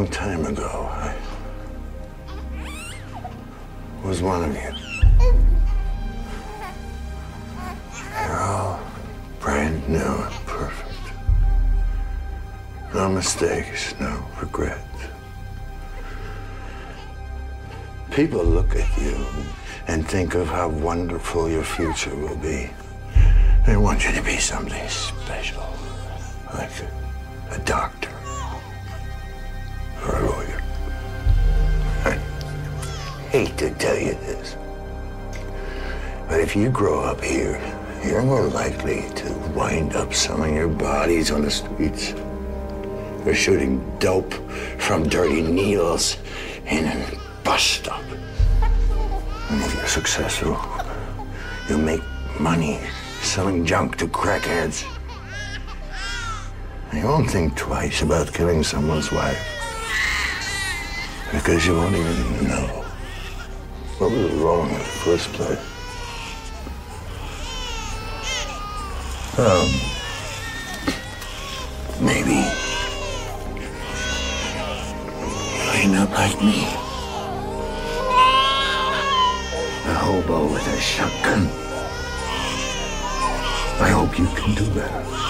long time ago, I was one of you. You're all brand new and perfect. No mistakes, no regrets. People look at you and think of how wonderful your future will be. They want you to be something special, like a, a doctor you this, but if you grow up here, you're more likely to wind up selling your bodies on the streets or shooting dope from dirty needles in a bus stop. And if you're successful, you'll make money selling junk to crackheads. You won't think twice about killing someone's wife because you won't even know first place. Um, maybe you'll end up like me. A hobo with a shotgun. I hope you can do better.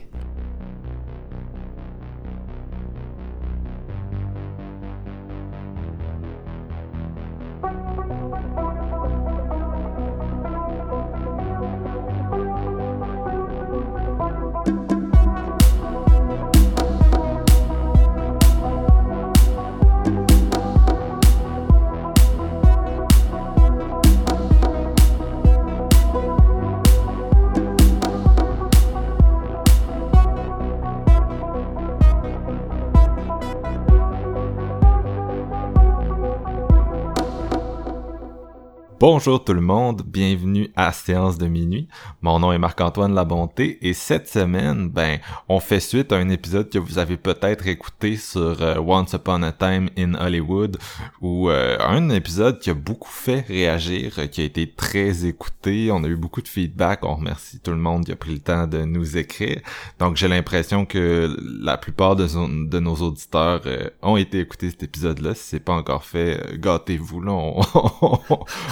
Bonjour tout le monde, bienvenue à Séance de minuit. Mon nom est Marc-Antoine Labonté et cette semaine, ben, on fait suite à un épisode que vous avez peut-être écouté sur euh, Once Upon a Time in Hollywood ou euh, un épisode qui a beaucoup fait réagir, euh, qui a été très écouté, on a eu beaucoup de feedback, on remercie tout le monde qui a pris le temps de nous écrire. Donc j'ai l'impression que la plupart de, nos auditeurs euh, ont été écoutés cet épisode-là. Si c'est pas encore fait, gâtez-vous là.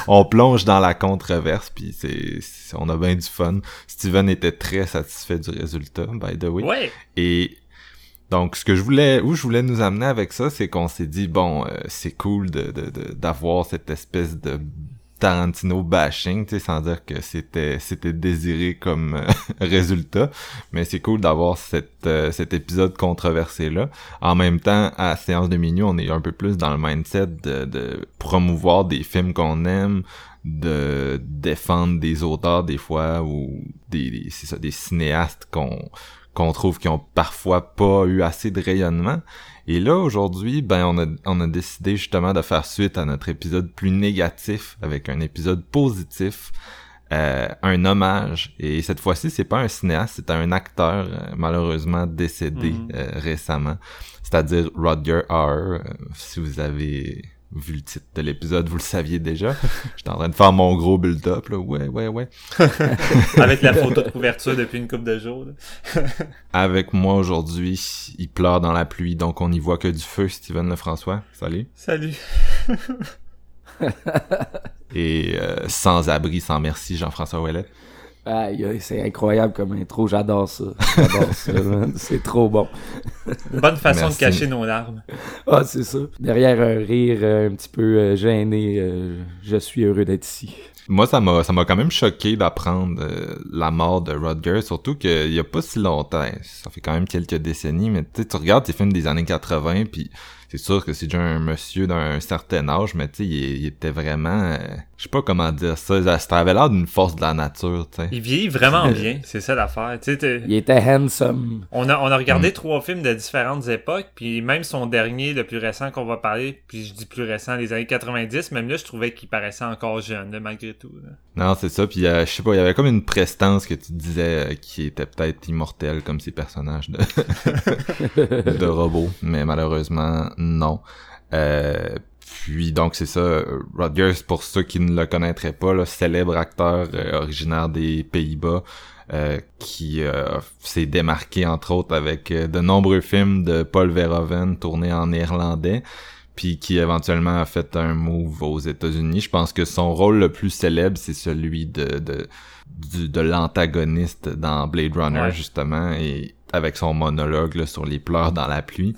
On plonge dans la controverse, puis c'est, on a bien du fun. Steven était très satisfait du résultat, by the way. Ouais. Et donc, ce que je voulais, où je voulais nous amener avec ça, c'est qu'on s'est dit, bon, euh, c'est cool de, de, de- d'avoir cette espèce de Tarantino bashing, tu sais, sans dire que c'était c'était désiré comme euh, résultat, mais c'est cool d'avoir cette, euh, cet épisode controversé là. En même temps, à séance de minuit, on est un peu plus dans le mindset de, de promouvoir des films qu'on aime, de défendre des auteurs des fois ou des, des- c'est ça, des cinéastes qu'on qu'on trouve qui ont parfois pas eu assez de rayonnement. Et là, aujourd'hui, ben, on a, on a décidé justement de faire suite à notre épisode plus négatif avec un épisode positif, euh, un hommage. Et cette fois-ci, c'est pas un cinéaste, c'est un acteur euh, malheureusement décédé Mhm. euh, récemment, c'est-à-dire Rodger Hauer. euh, si vous avez vu le titre de l'épisode, vous le saviez déjà. J'étais en train de faire mon gros build-up, là. Ouais, ouais, ouais. Avec la photo de couverture depuis une couple de jours. là. Avec moi aujourd'hui, il pleure dans la pluie, donc on n'y voit que du feu, Steven Lefrançois. Salut. Salut. Et euh, sans abri, sans merci, Jean-François Ouellet. Aïe, aïe, c'est incroyable comme intro, j'adore ça. J'adore ça, man. C'est trop bon. Bonne façon Merci. de cacher nos larmes. Ah, c'est ça. Derrière un rire euh, un petit peu euh, gêné, euh, je suis heureux d'être ici. Moi, ça m'a, ça m'a quand même choqué d'apprendre euh, la mort de Rodger, surtout qu'il y a pas si longtemps. Ça fait quand même quelques décennies, mais tu sais, tu regardes tes films des années 80, puis c'est sûr que c'est déjà un monsieur d'un certain âge, mais tu sais, il, il était vraiment... euh, je sais pas comment dire ça. Ça avait l'air d'une force de la nature, tu sais. Il vieillit vraiment bien, c'est ça l'affaire. Tu sais, t'es- Il était handsome. On a, on a regardé Mm. trois films de différentes époques, puis même son dernier, le plus récent qu'on va parler, puis je dis plus récent, les années 90, même là, je trouvais qu'il paraissait encore jeune, là, malgré tout. là. Non, c'est ça. Puis euh, je sais pas, il y avait comme une prestance que tu disais euh, qui était peut-être immortelle comme ces personnages de, de robots, mais malheureusement non. Euh, puis donc c'est ça, Rodgers, pour ceux qui ne le connaîtraient pas, là, célèbre acteur euh, originaire des Pays-Bas. euh, qui euh, s'est démarqué entre autres avec euh, de nombreux films de Paul Verhoeven tournés en néerlandais puis qui éventuellement a fait un move aux États-Unis. Je pense que son rôle le plus célèbre, c'est celui de de, de l'antagoniste dans Blade Runner, Ouais. justement, et avec son monologue là, sur les pleurs dans la pluie.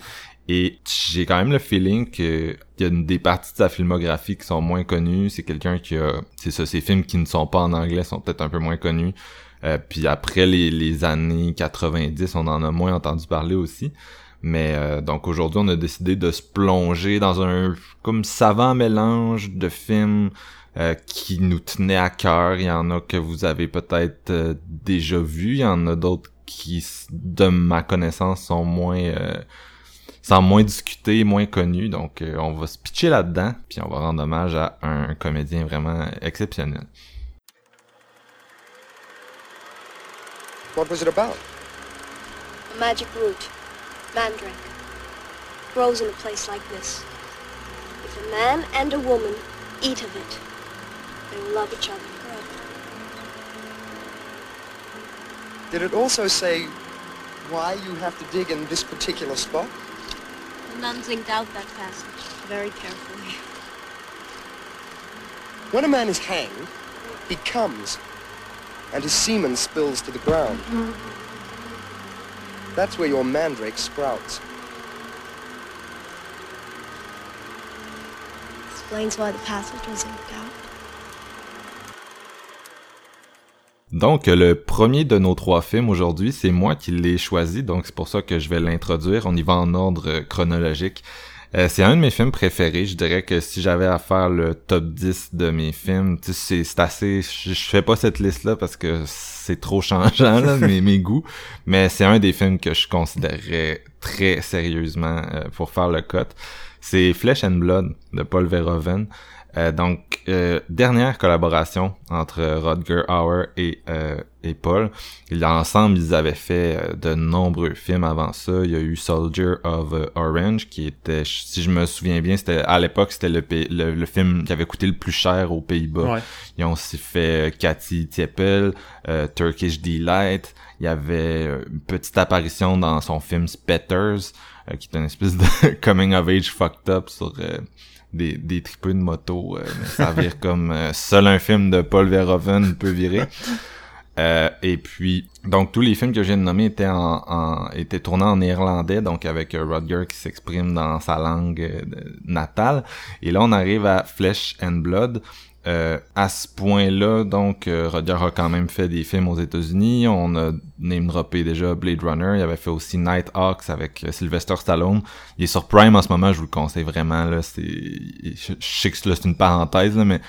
Et j'ai quand même le feeling que il y a une des parties de sa filmographie qui sont moins connues. C'est quelqu'un qui a, c'est ça, ces films qui ne sont pas en anglais sont peut-être un peu moins connus. Euh, puis après les, années 90, on en a moins entendu parler aussi. Mais euh, donc aujourd'hui, on a décidé de se plonger dans un comme savant mélange de films euh, qui nous tenaient à cœur. Il y en a que vous avez peut-être euh, déjà vus, il y en a d'autres qui, de ma connaissance, sont moins moins discutés, moins connus. Donc euh, on va se pitcher là-dedans, puis on va rendre hommage à un comédien vraiment exceptionnel. What was it about? A magic root, mandrake, grows in a place like this. If a man and a woman eat of it, they will love each other forever. Did it also say why you have to dig in this particular spot? The nuns inked out that passage very carefully. When a man is hanged, he comes, and his semen spills to the ground. That's where your mandrake sprouts. Explains why the passage was inked out. Donc, le premier de nos trois films aujourd'hui, c'est moi qui l'ai choisi, donc c'est pour ça que je vais l'introduire. On y va en ordre chronologique. Euh, c'est un de mes films préférés. Je dirais que si j'avais à faire le top 10 de mes films, tu sais, c'est c'est assez... Je, je fais pas cette liste-là parce que c'est trop changeant, là, mes, mes goûts. Mais c'est un des films que je considérerais très sérieusement euh, pour faire le cut. C'est Flesh and Blood de Paul Verhoeven. Euh, donc, euh, dernière collaboration entre Rodger Hauer et, euh, et Paul. Ils, ensemble, ils avaient fait euh, de nombreux films avant ça. Il y a eu Soldier of euh, Orange, qui était, si je me souviens bien, c'était à l'époque, c'était le, le, le film qui avait coûté le plus cher aux Pays-Bas. Ouais. Ils ont aussi fait euh, Cathy Tieppel, euh, Turkish Delight. Il y avait une petite apparition dans son film Spetters, euh, qui est une espèce de coming of age fucked up sur euh, des, des tripeux de moto. euh, ça vire comme euh, seul un film de Paul Verhoeven peut virer. Euh, et puis, donc tous les films que je viens de nommer étaient en, en- étaient tournés en néerlandais, donc avec euh, Rodger qui s'exprime dans sa langue euh, natale. Et là, on arrive à Flesh and Blood. Euh, à ce point-là, donc, euh, Rodger a quand même fait des films aux États-Unis. On a name droppé déjà Blade Runner. Il avait fait aussi Nighthawks avec euh, Sylvester Stallone. Il est sur Prime en ce moment. Je vous le conseille vraiment. Là, c'est, je, sais que c'est une parenthèse, là, mais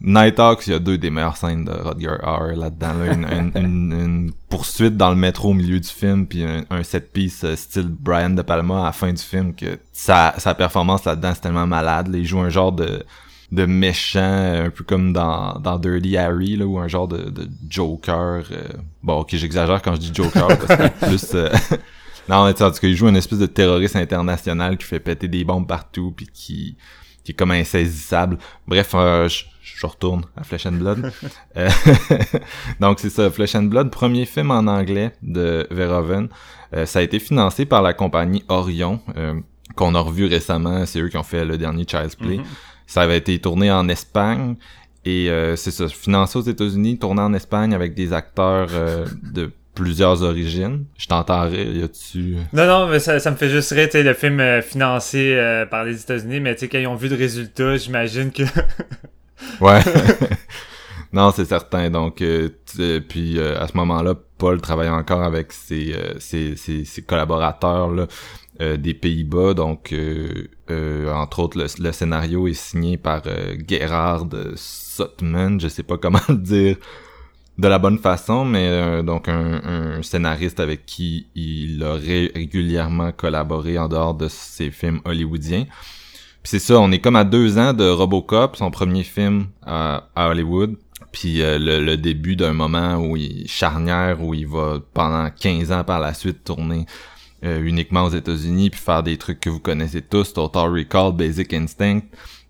Nighthawks, il y a deux des meilleures scènes de Rodger Hauer là-dedans. Là. Une, une- une- poursuite dans le métro au milieu du film, puis un, un set piece euh, style Brian De Palma à la fin du film. que Sa, sa performance là-dedans, c'est tellement malade. là. Il joue un genre de de méchant, euh, un peu comme dans, dans Dirty Harry, là, ou un genre de, de Joker. euh, Bon, ok, j'exagère quand je dis Joker, parce que plus... euh, Non, en tout cas, il joue une espèce de terroriste international qui fait péter des bombes partout, puis qui, qui est comme insaisissable. Bref, euh, je, je retourne à Flesh and Blood. Euh, Donc c'est ça, Flesh and Blood, premier film en anglais de Verhoeven. Euh, ça a été financé par la compagnie Orion, qu'on a revu récemment. C'est eux qui ont fait le dernier Child's Play. Ça avait été tourné en Espagne. Et euh, c'est ça, financé aux États-Unis, tourné en Espagne avec des acteurs euh, de plusieurs origines. Je t'entends rire, y a-tu... Non, non, mais ça, ça me fait juste rire, tu sais, le film euh, financé euh, par les États-Unis, mais tu sais, quand ils ont vu le résultat, j'imagine que... Ouais. Non, c'est certain. Donc, euh, euh, puis euh, à ce moment-là, Paul travaille encore avec ses, euh, ses, ses, ses collaborateurs là, euh, des Pays-Bas. Donc, euh, euh, entre autres, le, scénario est signé par euh, Gerhard Sotman. Je sais pas comment le dire de la bonne façon, mais euh, donc un, un scénariste avec qui il a ré- régulièrement collaboré en dehors de ses films hollywoodiens. Puis c'est ça, on est comme à deux ans de Robocop, son premier film à, à Hollywood. Puis euh, le, le début d'un moment où il charnière, où il va pendant 15 ans par la suite tourner euh, uniquement aux États-Unis, puis faire des trucs que vous connaissez tous, Total Recall, Basic Instinct.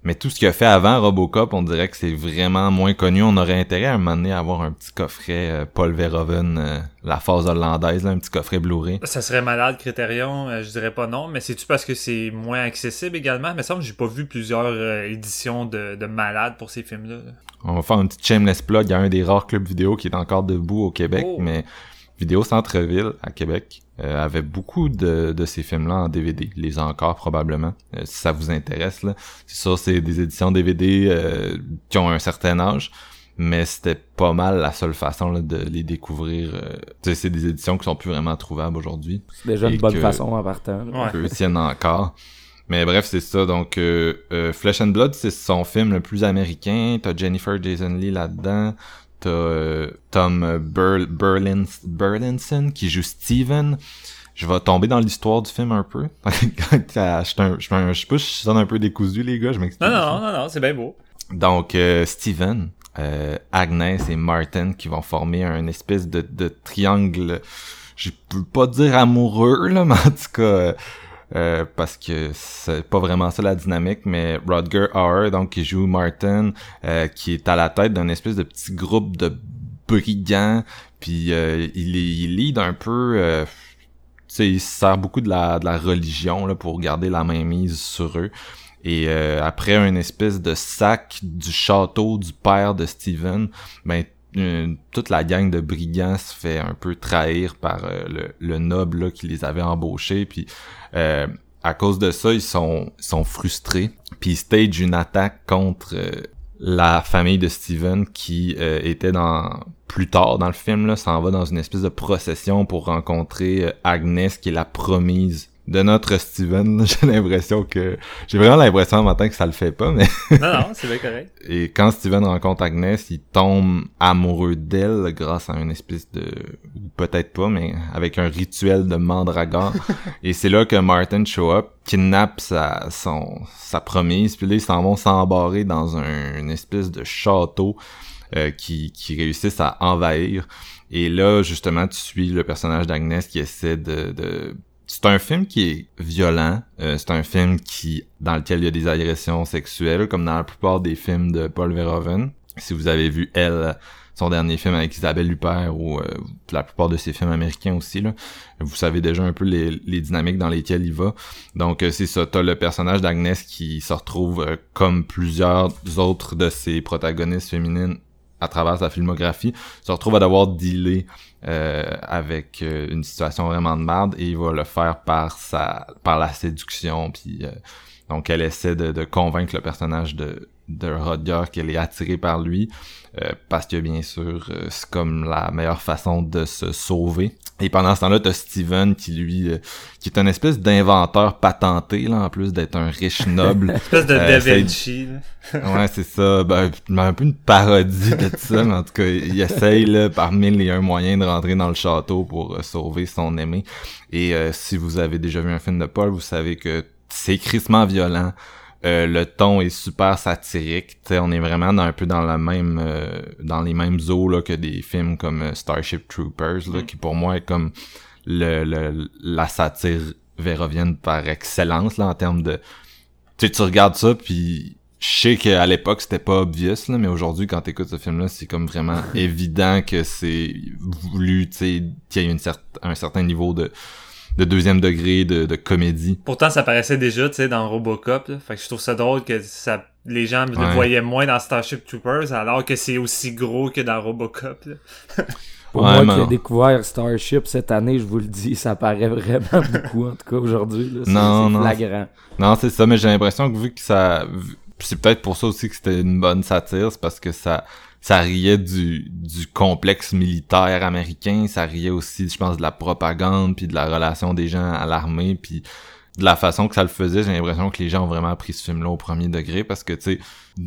Mais tout ce qu'il a fait avant Robocop, on dirait que c'est vraiment moins connu. On aurait intérêt à un moment donné à avoir un petit coffret euh, Paul Verhoeven, euh, la phase hollandaise, là, un petit coffret Blu-ray. Ça serait malade, Criterion, euh, je dirais pas non, mais c'est-tu parce que c'est moins accessible également? Mais ça me j'ai pas vu plusieurs éditions de, de malades pour ces films-là. On va faire un petit shameless plug. Il y a un des rares clubs vidéo qui est encore debout au Québec, Oh. mais Vidéo Centre-Ville à Québec euh, avait beaucoup de, de ces films-là en DVD. Les a encore probablement. Euh, si ça vous intéresse, là. C'est sûr, c'est des éditions DVD euh, qui ont un certain âge, mais c'était pas mal la seule façon là, de les découvrir. euh. Tu sais, c'est des éditions qui sont plus vraiment trouvables aujourd'hui. C'est déjà une bonne que- façon en partant. là. Ouais. Eux tiennent encore. Mais bref, c'est ça. Donc, euh, euh, Flesh and Blood, c'est son film le plus américain. T'as Jennifer Jason Lee là-dedans. T'as euh, Tom Bur Burlin Burlinson qui joue Steven. Je vais tomber dans l'histoire du film un peu. je suis un- je suis un- je sais pas, je sonne un peu décousu, les gars, je m'excuse. Non, non, non, non, c'est bien beau. Donc, euh, Steven, euh, Agnès et Martin qui vont former un espèce de, de triangle, je peux pas dire amoureux, là, mais en tout cas, euh, parce que c'est pas vraiment ça la dynamique, mais Rodger Hauer, donc qui joue Martin, euh, qui est à la tête d'un espèce de petit groupe de brigands, puis euh, il, il lead un peu... euh, tu sais, il se sert beaucoup de la, de la religion là, pour garder la main mise sur eux. Et euh, après une espèce de sac du château du père de Steven, ben euh, toute la gang de brigands se fait un peu trahir par euh, le, le noble qui les avait embauchés. Puis euh, à cause de ça, ils sont, frustrés. Puis ils stage une attaque contre la famille de Steven qui était dans plus tard dans le film là, s'en va dans une espèce de procession pour rencontrer Agnes qui est la promise de notre Steven. J'ai l'impression que j'ai vraiment l'impression un matin que ça le fait pas, mais Non, non, c'est bien correct. et quand Steven rencontre Agnès, il tombe amoureux d'elle grâce à une espèce de ou peut-être pas, mais avec un rituel de mandragore. et c'est là que Martin show up, kidnappe sa son sa promise, puis là ils s'en vont s'embarrer dans un une espèce de château euh, qui qui réussissent à envahir. Et là justement tu suis le personnage d'Agnès qui essaie de, de c'est un film qui est violent. euh, c'est un film qui dans lequel il y a des agressions sexuelles, comme dans la plupart des films de Paul Verhoeven. Si vous avez vu Elle, son dernier film avec Isabelle Huppert ou euh, la plupart de ses films américains aussi, là, vous savez déjà un peu les, les dynamiques dans lesquelles il va. Donc euh, c'est ça, t'as le personnage d'Agnès qui se retrouve euh, comme plusieurs autres de ses protagonistes féminines à travers sa filmographie, se retrouve à devoir dealer euh, avec euh, une situation vraiment de merde et il va le faire par sa par la séduction puis euh, donc elle essaie de, de convaincre le personnage de de Rodger qu'elle est attirée par lui euh, parce que bien sûr euh, c'est comme la meilleure façon de se sauver et pendant ce temps-là t'as Steven qui lui euh, qui est un espèce d'inventeur patenté là en plus d'être un riche noble Espèce de Euh, Da Vinci. ouais, c'est ça. Ben, un peu une parodie de ça, mais en tout cas, il essaye là, par mille et un moyens de rentrer dans le château pour euh, sauver son aimé. Et euh, si vous avez déjà vu un film de Paul, vous savez que c'est crissement violent. Euh, le ton est super satirique. T'sais, on est vraiment dans, un peu dans la même euh, dans les mêmes eaux là, que des films comme euh, Starship Troopers, là, qui pour moi est comme le, le la satire vérovienne par excellence là en termes de tu sais, tu regardes ça, puis je sais qu'à l'époque, c'était pas obvious, là, mais aujourd'hui, quand t'écoutes ce film-là, c'est comme vraiment évident que c'est voulu, tu sais, qu'il y ait une cer- un certain niveau de, de deuxième degré de, de comédie. Pourtant, ça paraissait déjà, tu sais, dans Robocop. Là. Fait que je trouve ça drôle que ça, les gens le voyaient moins dans Starship Troopers, alors que c'est aussi gros que dans Robocop. Pour Ouais, moi mais qui ai découvert Starship cette année, je vous le dis, ça paraît vraiment beaucoup, en tout cas, aujourd'hui. Non, c'est non. flagrant. Non, c'est ça, mais j'ai l'impression que vu que ça... C'est peut-être pour ça aussi que c'était une bonne satire, c'est parce que ça ça riait du, du complexe militaire américain, ça riait aussi, je pense, de la propagande, puis de la relation des gens à l'armée, puis de la façon que ça le faisait, j'ai l'impression que les gens ont vraiment pris ce film-là au premier degré parce que tu sais,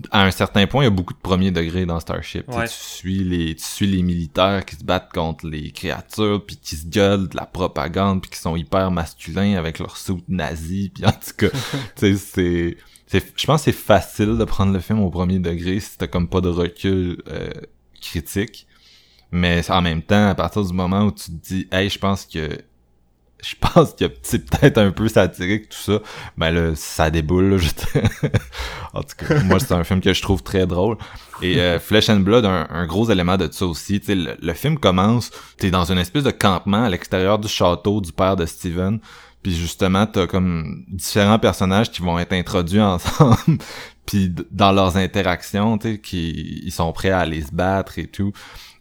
à un certain point, il y a beaucoup de premier degré dans Starship. Tu sais, Ouais. Tu suis les, tu suis les militaires qui se battent contre les créatures, puis qui se gueulent de la propagande, puis qui sont hyper masculins avec leur soute nazi, puis en tout cas, tu sais, c'est, je pense que c'est facile de prendre le film au premier degré si t'as comme pas de recul euh, critique. Mais en même temps, à partir du moment où tu te dis, hey, je pense que je pense que c'est peut-être un peu satirique tout ça ben là ça déboule là, je- en tout cas moi c'est un film que je trouve très drôle. Et euh, Flesh and Blood un, un gros élément de ça aussi tu sais le, le film commence t'es dans une espèce de campement à l'extérieur du château du père de Steven puis justement t'as comme différents personnages qui vont être introduits ensemble puis dans leurs interactions tu sais qui ils sont prêts à aller se battre et tout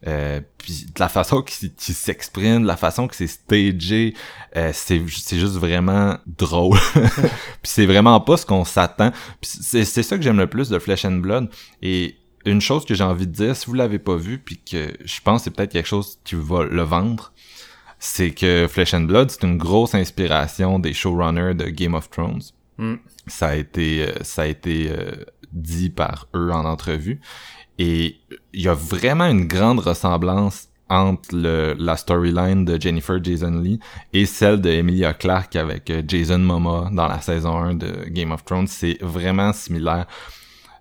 euh, puis de la façon qu'ils s'expriment, de la façon que c'est stagé, euh, c'est juste vraiment drôle. puis c'est vraiment pas ce qu'on s'attend. C'est ça que j'aime le plus de Flesh and Blood. Et une chose que j'ai envie de dire, si vous l'avez pas vu, puis que je pense c'est peut-être quelque chose qui va le vendre, c'est que Flesh and Blood, c'est une grosse inspiration des showrunners de Game of Thrones. Mm. Ça a été, euh, ça a été euh, dit par eux en entrevue. Et il y a vraiment une grande ressemblance entre le, la storyline de Jennifer Jason Lee et celle de Emilia Clarke avec euh, Jason Momoa dans la saison 1 de Game of Thrones. C'est vraiment similaire.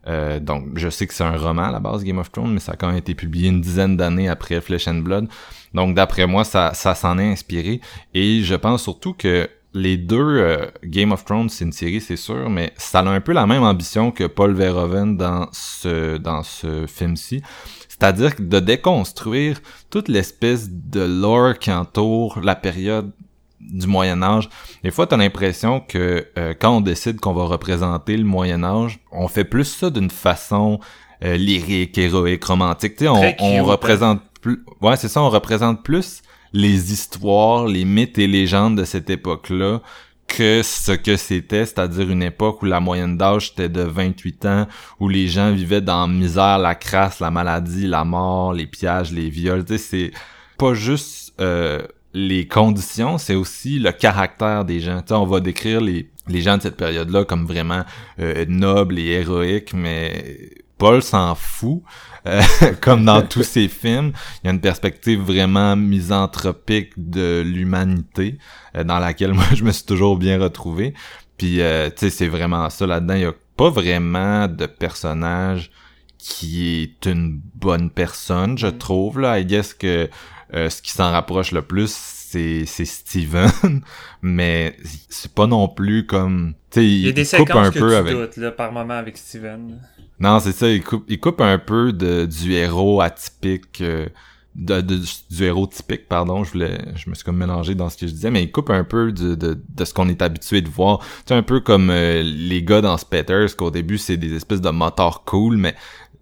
Euh, donc, je sais que c'est un roman à la base, Game of Thrones, mais ça a quand même été publié une dizaine d'années après Flesh and Blood. Donc, d'après moi, ça, s'en est inspiré. Et je pense surtout que les deux, euh, Game of Thrones, c'est une série, c'est sûr, mais ça a un peu la même ambition que Paul Verhoeven dans ce, dans ce film-ci. C'est-à-dire de déconstruire toute l'espèce de lore qui entoure la période du Moyen Âge. Des fois, t'as l'impression que euh, quand on décide qu'on va représenter le Moyen Âge, on fait plus ça d'une façon euh, lyrique, héroïque, romantique. Tu sais, on, on cute, représente plus. Ouais, c'est ça, on représente plus les histoires, les mythes et légendes de cette époque-là que ce que c'était, c'est-à-dire une époque où la moyenne d'âge était de 28 ans, où les gens vivaient dans la misère, la crasse, la maladie, la mort, les pillages, les viols. Tu sais, c'est pas juste euh, les conditions, c'est aussi le caractère des gens. Tu sais, on va décrire les, les gens de cette période-là comme vraiment euh, nobles et héroïques, mais Paul s'en fout. Euh, comme dans tous ses films, il y a une perspective vraiment misanthropique de l'humanité euh, dans laquelle moi je me suis toujours bien retrouvé. Puis euh, tu sais c'est vraiment ça là-dedans, il y a pas vraiment de personnage qui est une bonne personne, je trouve là. I guess que euh, ce qui s'en rapproche le plus c'est c'est Steven, mais c'est pas non plus comme tu sais Il y a des coupe séquences un que peu tu avec doutes, là, par moment avec Steven. non, c'est ça, il coupe, il coupe un peu de, du héros atypique, euh, de, de- du héros typique, pardon, je voulais, je me suis comme mélangé dans ce que je disais, mais il coupe un peu de, de, de ce qu'on est habitué de voir. Tu sais, un peu comme euh, les gars dans Spetters, qu'au début, c'est des espèces de motards cool, mais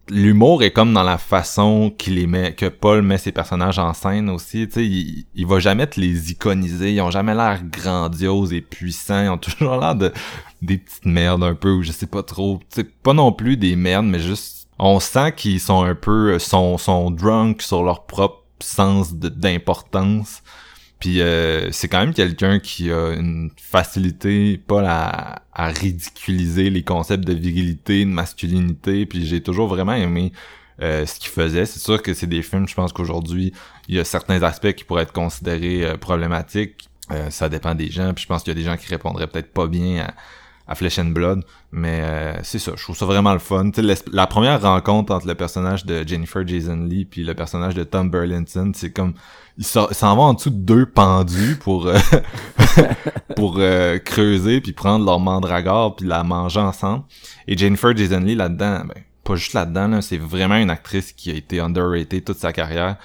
l'humour est comme dans la façon qu'il met, que Paul met ses personnages en scène aussi, tu sais, il, il va jamais te les iconiser, ils ont jamais l'air grandioses et puissants, ils ont toujours l'air de des petites merdes un peu, ou je sais pas trop, tu sais, pas non plus des merdes, mais juste, on sent qu'ils sont un peu, euh, sont, sont drunk sur leur propre sens d'importance, puis euh, c'est quand même quelqu'un qui a une facilité, pas à, à ridiculiser les concepts de virilité, de masculinité, puis j'ai toujours vraiment aimé euh, ce qu'il faisait. C'est sûr que c'est des films, je pense qu'aujourd'hui, il y a certains aspects qui pourraient être considérés euh, problématiques. Euh, ça dépend des gens, puis je pense qu'il y a des gens qui répondraient peut-être pas bien à, à Flesh and Blood, mais euh, c'est ça, je trouve ça vraiment le fun. La première rencontre entre le personnage de Jennifer Jason Lee puis le personnage de Tom Burlinson, c'est comme ils s'en ils s'en vont en dessous de deux pendus pour euh, pour euh, creuser puis prendre leur mandragore puis la manger ensemble. Et Jennifer Jason Lee là-dedans, ben, pas juste là-dedans, là, c'est vraiment une actrice qui a été underrated toute sa carrière.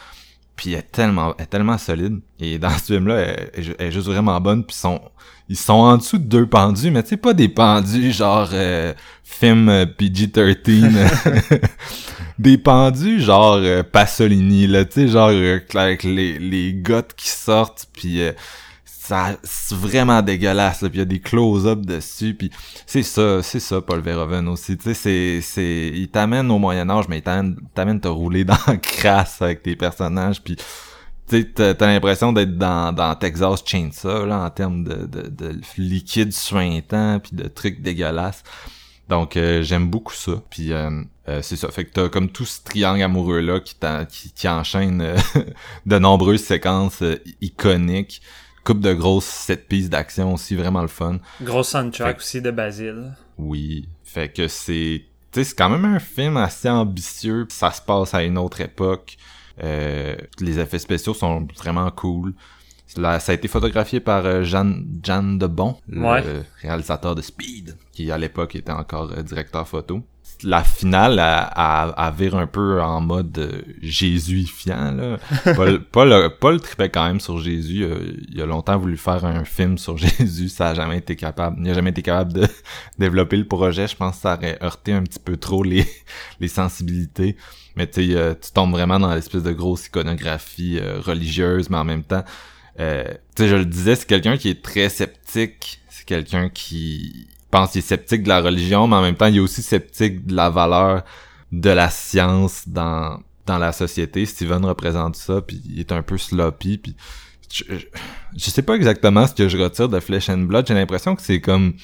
Puis elle est tellement, elle est tellement solide. Et dans ce film-là, elle, elle est- elle est juste vraiment bonne. Puis ils sont, ils sont en dessous de deux pendus, mais tu sais, pas des pendus genre euh, film euh, PG-13. des pendus genre euh, Pasolini, là, tu sais, genre euh, avec les, les gouttes qui sortent, puis... ça c'est vraiment dégueulasse puis il y a des close-up dessus puis c'est ça c'est ça Paul Verhoeven aussi tu sais c'est c'est il t'amène au Moyen Âge mais il t'amène te rouler dans la crasse avec tes personnages puis tu sais t'as l'impression d'être dans dans Texas Chainsaw là en termes de de, de liquide suintant puis de trucs dégueulasses. Donc euh, j'aime beaucoup ça puis euh, euh, c'est ça. Fait que t'as comme tout ce triangle amoureux là qui qui, qui enchaîne euh, de nombreuses séquences euh, iconiques coupe de grosses sept pistes d'action aussi vraiment le fun Gros soundtrack Fait- aussi de Basile. oui fait que c'est tu sais c'est quand même un film assez ambitieux ça se passe à une autre époque euh, les effets spéciaux sont vraiment cool Là, ça a été photographié par euh, Jeanne, Jeanne Debon, le Ouais. réalisateur de Speed, qui à l'époque était encore euh, directeur photo. La finale, elle- elle vire un peu en mode euh, jésuifiant. Là. Paul, Paul, Paul tripait quand même sur Jésus. euh, il a longtemps voulu faire un film sur Jésus. Ça a jamais été capable. Il a jamais été capable de développer le projet. Je pense que ça aurait heurté un petit peu trop les, les sensibilités. Mais tu euh, tu tombes vraiment dans l'espèce de grosse iconographie religieuse, mais en même temps, euh, tu sais, je le disais, c'est quelqu'un qui est très sceptique. C'est quelqu'un qui pense qu'il est sceptique de la religion, mais en même temps, il est aussi sceptique de la valeur de la science dans dans la société. Steven représente ça, puis il est un peu sloppy, puis je, je, sais pas exactement ce que je retire de Flesh and Blood. J'ai l'impression que c'est comme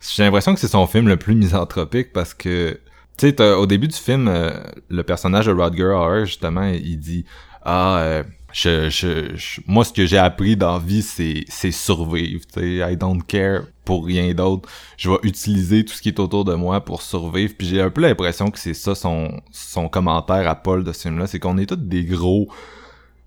j'ai l'impression que c'est son film le plus misanthropique parce que tu sais au début du film euh, le personnage de Rodger Hauer justement il dit ah euh, je, je, je- moi ce que j'ai appris dans la vie c'est c'est survivre tu sais. I don't care pour rien d'autre. Je vais utiliser tout ce qui est autour de moi pour survivre. Puis j'ai un peu l'impression que c'est ça son son commentaire à Paul de ce film là c'est qu'on est tous des gros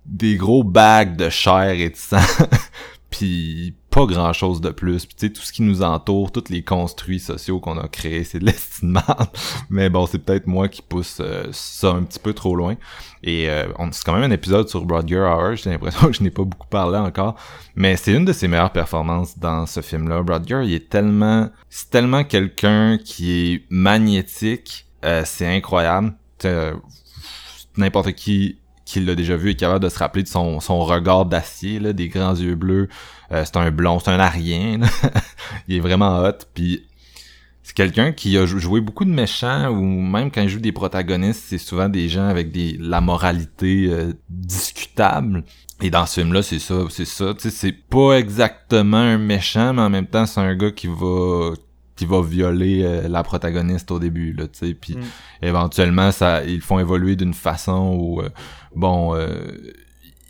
des gros bags de chair et de sang puis pas grand chose de plus. Puis tu sais tout ce qui nous entoure tous les construits sociaux qu'on a créés c'est de l'estimable mais bon c'est peut-être moi qui pousse euh, ça un petit peu trop loin. Et euh, c'est quand même un épisode sur Rodger Hauer j'ai l'impression que je n'ai pas beaucoup parlé encore. Mais c'est une de ses meilleures performances dans ce film là Rodger il est tellement c'est tellement quelqu'un qui est magnétique euh, c'est incroyable. N'importe qui qui l'a déjà vu est capable de se rappeler de son, son regard d'acier, là, des grands yeux bleus. Euh, c'est un blond, c'est un arien. il est vraiment hot. Puis c'est quelqu'un qui a jou- joué beaucoup de méchants ou même quand il joue des protagonistes, c'est souvent des gens avec des la moralité euh, discutable. Et dans ce film-là, c'est ça, c'est ça. Tu sais, c'est pas exactement un méchant, mais en même temps, c'est un gars qui va qui va violer euh, la protagoniste au début, là, tu sais. Puis Mm. éventuellement, ça, ils font évoluer d'une façon où, euh, bon, euh,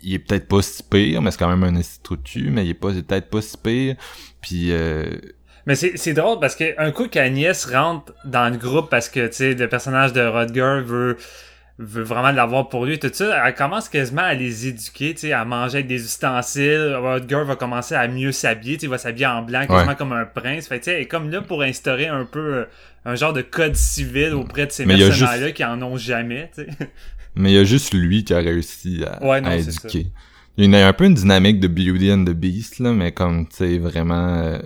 il est peut-être pas si pire, mais c'est quand même un institut, mais il est pas, il est peut-être pas si pire. Puis euh, Mais c'est drôle parce que un coup qu'Agnès rentre dans le groupe parce que tu sais le personnage de Rodger veut veut vraiment l'avoir pour lui tout ça, elle commence quasiment à les éduquer, tu sais, à manger avec des ustensiles. Rodger va commencer à mieux s'habiller, tu sais, il va s'habiller en blanc quasiment Ouais. comme un prince. Fait tu sais, elle est comme là pour instaurer un peu euh, un genre de code civil auprès de ces a mercenaires-là qui en ont jamais, tu sais. Mais il y a juste lui qui a réussi à, Ouais, non, à c'est éduquer. Il y a un peu une dynamique de Beauty and the Beast, là, mais comme, tu sais, vraiment euh,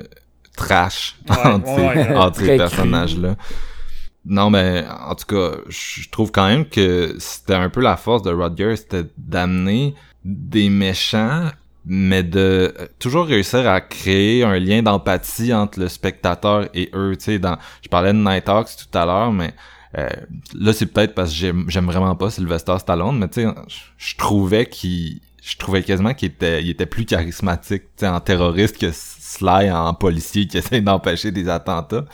trash Ouais, entre, ouais, ces- entre personnages-là. Non, mais en tout cas, je trouve quand même que c'était un peu la force de Rodger, c'était d'amener des méchants, mais de euh, toujours réussir à créer un lien d'empathie entre le spectateur et eux. Tu sais, dans, je parlais de Nighthawks tout à l'heure, mais euh, là c'est peut-être parce que j'aime vraiment pas Sylvester Stallone, mais tu sais, je, trouvais qu'il, je trouvais quasiment qu'il était, il était plus charismatique, en terroriste que Sly en policier qui essaie d'empêcher des attentats.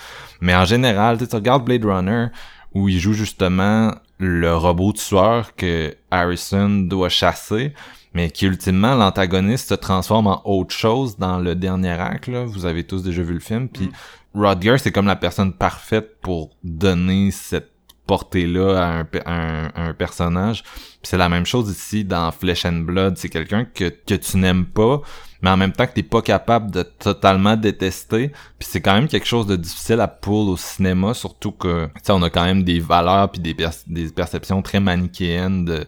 Mais en général, tu regardes Blade Runner où il joue justement le robot tueur que Harrison doit chasser, mais qui ultimement l'antagoniste se transforme en autre chose dans le dernier acte. Là. Vous avez tous déjà vu le film, puis Rodger c'est comme la personne parfaite pour donner cette portée-là à un, un, personnage. C'est la même chose ici dans Flesh and Blood. C'est quelqu'un que, que tu n'aimes pas, mais en même temps que t'es pas capable de totalement détester. Puis c'est quand même quelque chose de difficile à pull au cinéma, surtout que, on a quand même des valeurs puis des, des perceptions très manichéennes de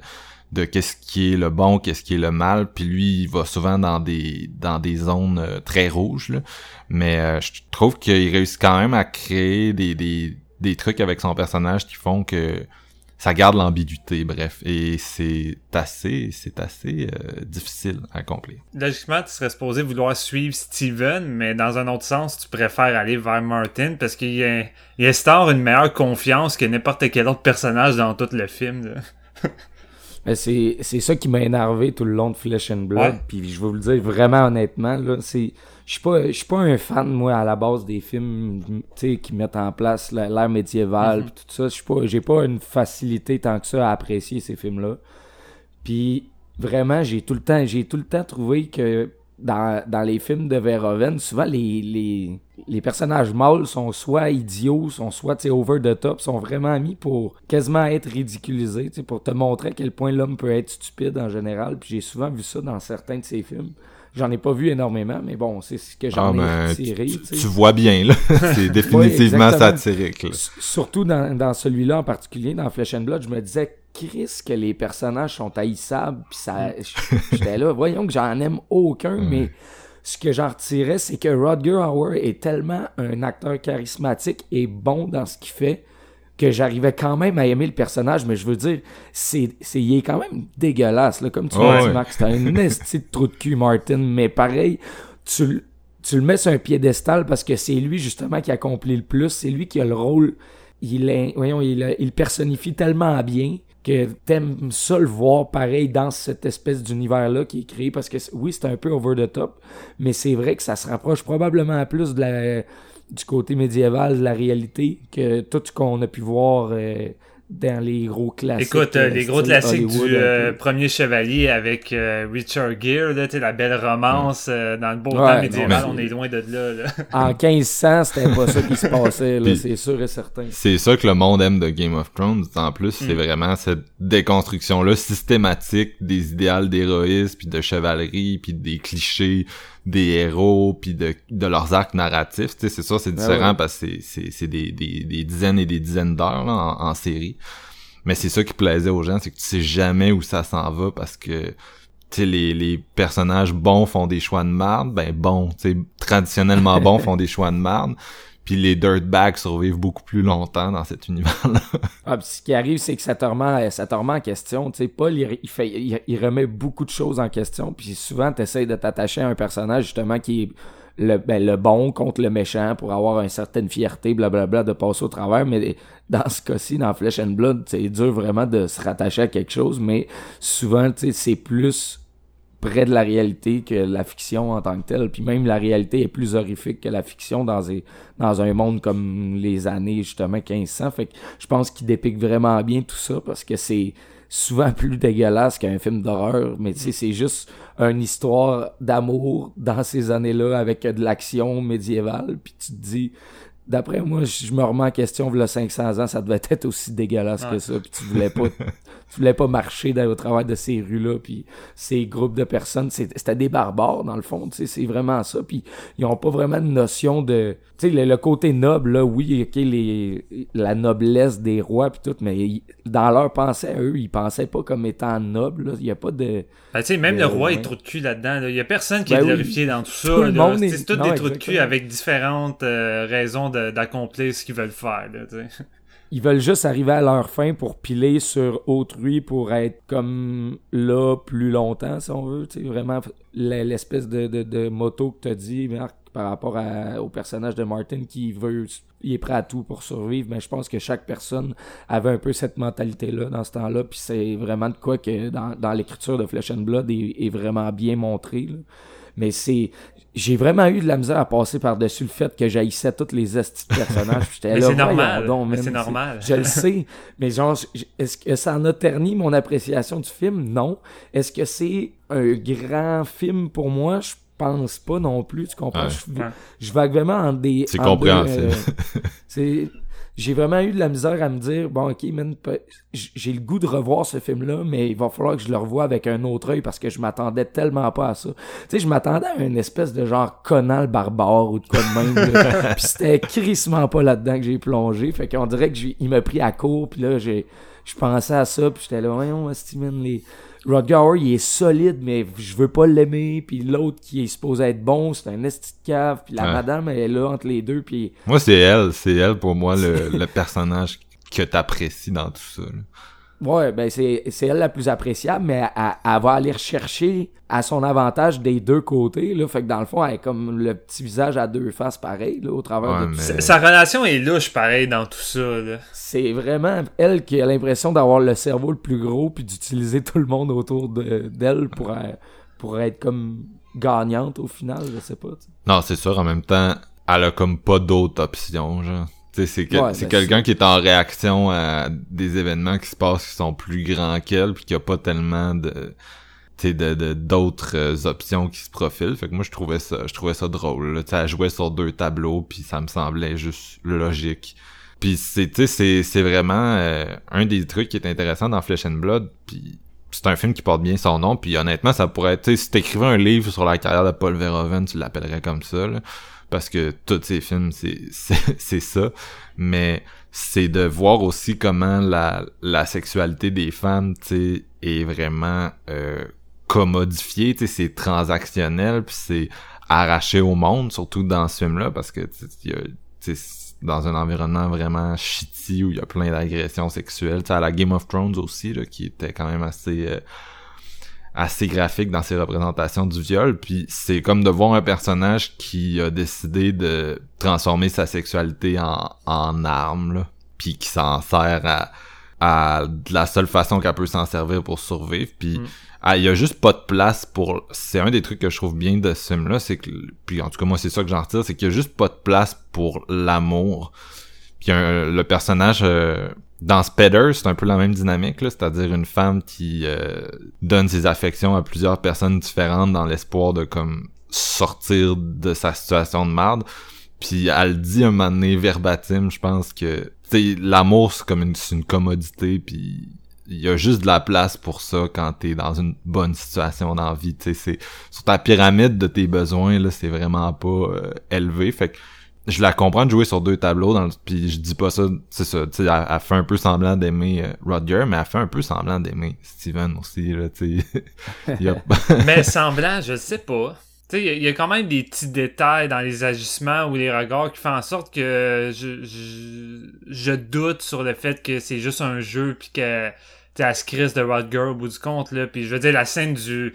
de qu'est-ce qui est le bon, qu'est-ce qui est le mal, puis lui il va souvent dans des dans des zones euh, très rouges là. mais euh, je trouve qu'il réussit quand même à créer des, des des trucs avec son personnage qui font que ça garde l'ambiguïté, bref. Et c'est assez, c'est assez euh, difficile à accomplir. Logiquement, tu serais supposé vouloir suivre Steven, mais dans un autre sens, tu préfères aller vers Martin parce qu'il instaure une meilleure confiance que n'importe quel autre personnage dans tout le film. là. C'est c'est ça qui m'a énervé tout le long de Flesh and Blood. Ouais. Puis je vais vous le dire vraiment honnêtement, là, c'est. Je suis pas, je suis pas un fan, moi, à la base des films qui mettent en place la- l'ère médiévale pis tout ça. Je pas, j'ai pas une facilité tant que ça à apprécier ces films-là. Puis vraiment, j'ai tout le temps, j'ai tout le temps trouvé que dans, dans les films de Verhoeven, souvent les, les, les personnages mâles sont soit idiots, sont soit tu sais, over the top, sont vraiment mis pour quasiment être ridiculisés, tu sais, pour te montrer à quel point l'homme peut être stupide en général. Puis j'ai souvent vu ça dans certains de ses films. J'en ai pas vu énormément, mais bon, c'est ce que j'en Ah, ai ben, tu, vois bien, là. c'est définitivement satirique, là. Surtout dans, dans celui-là en particulier, dans Flesh and Blood, je me disais, Chris, que les personnages sont haïssables. Puis ça, j'étais là, voyons que j'en aime aucun, mais ce que j'en retirais, c'est que Rodger Hauer est tellement un acteur charismatique et bon dans ce qu'il fait que j'arrivais quand même à aimer le personnage, mais je veux dire, c'est, c'est, il est quand même dégueulasse, là, comme tu l'as dit, ouais. Max. T'as une esti de trou de cul, Martin, mais pareil, tu, le- tu le mets sur un piédestal parce que c'est lui, justement, qui accomplit le plus. C'est lui qui a le rôle. Il est, voyons, il, il personnifie tellement bien que t'aimes ça le voir pareil dans cette espèce d'univers-là qui est créé parce que oui, c'est un peu over the top, mais c'est vrai que ça se rapproche probablement plus de la, du côté médiéval de la réalité que tout ce qu'on a pu voir euh, dans les gros classiques. Écoute, euh, euh, les gros style classiques Hollywood, du euh, premier chevalier avec euh, Richard Gere, là, tu sais, la belle romance euh, dans le beau Ouais, temps médiéval, mais- on est loin de là. là. En 1500, c'était pas ça qui se passait, c'est sûr et certain. C'est ça que le monde aime de Game of Thrones. En plus, c'est Mm. vraiment cette déconstruction-là systématique des idéals d'héroïsme, puis de chevalerie, puis des clichés des héros, puis de, de leurs arcs narratifs. Tu sais, c'est ça, c'est Ah différent ouais. parce que c'est- c'est c'est des, des, des dizaines et des dizaines d'heures là, en, en série. Mais c'est ça qui plaisait aux gens, c'est que tu sais jamais où ça s'en va parce que tu sais, les, les personnages bons font des choix de marde, ben bons, tu sais, traditionnellement bons font des choix de marde, puis les dirtbags survivent beaucoup plus longtemps dans cet univers-là. Ah, ce qui arrive, c'est que ça te remet, ça te remet en question. Tu sais, Paul, il, remet beaucoup de choses en question. Puis souvent, tu essaies de t'attacher à un personnage, justement, qui est le, ben, bon contre le méchant pour avoir une certaine fierté, blablabla, de passer au travers. Mais dans ce cas-ci, dans Flesh and Blood, c'est dur vraiment de se rattacher à quelque chose. Mais souvent, c'est plus près de la réalité que la fiction en tant que telle. Puis même la réalité est plus horrifique que la fiction dans, un monde comme les années justement 1500. Fait que je pense qu'il dépique vraiment bien tout ça parce que c'est souvent plus dégueulasse qu'un film d'horreur. Mais tu sais, c'est juste une histoire d'amour dans ces années-là avec de l'action médiévale. Puis tu te dis... D'après moi, je je me remets en question, il 500 ans, ça devait être aussi dégueulasse que ça. Puis tu voulais pas tu voulais pas marcher dans- au travers de ces rues-là, puis ces groupes de personnes, c'était des barbares, dans le fond, tu sais, c'est vraiment ça, puis ils ont pas vraiment de notion de... Tu sais, le, le côté noble, là, oui, ok, les, la noblesse des rois, puis tout, mais ils- dans leur pensée à eux, ils pensaient pas comme étant nobles, là, il y a pas de... Ben, tu sais, même le roi est trop de cul là-dedans. là. Il y a personne qui Ben est oui. glorifié dans tout ça. Tout le là. monde est- C'est Non, des trous de cul avec différentes euh, raisons de- d'accomplir ce qu'ils veulent faire. Tu. Ils veulent juste arriver à leur fin pour piler sur autrui, pour être comme là plus longtemps, si on veut. Tu vraiment, l'espèce de, de, moto que t'as dit, Marc, par rapport au personnage de Martin qui veut, il est prêt à tout pour survivre. Mais je pense que chaque personne avait un peu cette mentalité-là dans ce temps-là. Puis c'est vraiment de quoi que dans, dans l'écriture de Flesh and Blood est, vraiment bien montré. Mais c'est. J'ai vraiment eu de la misère à passer par-dessus le fait que j'haïssais tous les estis de personnages. J'étais là, c'est normal. donc, Mais c'est normal. Je le sais. Mais genre, est-ce que ça en a terni mon appréciation du film? Non. Est-ce que c'est un grand film pour moi? Je pense pas non plus. Tu comprends? Ouais. Je, je vague vraiment en des. C'est compréhensible. euh, c'est- j'ai vraiment eu de la misère à me dire, bon, ok, man, j'ai le goût de revoir ce film-là, mais il va falloir que je le revoie avec un autre œil parce que je m'attendais tellement pas à ça. Tu sais, je m'attendais à une espèce de genre Conan le barbare ou de quoi de même. là. puis c'était crissement pas là-dedans que j'ai plongé. Fait qu'on dirait que il m'a pris à court, puis là, j'ai, je pensais à ça, puis j'étais là, voyons, Steven, les... Rodger Hauer, il est solide, mais je veux pas l'aimer. Puis l'autre qui est supposé être bon, c'est un esti de cave. Puis la Ouais. madame, elle est là entre les deux. Puis Moi, c'est elle, c'est elle pour moi le, le personnage que t'apprécies dans tout ça. là. Ouais, ben c'est c'est elle la plus appréciable, mais elle, elle va aller rechercher à son avantage des deux côtés. Là, fait que dans le fond, elle est comme le petit visage à deux faces pareil, là, au travers Ouais, de tout ça. Sa- relation est louche, pareil, dans tout ça, là. C'est vraiment elle qui a l'impression d'avoir le cerveau le plus gros puis d'utiliser tout le monde autour de- d'elle pour, euh, pour être comme gagnante au final, je sais pas. tu sais. Non, c'est sûr, en même temps, elle a comme pas d'autres options, genre. C'est Ouais, ben, quelqu'un qui est en réaction à des événements qui se passent qui sont plus grands qu'elle puis qui a pas tellement de tu sais, de d'autres euh, options qui se profilent. Fait que moi je trouvais ça je trouvais ça drôle là. Elle jouait sur deux tableaux puis ça me semblait juste logique. Puis c'est tu sais c'est c'est vraiment euh, un des trucs qui est intéressant dans Flesh and Blood puis c'est un film qui porte bien son nom puis honnêtement ça pourrait être si t'écrivais un livre sur la carrière de Paul Verhoeven tu l'appellerais comme ça là parce que tous ces films c'est ça. Mais c'est de voir aussi comment la la sexualité des femmes tu est vraiment euh, commodifiée. Tu c'est transactionnel puis c'est arraché au monde surtout dans ce film là parce que tu sais, dans un environnement vraiment shitty où il y a plein d'agressions sexuelles. Tu à la Game of Thrones aussi là qui était quand même assez euh, assez graphique dans ses représentations du viol puis c'est comme de voir un personnage qui a décidé de transformer sa sexualité en, en arme là puis qui s'en sert à, à de la seule façon qu'elle peut s'en servir pour survivre puis Mm. ah, il y a juste pas de place pour c'est un des trucs que je trouve bien de ce film là c'est que puis en tout cas moi c'est ça que j'en retire c'est qu'il y a juste pas de place pour l'amour puis un- le personnage euh, dans Spider, c'est un peu la même dynamique, c'est-à-dire une femme qui euh, donne ses affections à plusieurs personnes différentes dans l'espoir de comme sortir de sa situation de merde. Puis elle dit un moment donné verbatim, je pense que l'amour c'est comme une, une commodité, puis il y a juste de la place pour ça quand t'es dans une bonne situation dans la vie. Tu sais, c'est sur ta pyramide de tes besoins là, c'est vraiment pas euh, élevé. Fait que je la comprends de jouer sur deux tableaux dans puis je dis pas ça c'est ça tu sais elle, fait un peu semblant d'aimer euh, Rodger mais elle fait un peu semblant d'aimer Steven aussi là tu sais Il y a- Mais semblant, je sais pas. Tu sais, il y a- quand même des petits détails dans les agissements ou les regards qui font en sorte que je, je, je doute sur le fait que c'est juste un jeu puis que tu elle se crisse de Rodger au bout du compte là. Puis je veux dire la scène du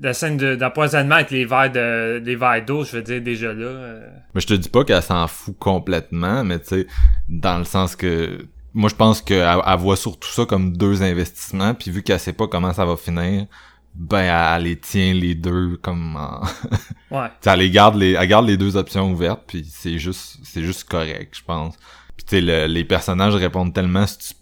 la scène de- d'empoisonnement avec les verres de les verres d'eau, je veux dire déjà là. euh, mais je te dis pas qu'elle s'en fout complètement mais tu sais dans le sens que moi je pense qu'elle elle voit surtout ça comme deux investissements puis vu qu'elle sait pas comment ça va finir ben elle, les tient les deux comme en... Ouais. T'sais, elle les garde les elle garde les deux options ouvertes puis c'est juste c'est juste correct je pense puis tu sais le- les personnages répondent tellement stu-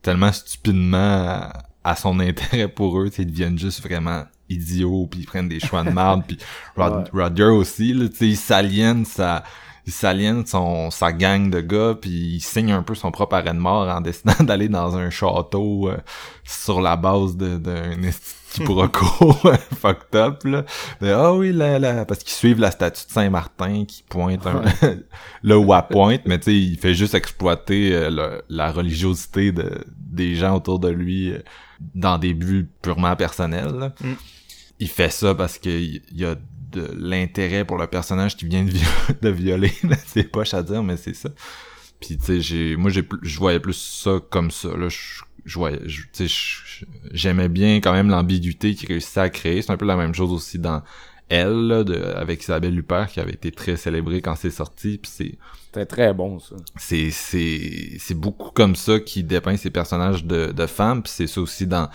tellement stupidement à, à son intérêt pour eux ils deviennent juste vraiment idiots puis ils prennent des choix de merde puis Rod, Rodger aussi là tu sais il s'aliène sa il s'aliène son sa gang de gars puis il signe un peu son propre arrêt de mort en décidant d'aller dans un château euh, sur la base d'un de quiproquo fucked up là ah oui là, là parce qu'ils suivent la statue de Saint-Martin qui pointe un, là où elle pointe mais tu sais il fait juste exploiter euh, le- la religiosité de des gens autour de lui euh, dans des buts purement personnels là. Mm. Il fait ça parce que il y a de l'intérêt pour le personnage qui vient de, vi- de violer c'est poche à dire mais c'est ça. Puis tu sais j'ai moi j'ai plus- je voyais plus ça comme ça là. Je je voyais tu sais j'aimais bien quand même l'ambiguïté qu'il réussissait à créer. C'est un peu la même chose aussi dans elle là, de, avec Isabelle Huppert qui avait été très célébrée quand c'est sorti. Puis c'est C'était très bon, ça. c'est c'est c'est beaucoup comme ça qui dépeint ces personnages de de femmes. Puis c'est ça aussi dans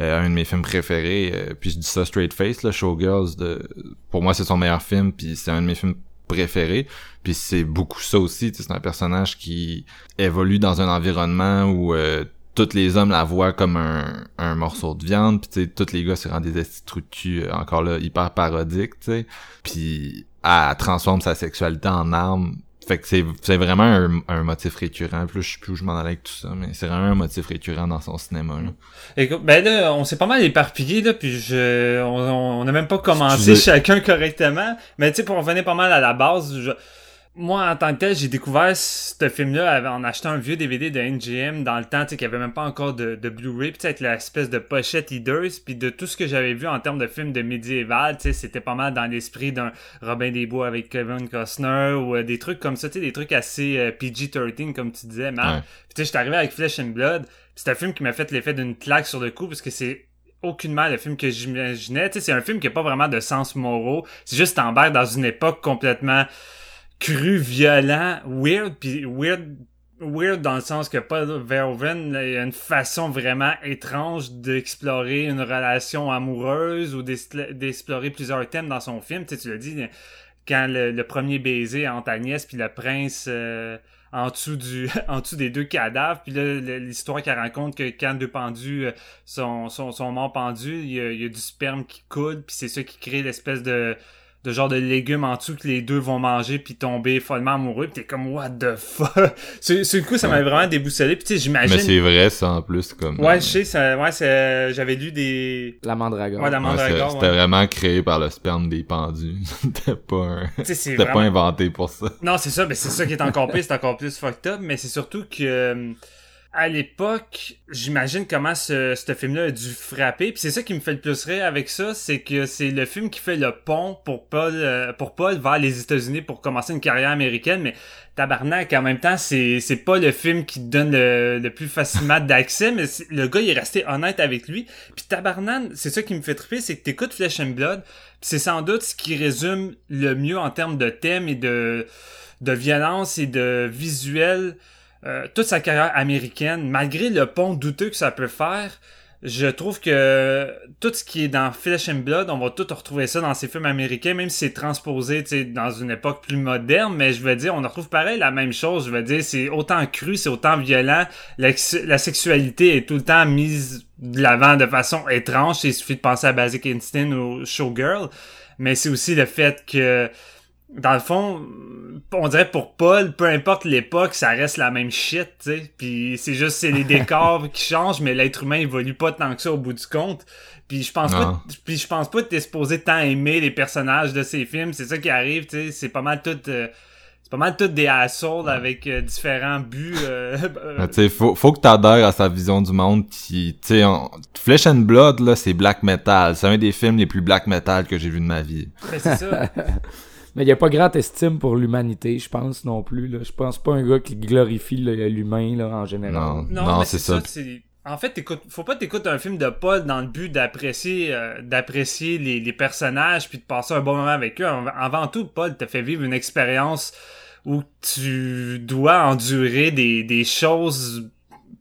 euh, un de mes films préférés euh, puis je dis ça straight face là Showgirls de pour moi c'est son meilleur film puis c'est un de mes films préférés puis c'est beaucoup ça aussi c'est un personnage qui évolue dans un environnement où euh, tous les hommes la voient comme un, un morceau de viande puis tous les gars se rendent des trous euh, encore là hyper parodiques tu sais puis elle transforme sa sexualité en arme fait que c'est c'est vraiment un, un motif récurrent. Plus je sais plus où je m'en allais avec tout ça, mais c'est vraiment un motif récurrent dans son cinéma. Là. Écoute, ben là, on s'est pas mal éparpillé, là, puis je, on, on a même pas commencé chacun correctement. Mais tu sais, pour revenir pas mal à la base, je- moi, en tant que tel, j'ai découvert ce film-là en achetant un vieux DVD de NGM dans le temps, tu sais, qu'il n'y avait même pas encore de, de Blu-ray, puis avec l'espèce de pochette Headers, puis de tout ce que j'avais vu en termes de films de médiéval, tu sais, c'était pas mal dans l'esprit d'un Robin des Bois avec Kevin Costner, ou euh, des trucs comme ça, tu sais, des trucs assez euh, PG-13, comme tu disais, man. Ouais. Puis tu sais, j'étais arrivé avec Flesh and Blood, c'est un film qui m'a fait l'effet d'une claque sur le coup, parce que c'est aucunement le film que j'imaginais, tu sais, c'est un film qui a pas vraiment de sens moraux, c'est juste t'embarques dans une époque complètement cru, violent, weird, puis weird, weird dans le sens que Paul Verhoeven il y a une façon vraiment étrange d'explorer une relation amoureuse ou d'expl- d'explorer plusieurs thèmes dans son film. Tu sais, tu l'as dit, quand le, premier baiser entre Agnès puis le prince euh, en dessous du en dessous des deux cadavres puis là l'histoire qu'elle raconte que quand deux pendus euh, sont, sont, sont morts pendus il y, a, il y a du sperme qui coule puis c'est ça qui crée l'espèce de de genre de légumes en dessous que les deux vont manger puis tomber follement amoureux puis t'es comme what the fuck? Sur, sur le coup ça m'avait vraiment déboussolé puis tu sais Mais j'imagine c'est vrai, ça, en plus, comme... ouais je sais ça ouais c'est j'avais lu des La mandragore. ouais la Ouais, mandragore c'est- ouais. C'était vraiment créé par le sperme des pendus. C'était pas un... C'était vraiment- pas inventé pour ça. Non, c'est ça, mais c'est ça qui est encore pire, c'est encore plus fucked up, mais c'est surtout que euh, à l'époque, j'imagine comment ce, ce film-là a dû frapper, puis c'est ça qui me fait le plus rire avec ça, c'est que c'est le film qui fait le pont pour Paul euh, pour Paul vers les États-Unis pour commencer une carrière américaine, mais tabarnak en même temps, c'est c'est pas le film qui donne le, le plus facilement d'accès, mais le gars il est resté honnête avec lui, puis tabarnak, c'est ça qui me fait triper, c'est que t'écoutes Flesh and Blood, c'est sans doute ce qui résume le mieux en termes de thème et de de violence et de visuel euh, toute sa carrière américaine, malgré le pont douteux que ça peut faire, je trouve que tout ce qui est dans Flesh and Blood, on va tout retrouver ça dans ces films américains, même si c'est transposé dans une époque plus moderne, mais je veux dire, on retrouve pareil la même chose. Je veux dire, c'est autant cru, c'est autant violent. La, la sexualité est tout le temps mise de l'avant de façon étrange. Il suffit de penser à Basic Instinct ou Showgirl. Mais c'est aussi le fait que dans le fond, on dirait pour Paul, peu importe l'époque, ça reste la même shit, tu sais. Puis c'est juste c'est les décors qui changent, mais l'être humain évolue pas tant que ça au bout du compte. Puis je pense Non. pas, puis je pense pas que t'es supposé tant aimer les personnages de ces films. C'est ça qui arrive, tu sais. C'est pas mal tout, euh, c'est pas mal tout des assholes avec euh, différents buts. euh, faut, faut que t'adhères à sa vision du monde qui, on- Flesh and Blood, là, c'est black metal. C'est un des films les plus black metal que j'ai vu de ma vie. mais c'est ça. Mais il n'y a pas grande estime pour l'humanité, je pense, non plus. Là. Je pense pas un gars qui glorifie l'humain là, en général. Non, Non, c'est ça. En fait, t'écoutes- faut pas t'écouter un film de Paul dans le but d'apprécier euh, d'apprécier les, les personnages puis de passer un bon moment avec eux. Av- Avant tout, Paul te fait vivre une expérience où tu dois endurer des, des choses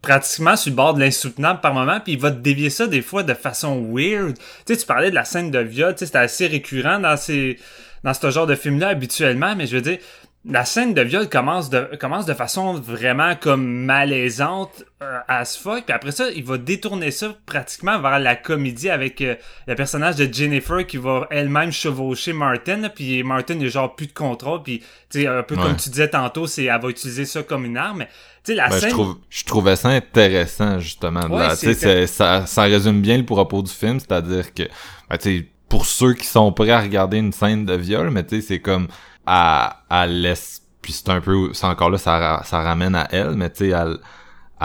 pratiquement sur le bord de l'insoutenable par moment, puis il va te dévier ça des fois de façon weird. Tu sais, tu parlais de la scène de viol, tu sais, c'était assez récurrent dans ces dans ce genre de film-là habituellement, mais je veux dire, la scène de viol commence de commence de façon vraiment comme malaisante euh, as fuck puis après ça il va détourner ça pratiquement vers la comédie avec euh, le personnage de Jennifer qui va elle-même chevaucher Martin là, puis Martin il a genre plus de contrôle puis tu sais un peu Ouais. comme tu disais tantôt c'est elle va utiliser ça comme une arme mais tu sais la Ben, scène je, trouve, je trouvais ça intéressant, justement. Ouais, là. ça, ça résume bien le propos du film, c'est-à-dire que, ben, tu sais, pour ceux qui sont prêts à regarder une scène de viol, mais tu sais, c'est comme, à, à laisse, puis c'est un peu, c'est encore là, ça, ça ramène à elle, mais tu sais, elle,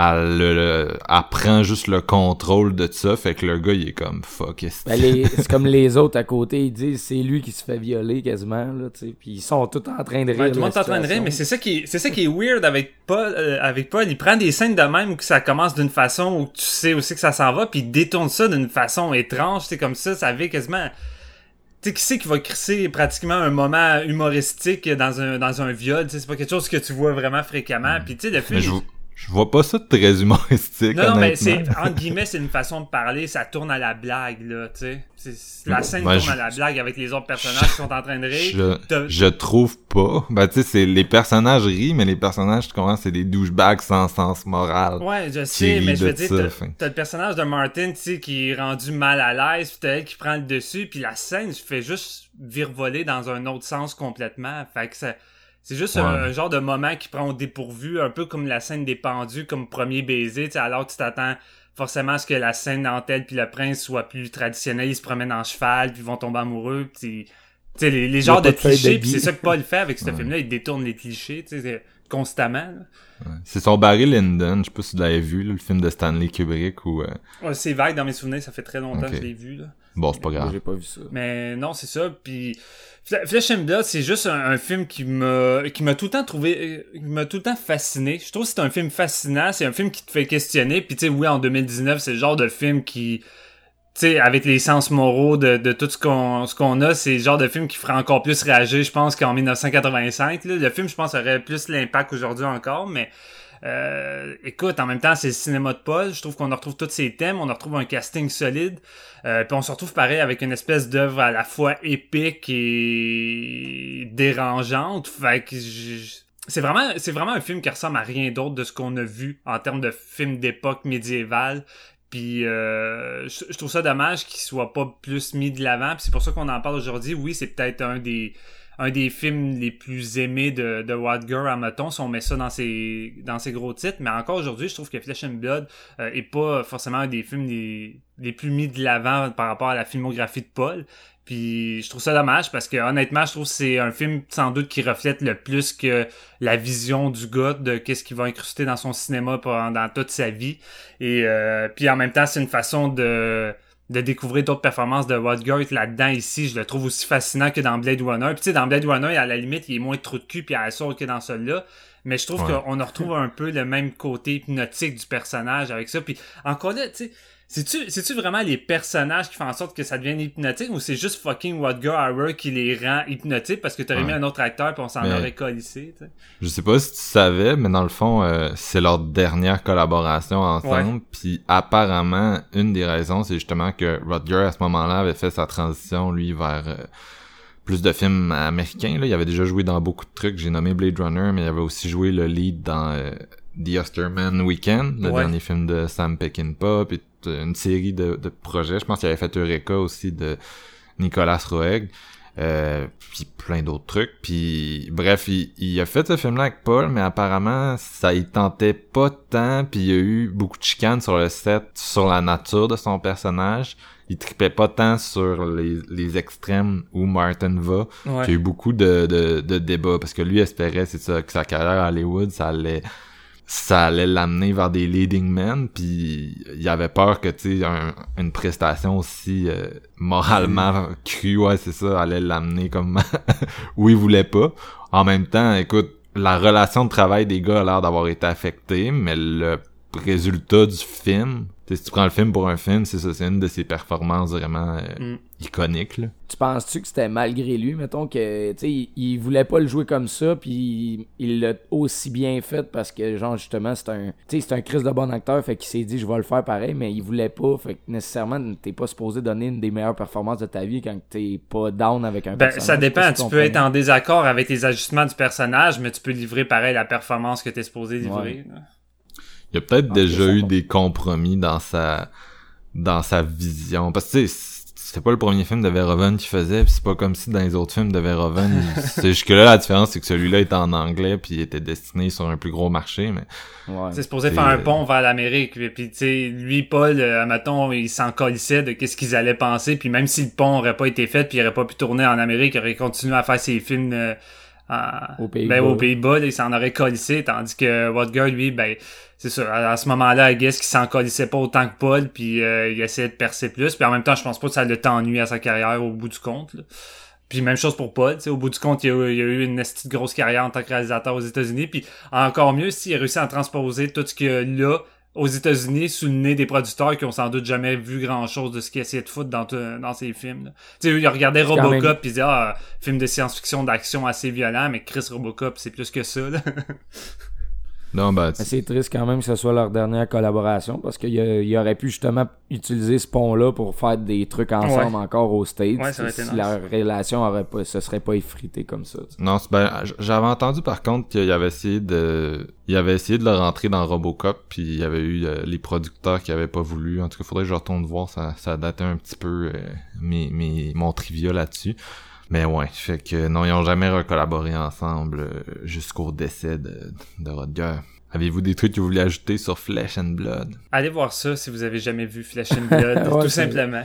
elle, le- le- elle prend juste le contrôle de ça, fait que le gars, il est comme, fuck, est-ce Ben, c'est comme les autres à côté, ils disent c'est lui qui se fait violer quasiment, là, tu sais. Puis ils sont tous en train de rire. Ouais, tout le monde est en train de rire, mais c'est ça qui est, c'est ça qui est weird avec Paul, euh, avec Paul. Il prend des scènes de même où que ça commence d'une façon où tu sais aussi que ça s'en va, puis il détourne ça d'une façon étrange, c'est comme ça, ça fait quasiment. Tu sais, qui c'est qui va crisser pratiquement un moment humoristique dans un, dans un viol, c'est pas quelque chose que tu vois vraiment fréquemment, puis tu sais, le film. Je, vois pas ça de très humoristique, Non, non, mais c'est, entre guillemets, c'est une façon de parler, ça tourne à la blague, là, tu sais. La scène Ouais, tourne je- à la blague avec les autres personnages qui sont en train de rire. Je, trouve pas. Ben, tu sais, c'est, les personnages rient, mais les personnages, tu comprends, c'est des douchebags sans sens moral. Ouais, je sais, mais je veux dire, t'as le personnage de Martin, tu sais, qui est rendu mal à l'aise, puis t'as elle qui prend le dessus, puis la scène se fait juste virevoler dans un autre sens complètement. Fait que ça, c'est juste un, Ouais. un genre de moment qui prend au dépourvu, un peu comme la scène des pendus, comme premier baiser, tu sais, alors que tu t'attends forcément à ce que la scène d'Antel puis le prince soit plus traditionnelle, ils se promènent en cheval, puis ils vont tomber amoureux, puis tu sais, les, les genres de clichés, puis c'est ça que Paul fait avec ce film-là, il détourne les clichés, tu sais, c'est- constamment. là. C'est son Barry Lyndon, je sais pas si vous l'avez vu, là, le film de Stanley Kubrick ou... euh, Ouais, c'est vague dans mes souvenirs, ça fait très longtemps que je l'ai vu, là. Bon, c'est pas grave. J'ai pas vu ça. Mais non, c'est ça. Puis Flesh and Blood, c'est juste un, un film qui m'a qui m'a tout le temps trouvé, euh, qui m'a tout le temps fasciné. Je trouve que c'est un film fascinant. C'est un film qui te fait questionner. Puis tu sais, oui, en 2019, c'est le genre de film qui, tu sais, avec les sens moraux de, de tout ce qu'on ce qu'on a, c'est le genre de film qui ferait encore plus réagir, je pense, qu'en 1985. Là. Le film, je pense, aurait plus l'impact aujourd'hui encore, mais euh, écoute, en même temps, c'est le cinéma de Paul. Je trouve qu'on retrouve tous ces thèmes, on retrouve un casting solide. Euh, puis on se retrouve pareil avec une espèce d'œuvre à la fois épique et dérangeante. Fait que je- c'est vraiment, c'est vraiment un film qui ressemble à rien d'autre de ce qu'on a vu en termes de film d'époque médiévale. Puis euh, je, je trouve ça dommage qu'il soit pas plus mis de l'avant. Puis c'est pour ça qu'on en parle aujourd'hui. Oui, c'est peut-être un des un des films les plus aimés de, de Wadger à mettons, si on met ça dans ses, dans ses gros titres. Mais encore aujourd'hui, je trouve que Flesh and Blood euh, est pas forcément un des films les, les plus mis de l'avant par rapport à la filmographie de Paul. Puis je trouve ça dommage parce que honnêtement, je trouve que c'est un film sans doute qui reflète le plus que la vision du gars de qu'est-ce qu'il va incruster dans son cinéma pendant toute sa vie. Et euh, puis en même temps, c'est une façon de de découvrir d'autres performances de Wadgert là-dedans ici, je le trouve aussi fascinant que dans Blade Runner. Puis tu sais, dans Blade Runner, à la limite, il est moins trou de cul puis à la sauce que dans celui-là. Mais je trouve Ouais. qu'on en retrouve un peu le même côté hypnotique du personnage avec ça. Puis encore là, tu sais, c'est-tu, c'est-tu vraiment les personnages qui font en sorte que ça devienne hypnotique ou c'est juste fucking Wadger Hauer qui les rend hypnotiques parce que t'aurais Ouais. mis un autre acteur puis on s'en Mais- aurait collissé, tu sais? Je sais pas si tu savais, mais dans le fond, euh, c'est leur dernière collaboration ensemble. Puis apparemment, une des raisons, c'est justement que Rutger, à ce moment-là, avait fait sa transition, lui, vers euh, plus de films américains. Là. Il avait déjà joué dans beaucoup de trucs. J'ai nommé Blade Runner, mais il avait aussi joué le lead dans euh, The Osterman Weekend, le Ouais. dernier film de Sam Peckinpah, puis une série de, de projets. Je pense qu'il avait fait Eureka aussi de Nicolas Roeg. Euh, puis plein d'autres trucs. Puis bref, il, il a fait ce film-là avec Paul, mais apparemment ça il tentait pas tant. Puis il y a eu beaucoup de chicanes sur le set, sur la nature de son personnage. Il tripait pas tant sur les, les extrêmes où Martin va. Il y a eu beaucoup de, de, de débats parce que lui espérait c'est ça que sa carrière à Hollywood ça allait ça allait l'amener vers des leading men puis il avait peur que tu sais un- une prestation aussi euh, moralement crue ouais c'est ça allait l'amener comme où il voulait pas. En même temps écoute la relation de travail des gars a l'air d'avoir été affectée mais le résultat du film si tu prends le film pour un film c'est ça c'est une de ses performances vraiment euh, Mm. iconiques là Tu penses-tu que c'était malgré lui, mettons que, tu sais, il, il voulait pas le jouer comme ça, puis il- l'a aussi bien fait parce que, genre, justement, c'est un, tu sais, c'est un Chris de bon acteur, fait qu'il s'est dit, je vais le faire pareil, mais il voulait pas, fait que nécessairement, t'es pas supposé donner une des meilleures performances de ta vie quand t'es pas down avec un Ben, personnage. ça dépend. si Tu peux être en désaccord avec les ajustements du personnage, mais tu peux livrer pareil la performance que t'es supposé livrer. là. Il y a peut-être Ah, déjà eu des compromis dans sa dans sa vision parce que tu sais c'était pas le premier film de Verhoeven qu'il faisait puis c'est pas comme si dans les autres films de Verhoeven c'est jusque là la différence c'est que celui-là était en anglais puis il était destiné sur un plus gros marché mais Ouais. C'est supposé C'est, faire un euh, pont vers l'Amérique. Puis, tu sais, lui, Paul, euh, mettons, il s'en colissait de qu'est-ce qu'ils allaient penser. Puis même si le pont aurait pas été fait, puis il aurait pas pu tourner en Amérique, il aurait continué à faire ses films euh, Aux Pays-Bas. ben, aux Pays-Bas. là, il s'en aurait colissé. Tandis que Watger, lui, ben, c'est ça. À, à ce moment-là, I guess qu'il s'en colissait pas autant que Paul, puis euh, il essayait de percer plus. Puis en même temps, je pense pas que ça le ennuyé à sa carrière au bout du compte. là. Puis même chose pour Paul, tu sais, au bout du compte, il a, il a eu une esti de grosse carrière en tant que réalisateur aux États-Unis, puis encore mieux s'il a réussi à transposer tout ce qu'il a là aux États-Unis sous le nez des producteurs qui ont sans doute jamais vu grand-chose de ce qu'il essayait de foutre dans, tout- dans ses films. Tu sais, il regardait quand Robocop même- puis il disait ah film de science-fiction d'action assez violent, mais Chris Robocop c'est plus que ça. Là. non ben c'est triste quand même que ce soit leur dernière collaboration parce qu'il y, aurait pu justement utiliser ce pont-là pour faire des trucs ensemble encore au States. Ouais, ça aurait été si nice. leur relation aurait pas, se serait pas effritée comme ça. tu sais. non c'est ben j'avais entendu par contre qu'il avait essayé de il avait essayé de le rentrer dans Robocop puis il y avait eu euh, les producteurs qui avaient pas voulu en tout cas faudrait que je retourne voir ça ça datait un petit peu euh, mes, mes mon trivia là-dessus Mais ouais, fait que non, ils ont jamais recollaboré ensemble euh, jusqu'au décès de, de Rodger. Avez-vous des trucs que vous voulez ajouter sur Flesh and Blood? Allez voir ça si vous avez jamais vu Flash and Blood, Ouais, tout simplement.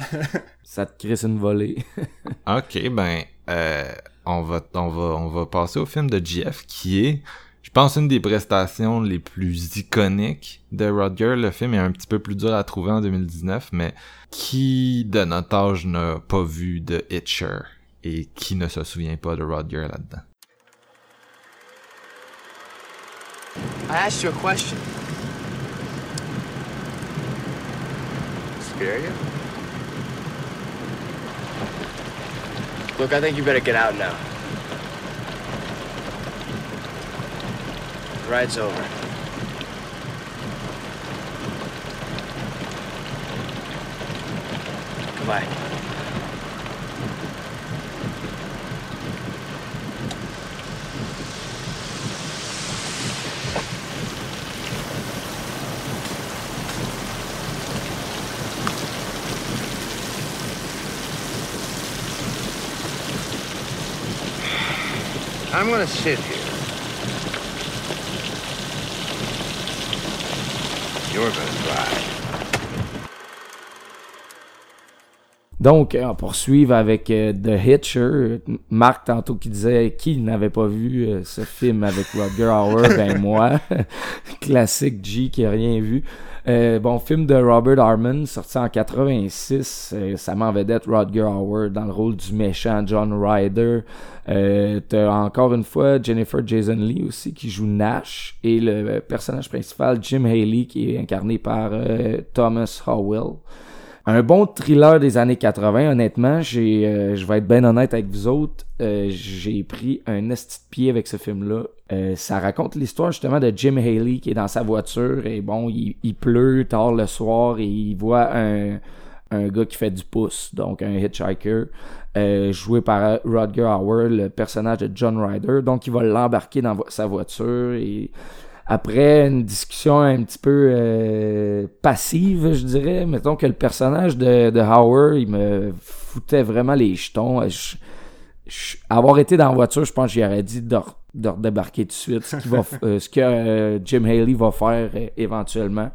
Ça te crisse une volée. Ok, ben, euh, on va, on va, on va passer au film de GF qui est, je pense, une des prestations les plus iconiques de Rodger. Le film est un petit peu plus dur à trouver en 2019, mais qui de notre âge n'a pas vu de Hitcher? Et qui ne se souvient pas de Rodger là-dedans? I asked you a question. Scare you? Look, I think you better get out now. The ride's over. Goodbye. Donc, on poursuivre avec euh, The Hitcher. Marc, tantôt, qui disait qu'il n'avait pas vu euh, ce film avec Rodger Hauer, ben moi. Classique G qui a rien vu. Euh, bon, film de Robert Harmon, sorti en 86. Euh, ça m'en vedette Rodger Hauer dans le rôle du méchant John Ryder. Euh, T'as encore une fois Jennifer Jason Lee aussi qui joue Nash. Et le personnage principal, Jim Haley, qui est incarné par Thomas Howell. Un bon thriller des années 80, honnêtement, j'ai, euh, je vais être bien honnête avec vous autres, euh, j'ai pris un esti de pied avec ce film-là. Euh, ça raconte l'histoire justement de Jim Haley qui est dans sa voiture et bon, il, pleut tard le soir et il voit un, un gars qui fait du pouce, donc un hitchhiker, euh, joué par Rodger Hauer, le personnage de John Ryder. Donc il va l'embarquer dans sa voiture et après une discussion un petit peu euh, passive, je dirais, mettons que le personnage de, de Howard, il me foutait vraiment les jetons. Je- je- avoir été dans la voiture, je pense que j'y aurais dit de, re- de redébarquer tout de suite, ce, qu'il va euh, ce que euh, Jim Haley va faire euh, éventuellement.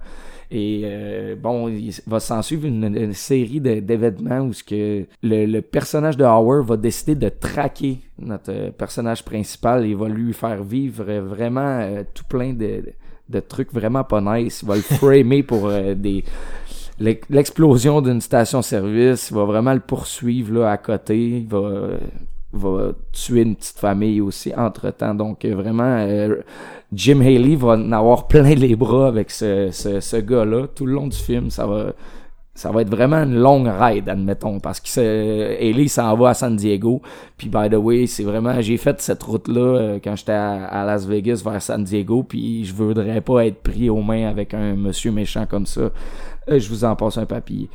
Et euh, bon, il va s'en suivre une, série d'événements où ce que le, personnage de Howard va décider de traquer notre euh, personnage principal et va lui faire vivre euh, vraiment euh, tout plein de, de trucs vraiment pas nice. Il va le framer pour des l'ex- l'explosion d'une station-service. Il va vraiment le poursuivre là à côté. Il va va tuer une petite famille aussi entre temps. Donc euh, vraiment, euh, Jim Haley va en avoir plein les bras avec ce, ce, ce gars-là tout le long du film. Ça va, ça va être vraiment une longue ride, admettons, parce que Haley s'en va à San Diego. Puis by the way, c'est vraiment, j'ai fait cette route-là euh, quand j'étais à, Las Vegas vers San Diego. Puis je voudrais pas être pris aux mains avec un monsieur méchant comme ça. Je vous en passe un papier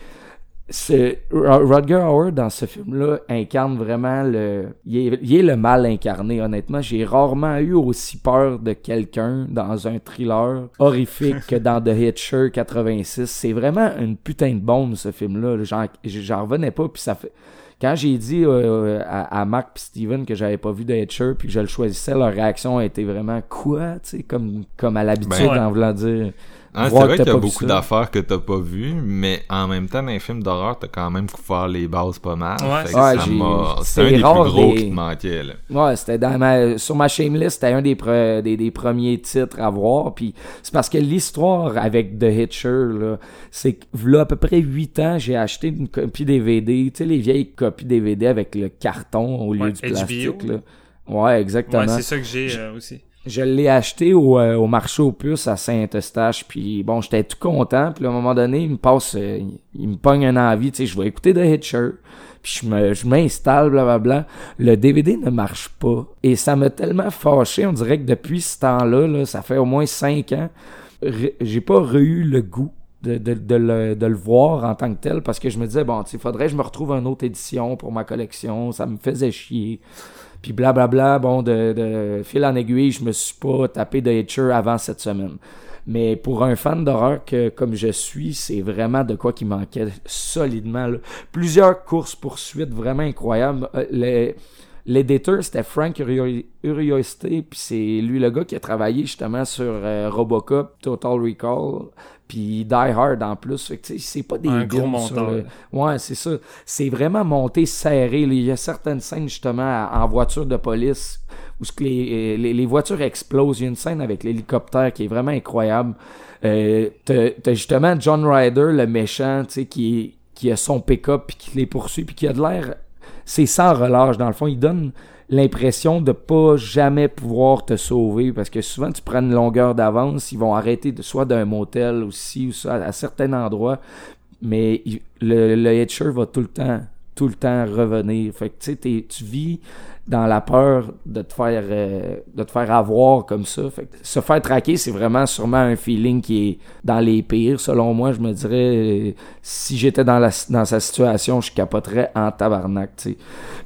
Rodger Howard dans ce film-là incarne vraiment le il est, il est le mal incarné honnêtement. J'ai rarement eu aussi peur de quelqu'un dans un thriller horrifique que dans The Hitcher 86 c'est vraiment une putain de bombe ce film-là. J'en, revenais pas puis ça fait quand j'ai dit euh, à, à Mark et Steven que j'avais pas vu The Hitcher puis que je le choisissais leur réaction a été vraiment quoi tu sais comme comme à l'habitude Ben, en voulant dire Hein, c'est vrai que qu'il y t'as a beaucoup d'affaires que t'as pas vues, mais en même temps, dans les films d'horreur, t'as quand même couvert les bases pas mal. Ouais, c'est Ouais, un des plus gros des- qui te manquait, là. Ouais, c'était dans ma sur ma shameless, c'était un des, pre- des des premiers titres à voir puis c'est parce que l'histoire avec The Hitcher là, c'est que là à peu près 8 ans, j'ai acheté une copie DVD, tu sais les vieilles copies DVD avec le carton au lieu Ouais, du plastique HBO. là. Ouais, exactement. Ouais, c'est ça que j'ai euh, aussi. Je l'ai acheté au, euh, au marché aux puces à Saint-Eustache, puis bon, j'étais tout content, puis à un moment donné, il me passe, euh, il, il me pogne un envie, tu sais, je vais écouter The Hitcher, puis je m'installe, blablabla. Le DVD ne marche pas, et ça m'a tellement fâché, on dirait que depuis ce temps-là, là, ça fait au moins cinq ans, j'ai pas eu le goût de, le, de le voir en tant que tel, parce que je me disais, bon, sais, faudrait que je me retrouve une autre édition pour ma collection, ça me faisait chier. Puis blablabla, bon, de, fil en aiguille, je me suis pas tapé de Hitcher avant cette semaine. Mais pour un fan d'horreur comme je suis, c'est vraiment de quoi qui manquait solidement. Plusieurs courses poursuites vraiment incroyables. Euh, l'éditeur, c'était Frank Urioste, puis c'est lui le gars qui a travaillé justement sur euh, Robocop, Total Recall, puis Die Hard en plus. Fait que, c'est pas des Un gros le- Ouais, c'est ça. C'est vraiment monté serré. Il y a certaines scènes justement en voiture de police où ce que les, les, les voitures explosent. Il y a une scène avec l'hélicoptère qui est vraiment incroyable. Euh, t'as, justement John Ryder, le méchant, qui, qui a son pick-up puis qui les poursuit puis qui a de l'air... C'est sans relâche. Dans le fond, il donne l'impression de pas jamais pouvoir te sauver parce que souvent tu prends une longueur d'avance, ils vont arrêter de, soit d'un motel aussi ou ça à certains endroits, mais le, le va tout le temps tout le temps revenir. Fait que tu sais, tu vis dans la peur de te faire euh, de te faire avoir comme ça. Se faire traquer, c'est vraiment sûrement un feeling qui est dans les pires. Selon moi, je me dirais si j'étais dans la dans sa situation, je capoterais en tabarnak.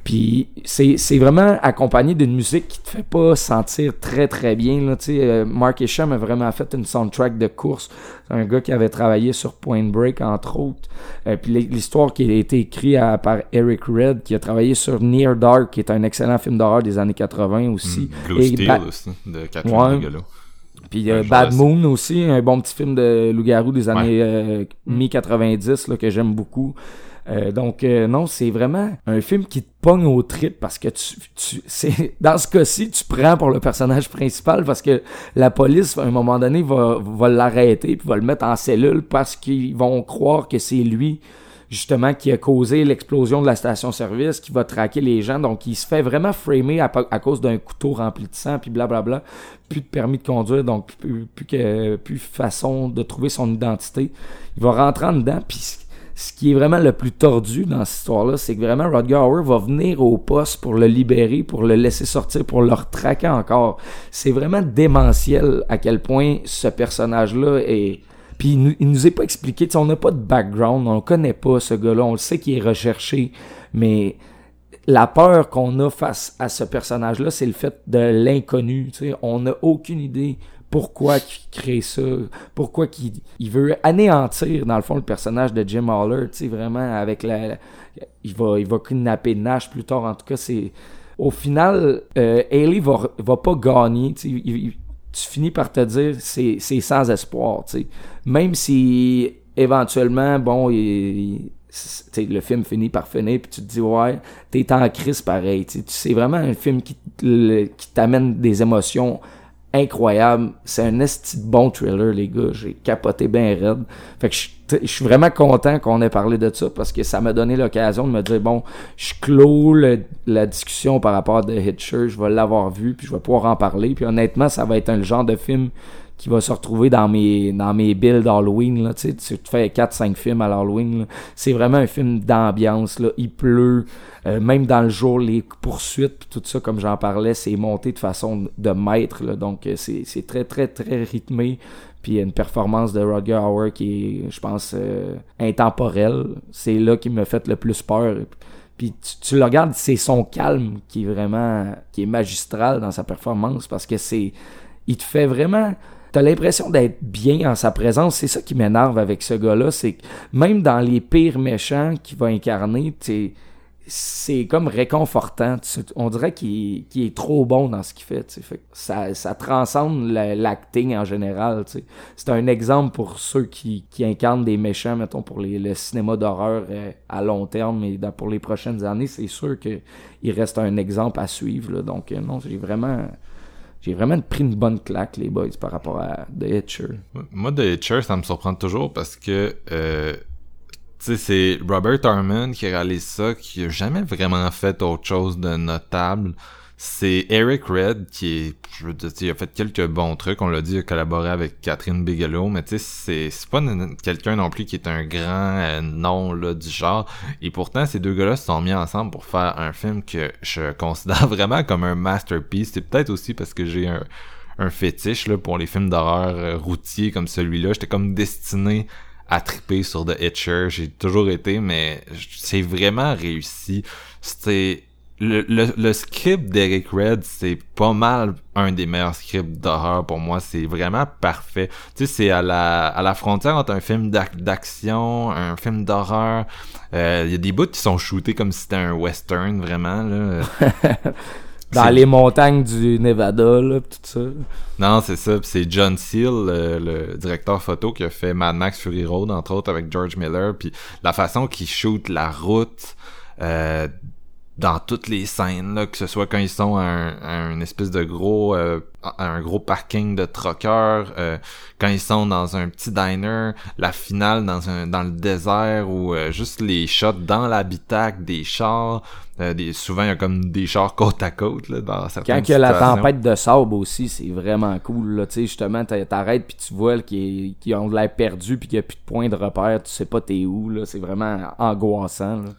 Puis c'est vraiment accompagné d'une musique qui te fait pas sentir très très bien là. Euh, Mark Isham a vraiment fait une soundtrack de course. C'est un gars qui avait travaillé sur Point Break entre autres. Euh, puis l'histoire qui a été écrite par Eric Red, qui a travaillé sur Near Dark, qui est un excellent film d'horreur des années 80 aussi. Blue Et Steel Ba- aussi, de Catherine Ouais. Puis euh, Ouais, Bad Moon aussi, un bon petit film de loup-garou des Ouais. années euh, mi-90 là, que j'aime beaucoup. Euh, donc euh, non, c'est vraiment un film qui te pogne au trip parce que tu, tu c'est dans ce cas-ci, tu prends pour le personnage principal parce que la police à un moment donné va, va l'arrêter puis va le mettre en cellule parce qu'ils vont croire que c'est lui justement qui a causé l'explosion de la station-service, qui va traquer les gens. Donc, il se fait vraiment framer à, cause d'un couteau rempli de sang, puis blablabla. Plus de permis de conduire, donc plus, que, plus façon de trouver son identité. Il va rentrer en dedans, puis ce- ce qui est vraiment le plus tordu dans cette histoire-là, c'est que vraiment Rodger Hauer va venir au poste pour le libérer, pour le laisser sortir, pour le retraquer encore. C'est vraiment démentiel à quel point ce personnage-là est... Puis il nous, il nous est pas expliqué, on n'a pas de background, on le connaît pas ce gars-là, on le sait qu'il est recherché, mais la peur qu'on a face à ce personnage-là, c'est le fait de l'inconnu. tu sais. On n'a aucune idée pourquoi il crée ça, pourquoi qu'il il veut anéantir, dans le fond, le personnage de Jim Haller, tu sais, vraiment, avec la... il, va, il va kidnapper Nash plus tard, en tout cas, c'est... Au final, euh, Haley va, va pas gagner, il- il- tu finis par te dire c'est c'est sans espoir, tu sais. Même si éventuellement, bon, le film finit par finir, puis tu te dis, ouais, t'es en crise pareil. C'est vraiment un film qui, qui t'amène des émotions incroyables. C'est un esti bon thriller, les gars. J'ai capoté bien raide. Fait que je suis vraiment content qu'on ait parlé de ça parce que ça m'a donné l'occasion de me dire, bon, je clôt la discussion par rapport à The Hitcher, je vais l'avoir vu, puis je vais pouvoir en parler. Puis honnêtement, ça va être un genre de film qui va se retrouver dans mes dans mes billes d'Halloween là, tu sais, tu fais 4 5 films à l'Halloween. C'est vraiment un film d'ambiance là, il pleut, euh, même dans le jour les poursuites tout ça comme j'en parlais, c'est monté de façon de maître là, donc euh, c'est très très très rythmé. Puis il y a une performance de Rodger Hauer qui est, je pense, euh, intemporelle. C'est là qui me fait le plus peur. Puis tu, tu le regardes, c'est son calme qui est vraiment, qui est magistral dans sa performance parce que c'est, il te fait vraiment, t'as l'impression d'être bien en sa présence. C'est ça qui m'énerve avec ce gars-là, c'est que même dans les pires méchants qu'il va incarner, c'est comme réconfortant. On dirait qu'il est trop bon dans ce qu'il fait. ça, ça transcende la- l'acting en général. C'est un exemple pour ceux qui, incarnent des méchants, mettons, pour le cinéma d'horreur euh, à long terme et pour les prochaines années. C'est sûr qu'il reste un exemple à suivre. Donc, euh, non, j'ai vraiment... J'ai vraiment pris une bonne claque, les boys, par rapport à The Hitcher. Moi, The Hitcher, ça me surprend toujours parce que, euh, tu sais, c'est Robert Harmon qui réalise ça, qui a jamais vraiment fait autre chose de notable. C'est Eric Red qui est, je veux dire, il a fait quelques bons trucs. On l'a dit, il a collaboré avec Catherine Bigelow, mais tu sais, c'est, pas quelqu'un non plus qui est un grand euh, nom là du genre. Et pourtant, ces deux gars-là se sont mis ensemble pour faire un film que je considère vraiment comme un masterpiece. C'est peut-être aussi parce que j'ai un un fétiche pour les films d'horreur euh, routiers comme celui-là. J'étais comme destiné à triper sur The Hitcher. J'ai toujours été, mais c'est vraiment réussi. C'est le, le, le script d'Eric Red, c'est pas mal un des meilleurs scripts d'horreur pour moi. C'est vraiment parfait. Tu sais, c'est à la, à la frontière entre un film d'ac- d'action, un film d'horreur. Euh, Il y a des bouts qui sont shootés comme si c'était un western, vraiment. Là. Dans les montagnes du Nevada, là, tout ça. Non, c'est ça. C'est John Seal, le, le directeur photo, qui a fait Mad Max Fury Road, entre autres, avec George Miller. Puis la façon qu'il shoot la route euh, dans toutes les scènes, là, que ce soit quand ils sont à un, à un espèce de gros euh, à un gros parking de truckers, euh, quand ils sont dans un petit diner, la finale dans un dans le désert ou euh, juste les shots dans l'habitacle des chars. euh, des, souvent, il y a comme des chars côte à côte là, dans certaines Quand il y a la tempête de sable aussi, c'est vraiment cool. Là. Tu sais, justement, t'a- t'arrêtes puis tu vois qu'ils qu'ils ont de l'air perdu puis qu'il n'y a plus de point de repère. Tu sais pas t'es où. là. C'est vraiment angoissant. là.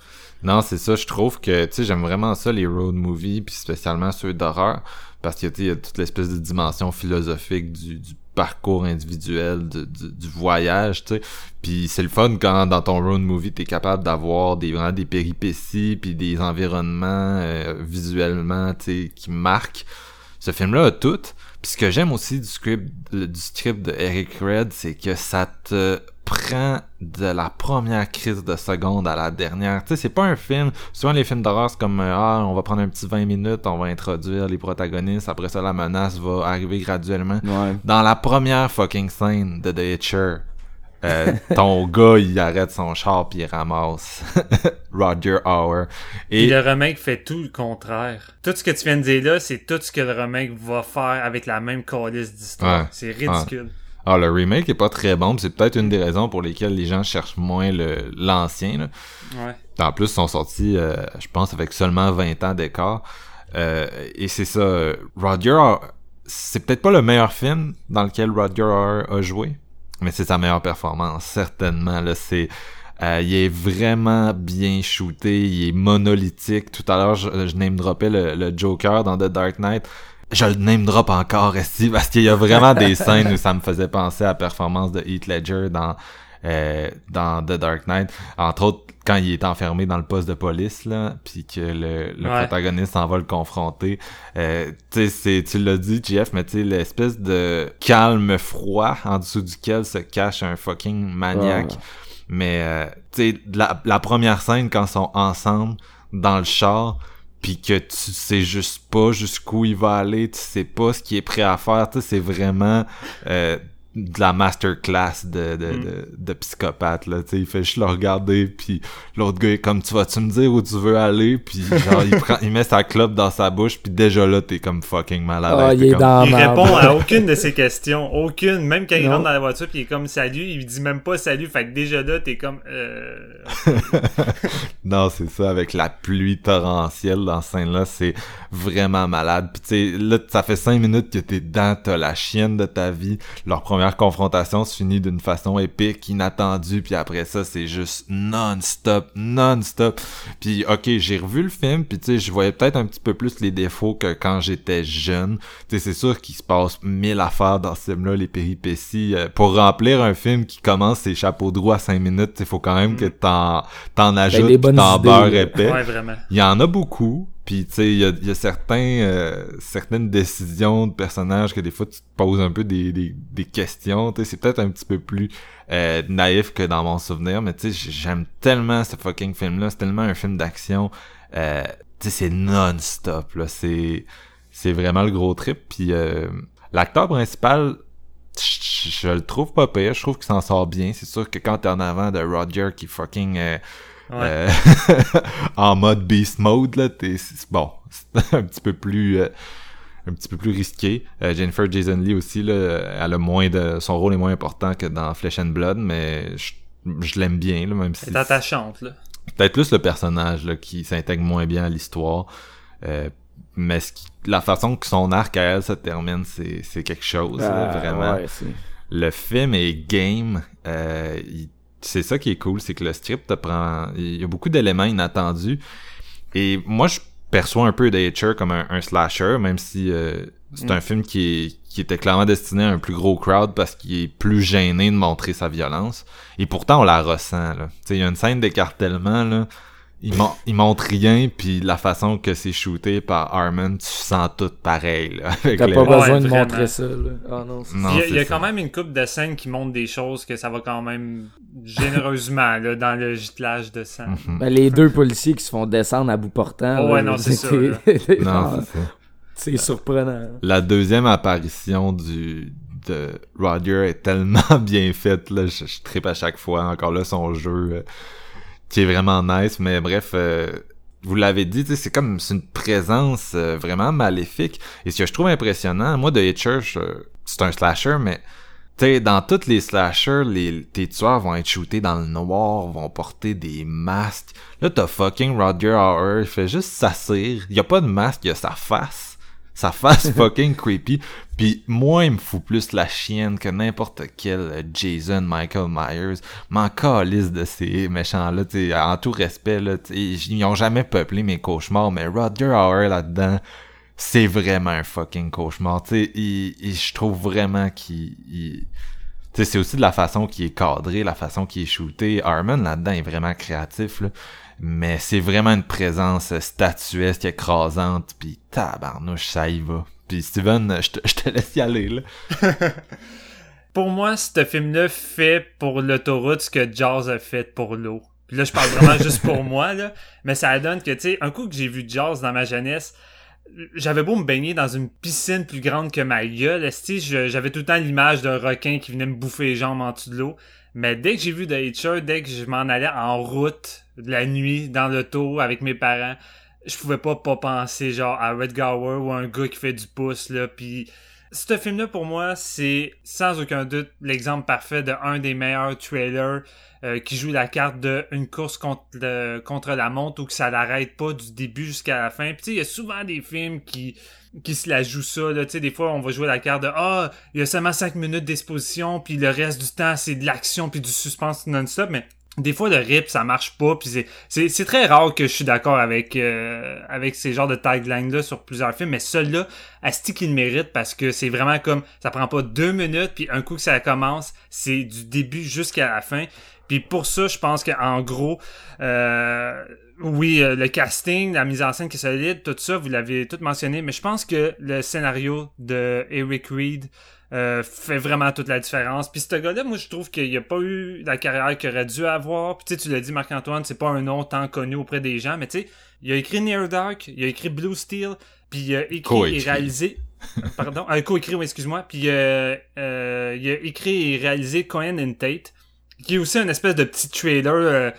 Non, c'est ça, je trouve que, tu sais, j'aime vraiment ça, les road movies, puis spécialement ceux d'horreur, parce que, tu sais, il y a toute l'espèce de dimension philosophique du, parcours individuel, du, du, du voyage, tu sais. Puis c'est le fun quand, dans ton road movie, t'es capable d'avoir des, vraiment des péripéties, puis des environnements euh, visuellement, tu sais, qui marquent. Ce film-là a tout. Puis ce que j'aime aussi du script, du script de Eric Red, c'est que ça te prend de la première crise de seconde à la dernière. Tu sais, c'est pas un film. Souvent, les films d'horreur, c'est comme, euh, ah, on va prendre un petit 20 minutes, on va introduire les protagonistes, après ça, la menace va arriver graduellement. Ouais. Dans la première fucking scène de The Hitcher, euh, ton gars, il arrête son char puis il ramasse Roger Hauer. Et Et le remake fait tout le contraire. Tout ce que tu viens de dire là, c'est tout ce que le remake va faire avec la même calice d'histoire. Ouais. C'est ridicule. Ah, le remake est pas très bon, c'est peut-être une des raisons pour lesquelles les gens cherchent moins le l'ancien. Ouais. En plus, ils sont sortis, euh, je pense, avec seulement 20 ans d'écart. Euh, et c'est ça, Roger, c'est peut-être pas le meilleur film dans lequel Roger a joué, mais c'est sa meilleure performance, certainement. Là, c'est, euh, il est vraiment bien shooté, il est monolithique. Tout à l'heure, je, je name droppais le, le Joker dans The Dark Knight. Je le name drop encore ici parce qu'il y a vraiment des scènes où ça me faisait penser à la performance de Heath Ledger dans euh, dans The Dark Knight. Entre autres, quand il est enfermé dans le poste de police, là, puis que le, le Ouais. protagoniste s'en va le confronter. Euh, tu sais, c'est- tu l'as dit, Jeff, mais tu sais, l'espèce de calme froid en dessous duquel se cache un fucking maniaque. Ouais. Mais, euh, tu sais, la, la première scène, quand ils sont ensemble dans le char, puis que tu sais juste pas jusqu'où il va aller, tu sais pas ce qu'il est prêt à faire, tu sais, c'est vraiment euh, de la masterclass de, de, Mm. de, de psychopathe, là, tu sais, il fait juste le regarder, puis l'autre gars est comme, tu vas-tu me dire où tu veux aller, puis genre, il prend, il met sa clope dans sa bouche, puis déjà là, t'es comme fucking malade. Ah, il dans répond à aucune de ces questions. Aucune. Même quand il rentre dans la voiture puis il est comme salut, il dit même pas salut. Fait que déjà là, t'es comme euh... Non, c'est ça, avec la pluie torrentielle dans cette scène-là, c'est vraiment malade. Puis tu sais, là, ça fait cinq minutes que t'es dedans, t'as la chienne de ta vie. Leur première confrontation se finit d'une façon épique, inattendue, puis après ça, c'est juste non-stop, non-stop. Puis ok, j'ai revu le film, puis tu sais, je voyais peut-être un petit peu plus les défauts que quand j'étais jeune. Tu sais, c'est sûr qu'il se passe mille affaires dans ce film-là, les péripéties. Euh, pour remplir un film qui commence ses chapeaux de roue à cinq minutes, il faut quand même que t'en, t'en ajoutes, Ben, des puis bonnes t'en beurres épais. Ouais, vraiment. Il y en a beaucoup, puis tu sais, il y a, y a certains, euh, certaines décisions de personnages que des fois tu te poses un peu des, des, des questions, tu sais, c'est peut-être un petit peu plus euh, naïf que dans mon souvenir, mais tu sais, j'aime tellement ce fucking film-là, c'est tellement un film d'action, euh, tu sais, c'est non-stop, là, c'est, c'est vraiment le gros trip, puis euh, l'acteur principal, je, le trouve pas pire, je trouve qu'il s'en sort bien, c'est sûr que quand t'es en avant de Roger qui fucking... euh, Ouais. euh, en mode beast mode là t'es c'est- bon c'est un petit peu plus euh, un petit peu plus risqué Euh, Jennifer Jason Lee aussi là elle a moins de son rôle est moins important que dans Flesh and Blood mais je, je l'aime bien là même si C'est attachante, là. peut-être plus le personnage là, qui s'intègre moins bien à l'histoire Euh, mais ce qui- la façon que son arc à elle se termine c'est quelque chose là, Ah, vraiment ouais, le film est game. Euh, il- c'est ça qui est cool, c'est que le script te prend. Il y a beaucoup d'éléments inattendus. Et moi, je perçois un peu The Hitcher comme un, un slasher, même si euh, c'est Mm. un film qui, est, qui était clairement destiné à un plus gros crowd parce qu'il est plus gêné de montrer sa violence. Et pourtant, on la ressent. Là. Tu sais, Il y a une scène d'écartèlement là, il, mon- il montre rien, puis la façon que c'est shooté par Harmon, tu sens tout pareil, T'as les- pas besoin Ouais, de vraiment. montrer ça, là. Ah non, il y a, c'est il y a ça. quand même une coupe de scènes qui montrent des choses que ça va quand même généreusement là, dans le giclage de sang. Mhm. Ben, les deux policiers qui se font descendre à bout portant. Oh, là, ouais, non, c'est ça, Non, c'est ça. c'est surprenant. La deuxième apparition du de Roger est tellement bien faite là, je, je trippe à chaque fois. Encore là, son jeu euh, qui est vraiment nice, mais bref, euh, vous l'avez dit, c'est comme c'est une présence euh, vraiment maléfique. Et ce que je trouve impressionnant, moi de Hitcher, je- c'est un slasher, mais tu sais, dans tous les slashers, les, tes tueurs vont être shootés dans le noir, vont porter des masques. Là, t'as fucking Roger Hauer, il fait juste s'assire. Il a pas de masque, il a sa face. Sa face fucking creepy. Puis moi, il me fout plus la chienne que n'importe quel Jason Michael Myers. M'en calisse de ces méchants-là, tu en tout respect, là, ils ont jamais peuplé mes cauchemars, mais Roger Hauer là-dedans, c'est vraiment un fucking cauchemar. Tu je trouve vraiment qu'il... il- c'est aussi de la façon qu'il est cadré, la façon qu'il est shooté. Harmon, là-dedans, est vraiment créatif, là. Mais c'est vraiment une présence statuesque, écrasante, puis tabarnouche, ça y va. Puis Steven, je te, je te laisse y aller, là. Pour moi, ce film-là fait pour l'autoroute ce que Jaws a fait pour l'eau. Puis là, je parle vraiment juste pour moi, là. Mais ça donne que, tu sais, un coup que j'ai vu Jaws dans ma jeunesse, j'avais beau me baigner dans une piscine plus grande que ma gueule, j'avais tout le temps l'image d'un requin qui venait me bouffer les jambes en dessous de l'eau. Mais dès que j'ai vu The Hitcher, dès que je m'en allais en route, la nuit, dans l'auto, avec mes parents, je pouvais pas pas penser genre à Red Gower ou à un gars qui fait du pouce, là, puis ce film-là, pour moi, c'est sans aucun doute l'exemple parfait de un des meilleurs trailers euh, qui joue la carte de une course contre, le- contre la montre ou que ça l'arrête pas du début jusqu'à la fin. Puis tu sais, il y a souvent des films qui qui se la jouent ça. Là. Tu sais, des fois, on va jouer la carte de « Ah, il y a seulement 5 minutes d'exposition, puis le reste du temps, c'est de l'action puis du suspense non-stop. » Mais des fois, le rip, ça marche pas. Puis c'est- très rare que je suis d'accord avec, euh, avec ces genres de taglines-là sur plusieurs films. Mais celui-là, Asti qu'il mérite parce que c'est vraiment comme ça prend pas deux minutes puis un coup que ça commence c'est du début jusqu'à la fin puis pour ça je pense qu'en gros euh, oui euh, le casting la mise en scène qui est solide tout ça vous l'avez tout mentionné mais je pense que le scénario de Eric Reed euh, fait vraiment toute la différence. Puis ce gars-là, moi, je trouve qu'il a pas eu la carrière qu'il aurait dû avoir. Puis tu sais, tu l'as dit, Marc-Antoine, c'est pas un nom tant connu auprès des gens, mais tu sais, il a écrit Near Dark, il a écrit Blue Steel, puis il a écrit et réalisé... Pardon, euh, co-écrit, oui, excuse-moi. Puis euh, euh, il a écrit et réalisé Cohen and Tate, qui est aussi une espèce de petit trailer euh,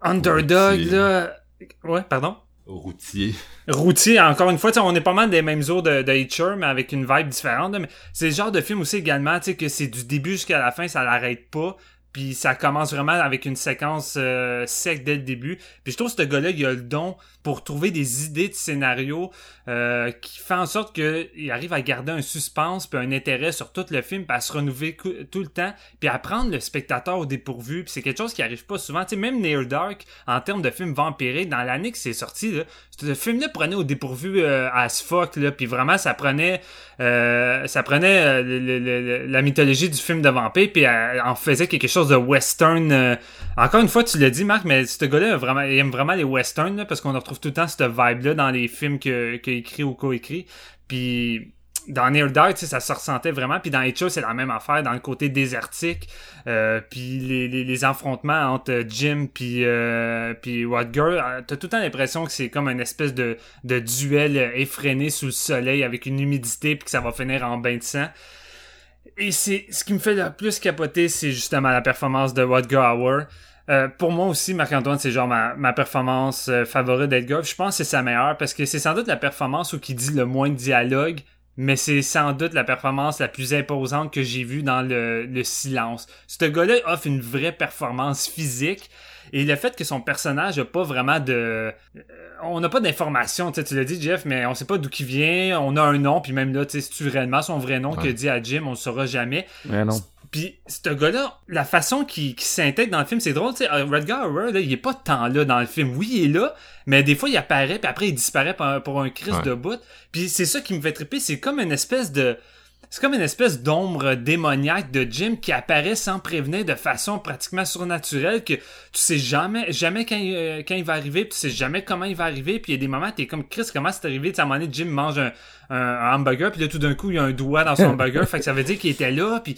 underdog, là. Ouais, pardon? Routier. Routier, encore une fois, tu sais, on est pas mal des mêmes eaux de, de Hitcher, mais avec une vibe différente. mais c'est le genre de film aussi également, tu sais, que c'est du début jusqu'à la fin, ça l'arrête pas. Puis ça commence vraiment avec une séquence euh, sec dès le début. Puis je trouve que ce gars-là, il a le don pour trouver des idées de scénario euh, qui fait en sorte qu'il arrive à garder un suspense puis un intérêt sur tout le film, puis à se renouveler tout le temps, puis à prendre le spectateur au dépourvu. Puis c'est quelque chose qui arrive pas souvent. Tu sais, même Near Dark, en termes de film vampiré, dans l'année que c'est sorti, là, ce film-là prenait au dépourvu euh, fuck, là, puis vraiment, ça prenait, euh, ça prenait euh, la mythologie du film de vampire, puis euh, en faisait quelque chose de western. euh. Encore une fois, tu l'as dit, Marc, mais ce gars-là, vraiment, il aime vraiment les westerns, parce qu'on retrouve tout le temps cette vibe-là dans les films que- qu'il a écrit ou co-écrit. Puis dans Near Dark, ça se ressentait vraiment. Puis dans Hitcher, c'est la même affaire, dans le côté désertique. Euh, puis les, les, affrontements entre Jim puis euh, puis Rodger, euh, t'as tout le temps l'impression que c'est comme une espèce de, de duel effréné sous le soleil avec une humidité puis que ça va finir en bain de sang. Et c'est ce qui me fait le plus capoter, c'est justement la performance de Rodger Hauer. Euh, pour moi aussi, Marc-Antoine, c'est genre ma, ma performance euh, favorite d'Edgar. Je pense que c'est sa meilleure parce que c'est sans doute la performance où il dit le moins de dialogue, mais c'est sans doute la performance la plus imposante que j'ai vue dans le, le silence. Ce gars-là offre une vraie performance physique. Et le fait que son personnage a pas vraiment de... euh, on n'a pas d'informations, tu sais, tu l'as dit Jeff, mais on sait pas d'où il vient, on a un nom, puis même là, tu sais, c'est-tu réellement son vrai nom Ouais. qu'il dit à Jim, on le saura jamais. Mais non. Puis ce gars-là, la façon qu'il s'intègre dans le film, c'est drôle, tu sais, euh, Redgar Hauer, là, il est pas tant là dans le film. Oui, il est là, mais des fois il apparaît, puis après il disparaît pour un, pour un crise Ouais. de bout. Puis c'est ça qui me fait triper, c'est comme une espèce de c'est comme une espèce d'ombre démoniaque de Jim qui apparaît sans prévenir de façon pratiquement surnaturelle que tu sais jamais jamais quand il, euh, va arriver, puis tu sais jamais comment il va arriver, puis il y a des moments t'es comme Chris comment c'est arrivé, tu sais, à un moment donné Jim mange un, un, un hamburger, puis là tout d'un coup il y a un doigt dans son hamburger, fait que ça veut dire qu'il était là, puis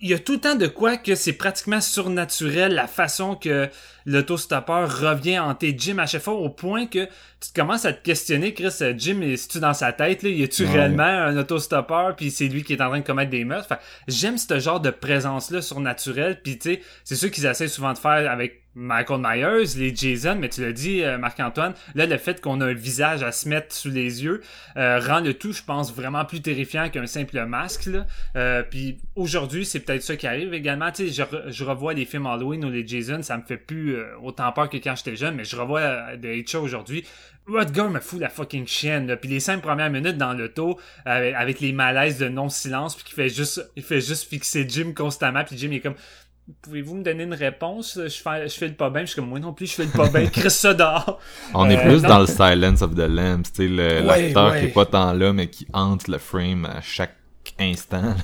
il y a tout le temps de quoi que c'est pratiquement surnaturel la façon que l'autostoppeur revient hanter Jim à chaque fois au point que tu commences à te questionner Chris euh, Jim est-tu dans sa tête là, y a-tu Ouais. réellement un autostoppeur puis c'est lui qui est en train de commettre des meurtres? Fait, j'aime ce genre de présence là surnaturelle puis tu sais c'est sûr qu'ils essaient souvent de faire avec Michael Myers, les Jason, mais tu l'as dit, euh, Marc-Antoine, là, le fait qu'on a un visage à se mettre sous les yeux euh, rend le tout, je pense, vraiment plus terrifiant qu'un simple masque. Là. Euh, puis aujourd'hui, c'est peut-être ça qui arrive également. Tu sais, je, re- je revois les films Halloween ou les Jason, ça me fait plus euh, autant peur que quand j'étais jeune, mais je revois de Hitcher aujourd'hui. Rutger me fout la fucking chienne. Là. Puis les cinq premières minutes dans l'auto, euh, avec les malaises de non-silence, puis qui fait juste, il fait juste fixer Jim constamment, puis Jim est comme pouvez-vous me donner une réponse? Je fais, je fais le pas bien. Je suis comme, moi non plus, je fais le pas bien. Chris ça dehors. On est Euh, plus non. dans le Silence of the Lambs, tu sais, Ouais, l'acteur ouais. qui est pas tant là, mais qui hante le frame à chaque instant.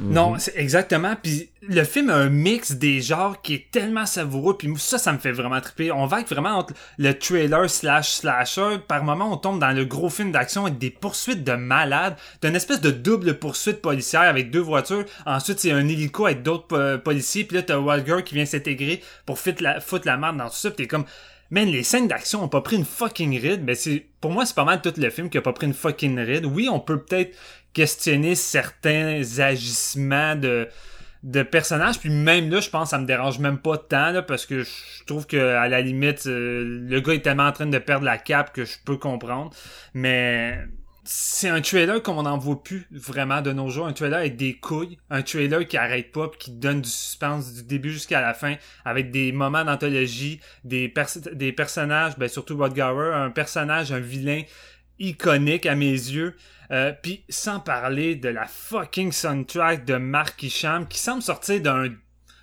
Non, c'est exactement. Puis le film a un mix des genres qui est tellement savoureux. Puis ça, ça me fait vraiment triper. On va être vraiment entre le trailer slash slasher. Par moment, on tombe dans le gros film d'action avec des poursuites de malades, d'une espèce de double poursuite policière avec deux voitures. Ensuite, c'est un hélico avec d'autres policiers. Puis là, t'as Walger qui vient s'intégrer pour foutre la, foutre la merde dans tout ça. Puis t'es comme... Man, les scènes d'action ont pas pris une fucking ride, mais c'est pour moi c'est pas mal tout le film qui a pas pris une fucking ride. Oui, on peut peut-être questionner certains agissements de de personnages puis même là je pense que ça me dérange même pas tant là parce que je trouve que à la limite euh, le gars est tellement en train de perdre la cape que je peux comprendre mais c'est un trailer comme on n'en voit plus vraiment de nos jours. Un trailer avec des couilles. Un trailer qui arrête pas qui donne du suspense du début jusqu'à la fin avec des moments d'anthologie, des, des personnages, ben surtout Rod un personnage, un vilain iconique à mes yeux. Euh, puis sans parler de la fucking soundtrack de Mark Isham qui semble sortir d'un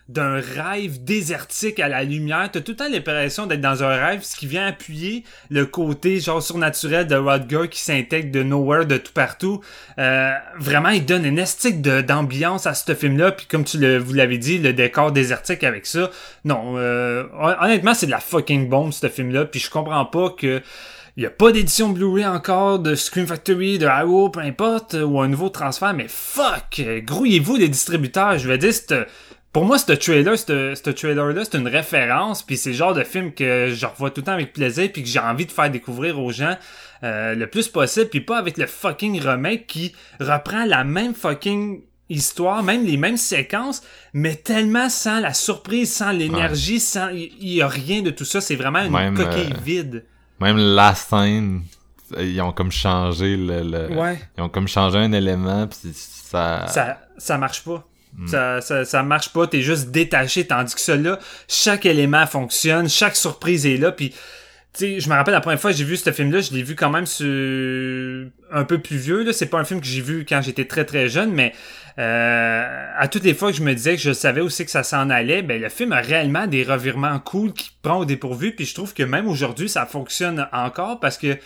d'un rêve désertique à la lumière. T'as tout le temps l'impression d'être dans un rêve, ce qui vient appuyer le côté genre surnaturel de Rodger qui s'intègre de nowhere, de tout partout. Euh, vraiment, il donne une esthétique d'ambiance à ce film-là. Puis comme tu le, vous l'avez dit, le décor désertique avec ça. Non, euh, hon- honnêtement, c'est de la fucking bombe ce film-là. Puis je comprends pas que il y a pas d'édition Blu-ray encore de Scream Factory, de Arrow, peu importe, ou un nouveau transfert, mais fuck! Grouillez-vous les distributeurs, je veux dire. Pour moi, ce trailer, ce ce trailer-là, c'est une référence, puis c'est le genre de film que je revois tout le temps avec plaisir, puis que j'ai envie de faire découvrir aux gens euh, le plus possible, puis pas avec le fucking remake qui reprend la même fucking histoire, même les mêmes séquences, mais tellement sans la surprise, sans l'énergie, sans... Il y a rien de tout ça, c'est vraiment une Même, coquille euh, vide. Même la scène, ils ont comme changé le, le- Ouais. ils ont comme changé un élément puis ça, ça ça marche pas. Hmm. Ça, ça, marche pas, t'es juste détaché, tandis que là, chaque élément fonctionne, chaque surprise est là, puis tu sais, je me rappelle la première fois que j'ai vu ce film-là, je l'ai vu quand même sur un peu plus vieux, là, c'est pas un film que j'ai vu quand j'étais très très jeune, mais euh, à toutes les fois que je me disais que je savais aussi que ça s'en allait, ben le film a réellement des revirements cool qui prend au dépourvu, puis je trouve que même aujourd'hui ça fonctionne encore parce que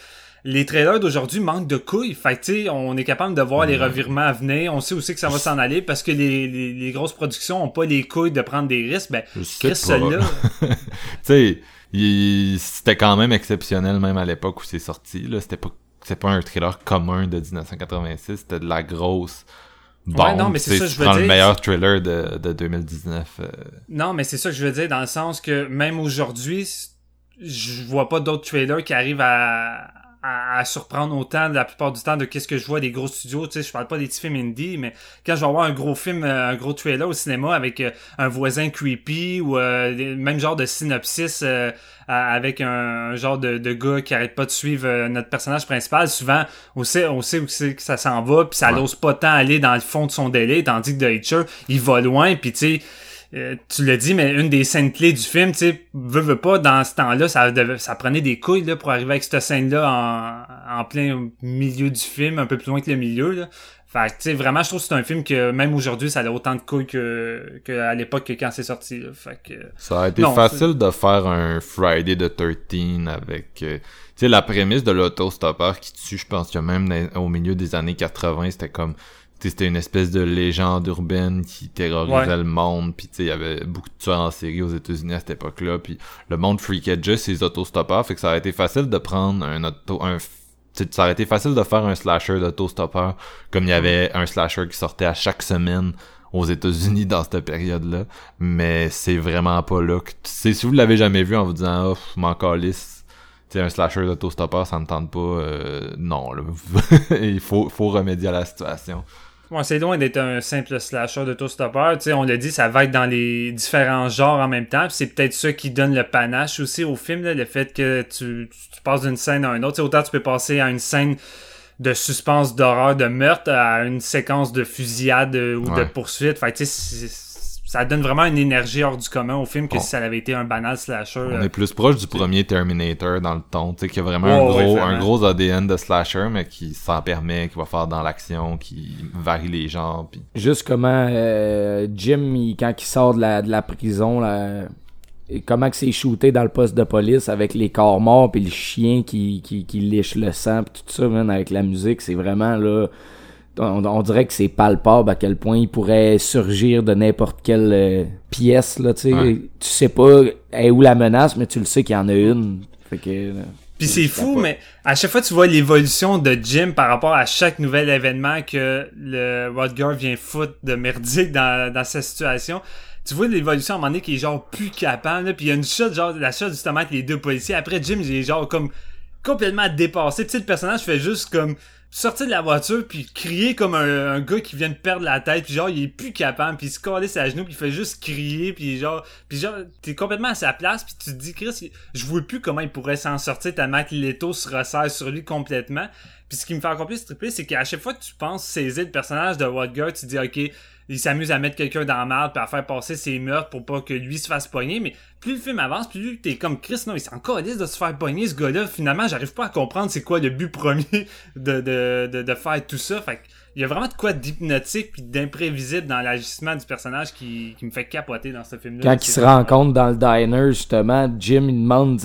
les trailers d'aujourd'hui manquent de couilles. Fait que, tu sais, on est capable de voir les revirements à venir. On sait aussi que ça va s'en aller parce que les, les, les grosses productions ont pas les couilles de prendre des risques. Ben, celui-là, tu sais, c'était quand même exceptionnel même à l'époque où c'est sorti c'était pas pas un thriller commun de 1986, c'était de la grosse bombe. Ouais, non, mais c'est ça, je veux prends le dire. meilleur thriller de, de 2019. euh, Non, mais c'est ça que je veux dire dans le sens que même aujourd'hui, je vois pas d'autres trailers qui arrivent à, à, à surprendre autant la plupart du temps de qu'est-ce que je vois des gros studios. Tu sais, je parle pas des petits films indie, mais quand je vais voir un gros film, euh, un gros trailer au cinéma avec euh, un voisin creepy ou euh, même genre de synopsis euh, avec un, un genre de, de gars qui arrête pas de suivre notre personnage principal, souvent on sait, on sait où c'est que ça s'en va, puis ça Ouais. n'ose pas tant aller dans le fond de son délai, tandis que The Hitcher, il va loin, puis tu sais euh, tu l'as dit, mais une des scènes clés du film, tu sais, veux, veux pas, dans ce temps-là, ça, ça prenait des couilles là, pour arriver avec cette scène-là en, en plein milieu du film, un peu plus loin que le milieu. Là. Fait que, tu sais, vraiment, je trouve que c'est un film que même aujourd'hui, ça a autant de couilles que, que à l'époque que quand c'est sorti. Là. Fait que, Ça a été Non, facile de faire un Friday the 13 avec euh, tu sais la prémisse de l'autostoppeur qui tue, je pense que même au milieu des années 80, c'était comme c'était une espèce de légende urbaine qui terrorisait Ouais. le monde, puis tu sais, il y avait beaucoup de tueurs en série aux États-Unis à cette époque-là, puis le monde freakait juste ses autostoppeurs, fait que ça aurait été facile de prendre un auto, un, ça aurait été facile de faire un slasher d'autostoppeur, comme il y avait un slasher qui sortait à chaque semaine aux États-Unis dans cette période-là, mais c'est vraiment pas là que, si vous l'avez jamais vu en vous disant, oh, m'en calisse, tu sais, un slasher d'autostoppeur, ça me tente pas, euh, non, là, il faut, faut remédier à la situation. Ouais, c'est loin d'être un simple slasher d'autostoppeur. Tu sais, on l'a dit, ça va être dans les différents genres en même temps. C'est peut-être ça qui donne le panache aussi au film, là, le fait que tu, tu passes d'une scène à une autre. Tu sais, autant tu peux passer à une scène de suspense, d'horreur, de meurtre, à une séquence de fusillade euh, ou de poursuite. Fait tu sais, ça donne vraiment une énergie hors du commun au film que si ça avait été un banal slasher. On euh, est plus proche du premier Terminator dans le ton, tu sais, qui a vraiment Ouais, un gros, vraiment. un gros ADN de slasher, mais qui s'en permet, qui va faire dans l'action, qui varie les genres, Juste comment euh, Jim, il- quand il sort de la, de la prison, là, comment que c'est shooté dans le poste de police avec les corps morts puis le chien qui, qui, qui liche le sang pis tout ça, man, avec la musique, c'est vraiment là. On, on dirait que c'est palpable à quel point il pourrait surgir de n'importe quelle euh, pièce, là, tu sais. Ouais. Tu sais pas est où la menace, mais tu le sais qu'il y en a une. Fait que. euh, Puis c'est fou, mais à chaque fois tu vois l'évolution de Jim par rapport à chaque nouvel événement que le Rodger vient foutre de merdique dans, dans sa situation. Tu vois l'évolution à un moment donné qui est genre plus capable, là, puis il y a une shot, genre la shot justement avec les deux policiers. Après Jim, il est genre comme complètement dépassé. Tu sais, le personnage fait juste comme sortir de la voiture puis crier comme un, un gars qui vient de perdre la tête puis genre il est plus capable puis il se colle à genoux puis il fait juste crier puis genre puis genre t'es complètement à sa place puis tu te dis Chris je vois plus comment il pourrait s'en sortir tellement que l'étau se resserre sur lui complètement. Puis ce qui me fait encore plus triper c'est qu'à chaque fois que tu penses saisir le personnage de Rodger tu dis ok il s'amuse à mettre quelqu'un dans la merde puis à faire passer ses meurtres pour pas que lui se fasse pogner mais plus le film avance plus t'es comme Chris non il s'en calisse de se faire pogner ce gars-là finalement j'arrive pas à comprendre c'est quoi le but premier de, de, de, de faire tout ça fait il y a vraiment de quoi d'hypnotique puis d'imprévisible dans l'agissement du personnage qui, qui me fait capoter dans ce film-là. Quand il se rencontre dans le diner, justement, Jim, il demande,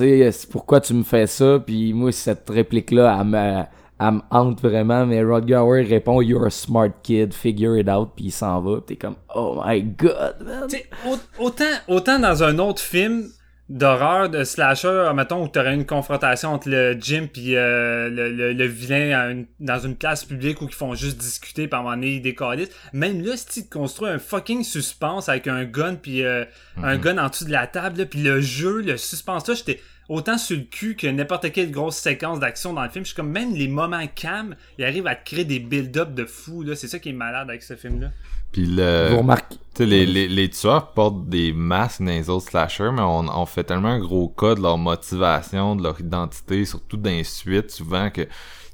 pourquoi tu me fais ça? Puis moi, cette réplique-là, elle me, elle me hante vraiment, mais Rod Gower répond, You're a smart kid, figure it out, puis il s'en va. T'es comme, Oh my god, man! Autant, autant dans un autre film d'horreur, de slasher, mettons, où t'aurais une confrontation entre le Jim puis euh, le, le, le vilain une- dans une place publique où ils font juste discuter par un moment donné, ils décalissent. Même là, si tu construis un fucking suspense avec un gun puis euh, un gun en dessous de la table, là, puis le jeu, le suspense là, j'étais autant sur le cul que n'importe quelle grosse séquence d'action dans le film. Je suis comme, même les moments calmes, ils arrivent à te créer des build-up de fou, là. C'est ça qui est malade avec ce film-là. puis le... Vous remarquez. Tu sais, les, les, les tueurs portent des masques dans les autres slashers, mais on, on fait tellement un gros cas de leur motivation, de leur identité, surtout dans les suites, souvent que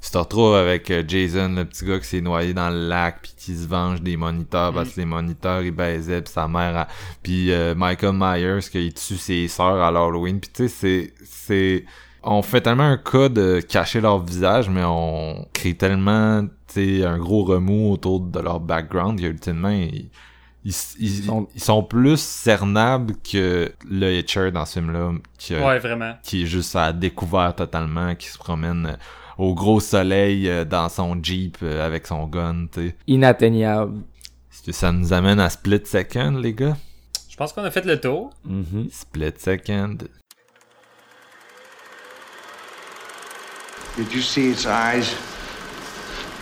tu te retrouves avec euh, Jason, le petit gars qui s'est noyé dans le lac, puis qui se venge des moniteurs, parce que les moniteurs, ils baisaient, puis sa mère... a- Puis euh, Michael Myers, qui tue ses sœurs à l'Halloween, puis tu sais, c'est... c'est on fait tellement un cas de cacher leur visage, mais on crée tellement, tu sais, un gros remous autour de leur background qu'ultimement, ils, ils, ils, sont- ils sont plus cernables que le Hitcher dans ce film-là, qui, Ouais, vraiment. qui est juste à découvert totalement, qui se promène au gros soleil euh, dans son Jeep euh, avec son gun, tu sais. Inatteignable. Est-ce que ça nous amène à Split Second, les gars? Je pense qu'on a fait le tour. Mhm. Split Second. Did you see its eyes?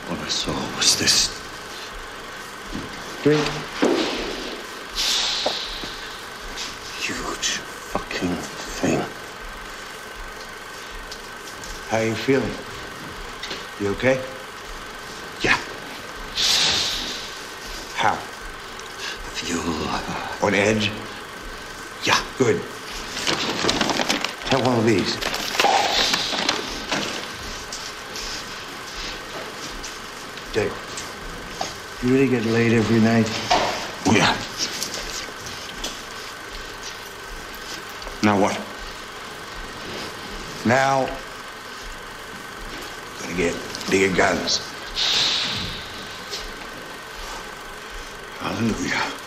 What I saw was this. Drink. Huge fucking thing. How you feeling? You okay? Yeah. How? Feel uh, on edge? Yeah, good. Have one of these. Dick, you really get laid every night? Oh, yeah. Now what? Now, gonna get bigger guns. Hallelujah.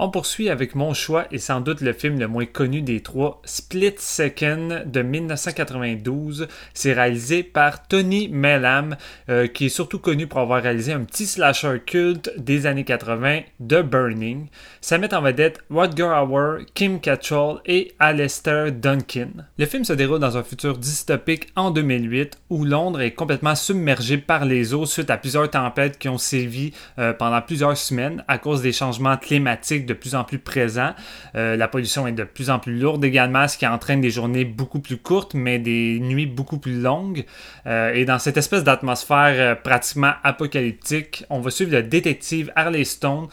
On poursuit avec mon choix et sans doute le film le moins connu des trois, Split Second de 1992. C'est réalisé par Tony Mellam, euh, qui est surtout connu pour avoir réalisé un petit slasher culte des années 80, The Burning. Ça met en vedette Rutger Hauer, Kim Cattrall et Alistair Duncan. Le film se déroule dans un futur dystopique en 2008 où Londres est complètement submergé par les eaux suite à plusieurs tempêtes qui ont sévi euh, pendant plusieurs semaines à cause des changements climatiques de plus en plus présent. Euh, la pollution est de plus en plus lourde également, ce qui entraîne des journées beaucoup plus courtes, mais des nuits beaucoup plus longues. Euh, et dans cette espèce d'atmosphère euh, pratiquement apocalyptique, on va suivre le détective Harley Stone,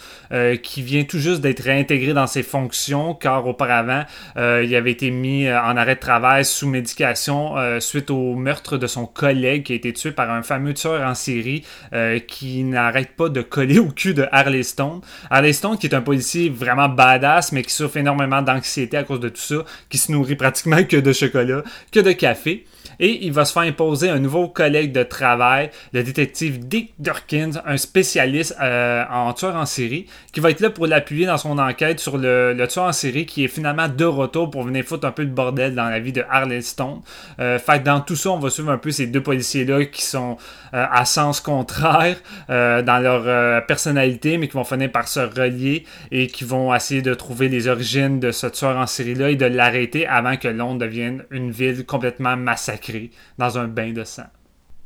qui vient tout juste d'être réintégré dans ses fonctions, car auparavant, il avait été mis en arrêt de travail sous médication suite au meurtre de son collègue qui a été tué par un fameux tueur en série qui n'arrête pas de coller au cul de Harley Stone. Harley Stone, qui est un policier vraiment badass, mais qui souffre énormément d'anxiété à cause de tout ça, qui se nourrit pratiquement que de chocolat, que de café et il va se faire imposer un nouveau collègue de travail, le détective Dick Durkins, un spécialiste euh, en tueur en série, qui va être là pour l'appuyer dans son enquête sur le, tueur en série qui est finalement de retour pour venir foutre un peu de bordel dans la vie de Harley Stone. Euh, fait dans tout ça, on va suivre un peu ces deux policiers-là qui sont euh, à sens contraire dans leur personnalité, mais qui vont finir par se relier et qui vont essayer de trouver les origines de ce tueur en série-là et de l'arrêter avant que Londres devienne une ville complètement massacrée dans un bain de sang.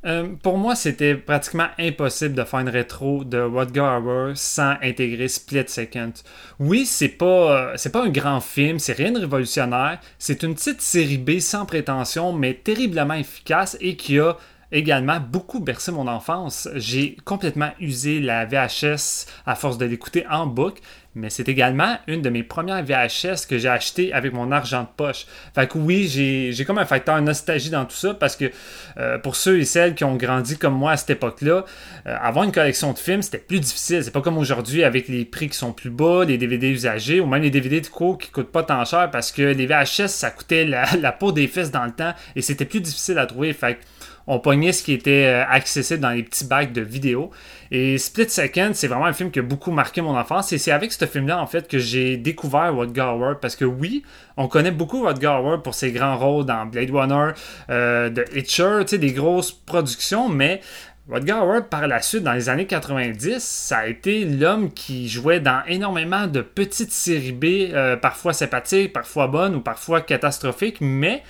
Euh, pour moi, c'était pratiquement impossible de faire une rétro de Rutger Hauer sans intégrer Split Second. Oui, c'est pas, euh, c'est pas un grand film, c'est rien de révolutionnaire. C'est une petite série B sans prétention, mais terriblement efficace et qui a également beaucoup bercé mon enfance. J'ai complètement usé la VHS à force de l'écouter en boucle mais c'est également une de mes premières VHS que j'ai acheté avec mon argent de poche. Fait que oui, j'ai comme un facteur nostalgie dans tout ça parce que euh, pour ceux et celles qui ont grandi comme moi à cette époque-là, euh, avoir une collection de films, c'était plus difficile. C'est pas comme aujourd'hui avec les prix qui sont plus bas, les DVD usagés ou même les DVD de cours qui coûtent pas tant cher parce que les VHS, ça coûtait la, la peau des fesses dans le temps et c'était plus difficile à trouver. Fait que on pognait ce qui était euh, accessible dans les petits bacs de vidéos. Et Split Second, c'est vraiment un film qui a beaucoup marqué mon enfance. Et c'est avec ce film-là, en fait, que j'ai découvert Rutger Hauer. Parce que oui, on connaît beaucoup Rutger Hauer pour ses grands rôles dans Blade Runner, euh, The Hitcher, des grosses productions. Mais Rutger Hauer, par la suite, dans les années 90, ça a été l'homme qui jouait dans énormément de petites séries B, euh, parfois sympathiques, parfois bonnes ou parfois catastrophiques, mais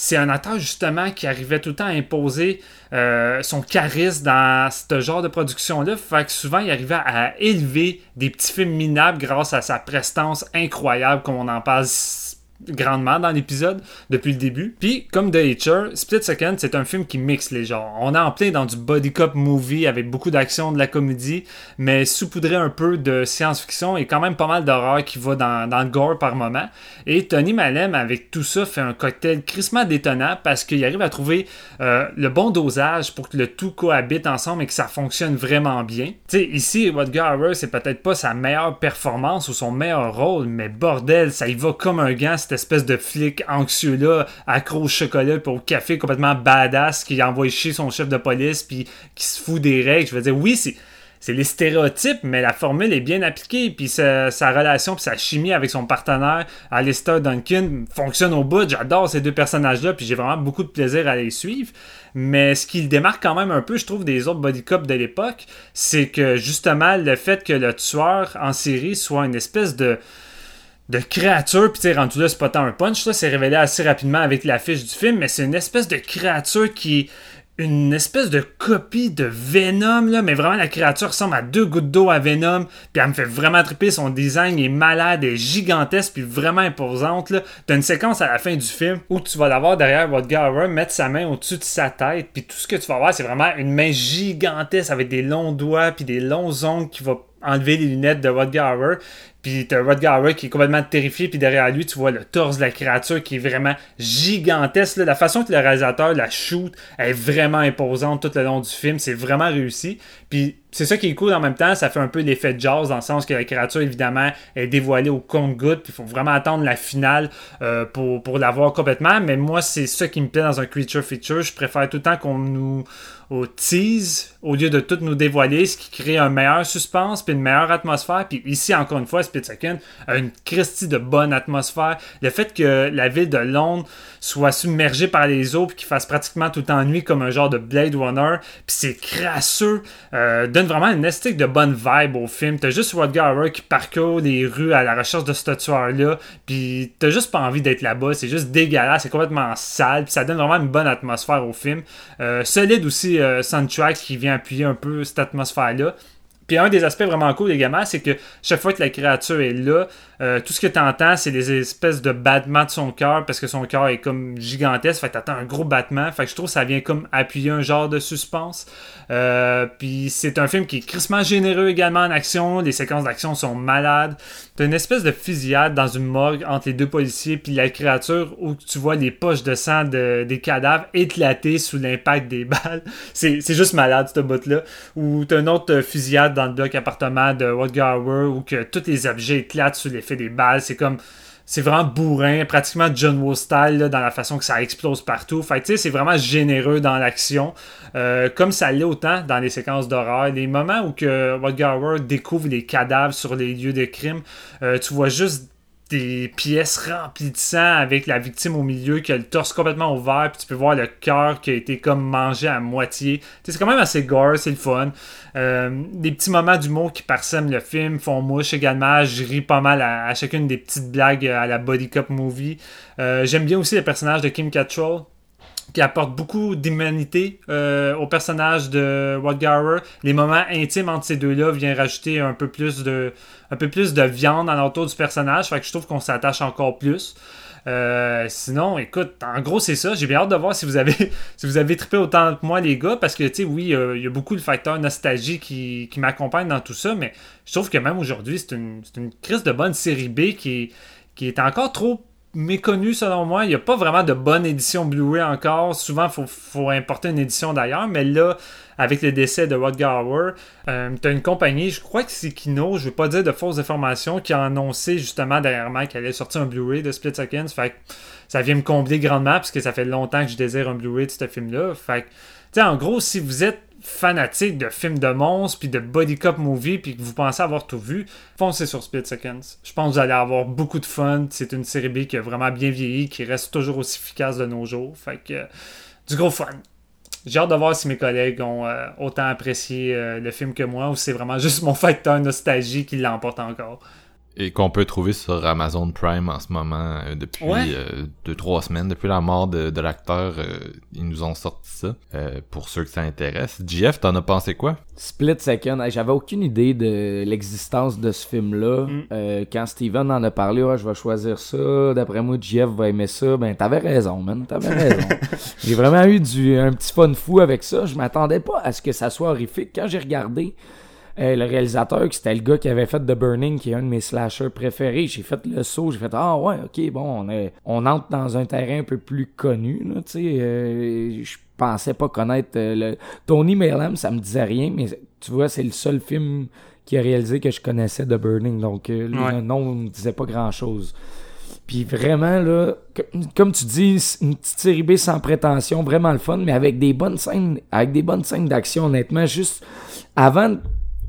c'est un acteur justement qui arrivait tout le temps à imposer euh, son charisme dans ce genre de production-là. Fait que souvent, il arrivait à élever des petits films minables grâce à sa prestance incroyable, comme on en passe grandement dans l'épisode depuis le début. Puis, comme The Hitcher, Split Second, c'est un film qui mixe les genres. On est en plein dans du body cop movie avec beaucoup d'action, de la comédie, mais saupoudré un peu de science-fiction et quand même pas mal d'horreur qui va dans, dans, le gore par moment. Et Tony Malem, avec tout ça, fait un cocktail crissement détonnant parce qu'il arrive à trouver euh, le bon dosage pour que le tout cohabite ensemble et que ça fonctionne vraiment bien. Tu sais, ici, Rutger Hauer, c'est peut-être pas sa meilleure performance ou son meilleur rôle, mais bordel, ça y va comme un gant cette espèce de flic anxieux-là, accro au chocolat pour au café complètement badass qui envoie chier son chef de police puis qui se fout des règles. Je veux dire, oui, c'est c'est les stéréotypes, mais la formule est bien appliquée. Puis sa, relation, puis sa chimie avec son partenaire, Alistair Duncan, fonctionne au bout. J'adore ces deux personnages-là, puis j'ai vraiment beaucoup de plaisir à les suivre. Mais ce qui le démarque quand même un peu, je trouve, des autres body de l'époque, c'est que justement, le fait que le tueur en série soit une espèce de de créature, puis tu rendu là, c'est pas tant un punch, là, c'est révélé assez rapidement avec l'affiche du film, mais c'est une espèce de créature qui est une espèce de copie de Venom, là, mais vraiment la créature ressemble à deux gouttes d'eau à Venom, puis elle me fait vraiment triper, son design est malade, est gigantesque, puis vraiment imposante, là. T'as une séquence à la fin du film où tu vas l'avoir derrière votre mettre sa main au-dessus de sa tête, puis tout ce que tu vas voir, c'est vraiment une main gigantesque avec des longs doigts, puis des longs ongles qui va enlever les lunettes de Hauer. Puis t'as Rutger qui est complètement terrifié, puis derrière lui, tu vois le torse de la créature qui est vraiment gigantesque. La façon que le réalisateur la shoot est vraiment imposante tout le long du film. C'est vraiment réussi. Puis c'est ça qui est cool en même temps, ça fait un peu l'effet de jazz dans le sens que la créature évidemment est dévoilée au compte-goutte, puis il faut vraiment attendre la finale euh, pour, pour l'avoir complètement. Mais moi, c'est ça qui me plaît dans un creature feature. Je préfère tout le temps qu'on nous tease au lieu de tout nous dévoiler, ce qui crée un meilleur suspense puis une meilleure atmosphère. Puis ici, encore une fois, Split Second a une Christie de bonne atmosphère. Le fait que la ville de Londres soit submergée par les eaux puis qu'il fasse pratiquement tout en nuit comme un genre de Blade Runner, puis c'est crasseux, euh, donne vraiment une esthétique de bonne vibe au film. T'as juste Rodger Hauer qui parcourt les rues à la recherche de ce tueur-là, puis t'as juste pas envie d'être là-bas. C'est juste dégueulasse, c'est complètement sale, puis ça donne vraiment une bonne atmosphère au film. Euh, solide aussi euh, soundtrack qui vient appuyer un peu cette atmosphère-là. Puis un des aspects vraiment cool également, c'est que chaque fois que la créature est là, euh, tout ce que tu entends, c'est des espèces de battements de son cœur parce que son cœur est comme gigantesque. Fait que t'entends un gros battement. Fait que je trouve que ça vient comme appuyer un genre de suspense. Euh, puis c'est un film qui est crissement généreux également en action. Les séquences d'action sont malades. T'as une espèce de fusillade dans une morgue entre les deux policiers puis la créature où tu vois les poches de sang de, des cadavres éclater sous l'impact des balles. C'est, juste malade, ce bout-là. Ou t'as une autre fusillade dans le bloc appartement de Gower où que tous les objets éclatent sous l'effet des balles. C'est comme c'est vraiment bourrin, pratiquement John Woo style dans la façon que ça explose partout. Fait tu sais, c'est vraiment généreux dans l'action, euh, comme ça l'est autant dans les séquences d'horreur. Les moments où que Gower découvre les cadavres sur les lieux de crime, euh, tu vois juste des pièces remplies de sang avec la victime au milieu qui a le torse complètement ouvert puis tu peux voir le cœur qui a été comme mangé à moitié. C'est quand même assez gore c'est le fun. Euh, des petits moments d'humour qui parsèment le film font mouche également je ris pas mal à, chacune des petites blagues à la body cup movie. Euh, j'aime bien aussi le personnage de Kim Cattrall qui apporte beaucoup d'humanité euh, au personnage de Gower. Les moments intimes entre ces deux-là viennent rajouter un peu plus de un peu plus de viande en autour du personnage. Fait que je trouve qu'on s'attache encore plus. Euh, sinon, écoute, en gros, c'est ça. J'ai bien hâte de voir si vous avez si vous avez trippé autant que moi, les gars, parce que, tu sais, oui, il y a beaucoup le facteur nostalgie qui, qui m'accompagne dans tout ça, mais je trouve que même aujourd'hui, c'est une, une crise de bonne série B qui qui est encore trop méconnu selon moi. Il n'y a pas vraiment de bonne édition Blu-ray encore. Souvent, il faut, importer une édition d'ailleurs. Mais là, avec le décès de Rodger Hauer, euh, tu as une compagnie, je crois que c'est Kino, je ne vais pas dire de fausses informations, qui a annoncé justement dernièrement qu'elle allait sortir un Blu-ray de Split Seconds. Fait ça vient me combler grandement parce que ça fait longtemps que je désire un Blu-ray de ce film-là. Fait que, en gros, si vous êtes fanatique de films de monstres puis de body cop movie puis que vous pensez avoir tout vu, foncez sur Split Seconds. Je pense que vous allez avoir beaucoup de fun. C'est une série B qui a vraiment bien vieilli, qui reste toujours aussi efficace de nos jours. Fait que du gros fun. J'ai hâte de voir si mes collègues ont euh, autant apprécié euh, le film que moi ou c'est vraiment juste mon facteur nostalgie qui l'emporte encore et qu'on peut trouver sur Amazon Prime en ce moment euh, depuis 2 euh, deux trois semaines depuis la mort de, de l'acteur euh, ils nous ont sorti ça pour ceux que ça intéresse. JF t'en as pensé quoi? Split Second. J'avais aucune idée de l'existence de ce film là mm. quand Steven en a parlé je vais choisir ça. D'après moi JF va aimer ça. Ben t'avais raison man. T'avais raison. J'ai vraiment eu du un petit fun fou avec ça. Je m'attendais pas à ce que ça soit horrifique. Quand j'ai regardé euh, le réalisateur, c'était le gars qui avait fait The Burning, qui est un de mes slashers préférés. J'ai fait le saut, j'ai fait Ah ouais, ok, bon, on, est, on entre dans un terrain un peu plus connu. Là, tu sais, euh, je pensais pas connaître euh, le. Tony Mayhem, ça me disait rien, mais tu vois, c'est le seul film qui a réalisé que je connaissais The Burning. Donc, le nom me disait pas grand chose. Puis vraiment, là, comme tu dis, une petite série B sans prétention, vraiment le fun, mais avec des bonnes scènes, avec des bonnes scènes d'action, honnêtement, juste avant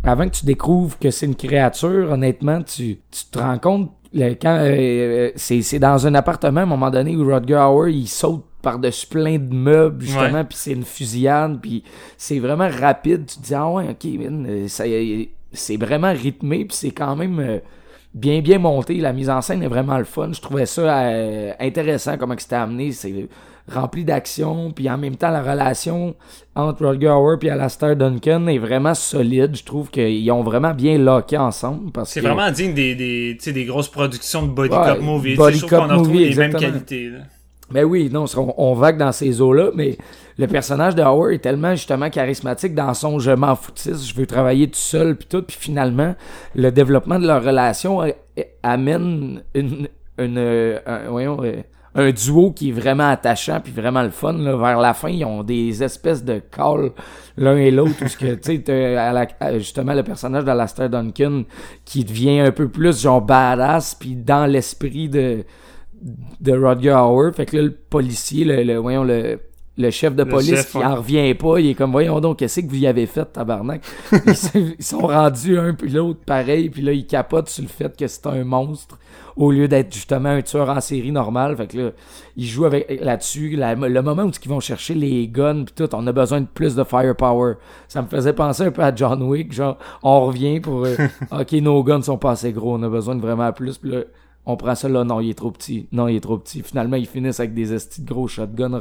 avant que tu découvres que c'est une créature, honnêtement, tu, tu te rends compte quand euh, euh, c'est dans un appartement à un moment donné où Rodger Hauer il saute par-dessus plein de meubles justement puis c'est une fusillade puis c'est vraiment rapide. Tu te dis ah ouais ok euh, c'est vraiment rythmé puis c'est quand même bien bien monté la mise en scène est vraiment le fun je trouvais ça intéressant comment c'était amené c'est rempli d'action, puis en même temps, la relation entre Rodger Hauer et Alastair Duncan est vraiment solide. Je trouve qu'ils ont vraiment bien locké ensemble. C'est vraiment digne des, des, des, grosses productions de body cop movie. Body cop qu'on movie, les mêmes qualités. Mais ben oui, non, on, vague dans ces eaux-là, mais le personnage de Howard est tellement justement charismatique dans son je m'en foutisse, je veux travailler tout seul puis tout, puis finalement le développement de leur relation euh, amène une, une, voyons, euh, un duo qui est vraiment attachant puis vraiment le fun là. vers la fin ils ont des espèces de calls l'un et l'autre parce tu sais justement le personnage d'Alastair Duncan qui devient un peu plus genre badass puis dans l'esprit de de Rodger Hauer fait que là le policier le, voyons le le chef de Le police chef, qui ouais. en revient pas. Il est comme, voyons donc, qu'est-ce que vous y avez fait, tabarnak? ils, se- ils sont rendus un puis l'autre pareil, puis là, ils capotent sur le fait que c'est un monstre au lieu d'être justement un tueur en série normal. Fait que là, ils jouent avec là-dessus. La- le moment où ils vont chercher les guns puis tout, on a besoin de plus de firepower. Ça me faisait penser un peu à John Wick, genre, on revient pour, euh, ok, nos guns sont pas assez gros, on a besoin de vraiment plus. Puis là, on prend ça là, non, il est trop petit. Non, il est trop petit. Finalement, ils finissent avec des estis de gros shotgun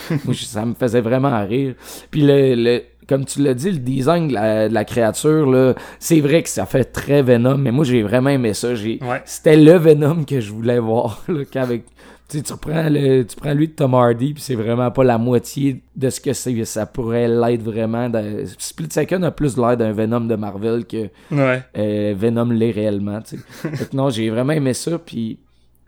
je- ça me faisait vraiment rire. Puis le, le- comme tu l'as dit, le design de la, de la créature, là, c'est vrai que ça fait très Venom, mais moi, j'ai vraiment aimé ça. J'ai, Ouais. C'était le Venom que je voulais voir. Là, qu'avec, tu sais, tu reprends le, tu prends lui de Tom Hardy, puis c'est vraiment pas la moitié de ce que c'est, ça pourrait l'être vraiment. Dans- Split Second a plus l'air d'un Venom de Marvel que Ouais. euh, Venom l'est réellement. tu sais. Fait que non, j'ai vraiment aimé ça. Puis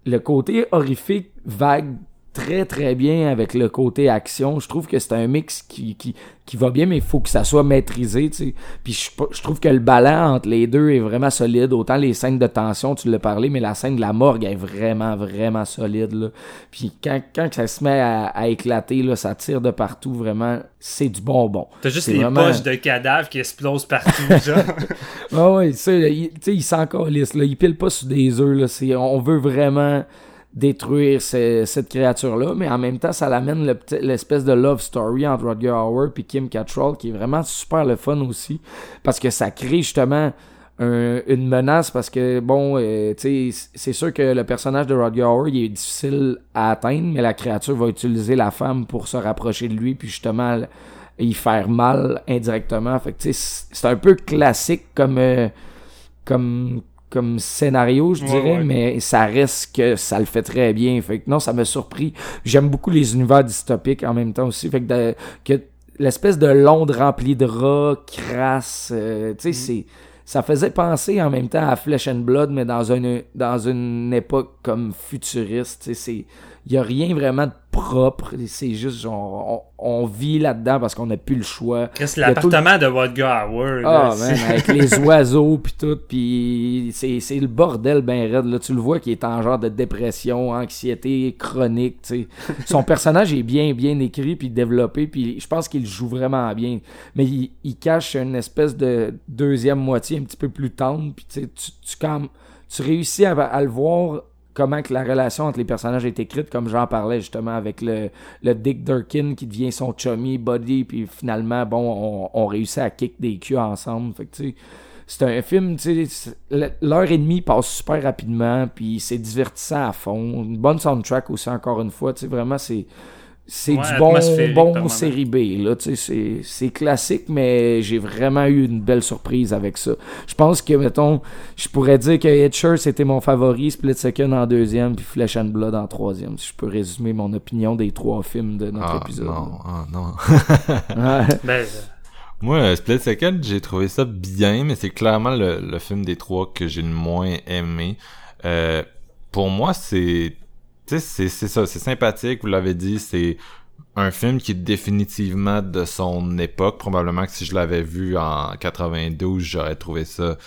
le côté horrifique vague très très bien avec le côté action. Je trouve que c'est un mix qui, qui, qui va bien, mais il faut que ça soit maîtrisé. tu sais. Puis je, je trouve que le ballon entre les deux est vraiment solide. Autant les scènes de tension, tu l'as parlé, mais la scène de la morgue est vraiment vraiment solide. Là. Puis quand, quand ça se met à, à éclater, là, ça tire de partout. Vraiment, c'est du bonbon. T'as juste les vraiment- poches de cadavres qui explosent partout. Ah ouais, il, tu sais, il s'en calisse, là. Il pile pas sur des œufs, on veut vraiment détruire ce- cette créature-là, mais en même temps, ça l'amène l'espèce de love story entre Rodger Hauer et Kim Cattrall, qui est vraiment super le fun aussi, parce que ça crée justement un- une menace, parce que, bon, euh, tu sais, c'est sûr que le personnage de Rodger Hauer, il est difficile à atteindre, mais la créature va utiliser la femme pour se rapprocher de lui, puis justement y faire mal indirectement. Fait que, tu sais, c'est c'est un peu classique comme, euh, comme, comme scénario, je dirais, ouais. mais ça reste que ça le fait très bien. Fait que non, ça m'a surpris. J'aime beaucoup les univers dystopiques en même temps aussi. Fait que, de- que l'espèce de Londres rempli de rats, crasse, euh, tu sais, c'est ça faisait penser en même temps à Flesh and Blood, mais dans une, dans une époque comme futuriste. tu sais, C'est, il y a rien vraiment de propre. C'est juste genre, on, on vit là-dedans parce qu'on n'a plus le choix. Tout- l'appartement de Rodger Hauer, Ah, man, c'est- avec les oiseaux puis tout, puis c'est, c'est le bordel ben raide. Là, tu le vois qu'il est en genre de dépression, anxiété chronique. Son personnage est bien, bien écrit puis développé, puis je pense qu'il joue vraiment bien. Mais il, il cache une espèce de deuxième moitié un petit peu plus tendre, puis tu tu, tu, réussis à, à le voir comment que la relation entre les personnages est écrite, comme j'en parlais justement avec le, le Dick Durkin qui devient son chummy buddy, puis finalement, bon, on, on réussit à kick des culs ensemble. Fait que, tu c'est un film, tu sais, l'heure et demie passe super rapidement, puis c'est divertissant à fond. Une bonne soundtrack aussi, encore une fois, tu sais, vraiment, c'est... C'est Ouais, du bon, bon série B, là, tu sais, c'est- c'est classique, mais j'ai vraiment eu une belle surprise avec ça. Je pense que, mettons, je pourrais dire que Hitcher, c'était mon favori, Split Second en deuxième, puis Flesh and Blood en troisième, si je peux résumer mon opinion des trois films de notre Ah, épisode. non, ah, non. Ouais. Ben, Moi, Split Second, j'ai trouvé ça bien, mais c'est clairement le, le film des trois que j'ai le moins aimé. Euh, pour moi, c'est, sais, c'est, ça, c'est sympathique, vous l'avez dit, c'est un film qui est définitivement de son époque. Probablement que si je l'avais vu en 92, j'aurais trouvé ça,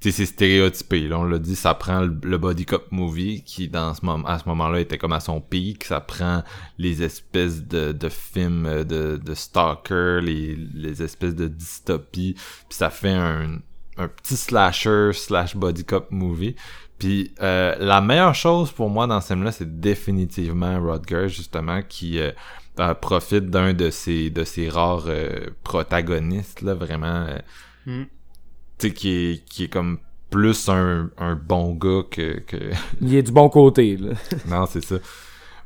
tu c'est stéréotypé. Là, on l'a dit, ça prend le, body cop movie qui, dans ce moment, à ce moment-là, était comme à son pic. Ça prend les espèces de, films de, de stalker, les, espèces de dystopie, puis ça fait un, un petit slasher slash body cop movie. Puis euh, la meilleure chose pour moi dans ce film-là, c'est définitivement Rodger, justement, qui euh, euh, profite d'un de ses de ses rares euh, protagonistes, là, vraiment, euh, Mm. tu sais, qui est, qui est comme plus un, un bon gars que... que... Il est du bon côté, là. non, c'est ça.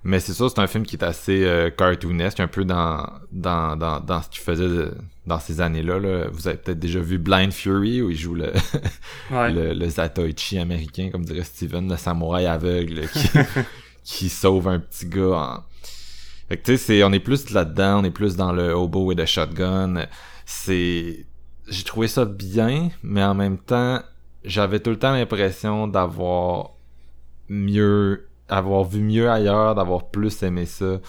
Mais c'est ça, c'est un film qui est assez euh, cartoonesque, un peu dans, dans, dans, dans ce qu'il faisait de- dans ces années-là. Là. Vous avez peut-être déjà vu Blind Fury, où il joue le, ouais. le, le Zatoichi américain, comme dirait Steven, le samouraï aveugle qui, qui sauve un petit gars en... Fait que tu sais, c'est, on est plus là-dedans, on est plus dans le hobo et le shotgun. C'est... J'ai trouvé ça bien, mais en même temps, j'avais tout le temps l'impression d'avoir mieux... avoir vu mieux ailleurs, d'avoir plus aimé ça.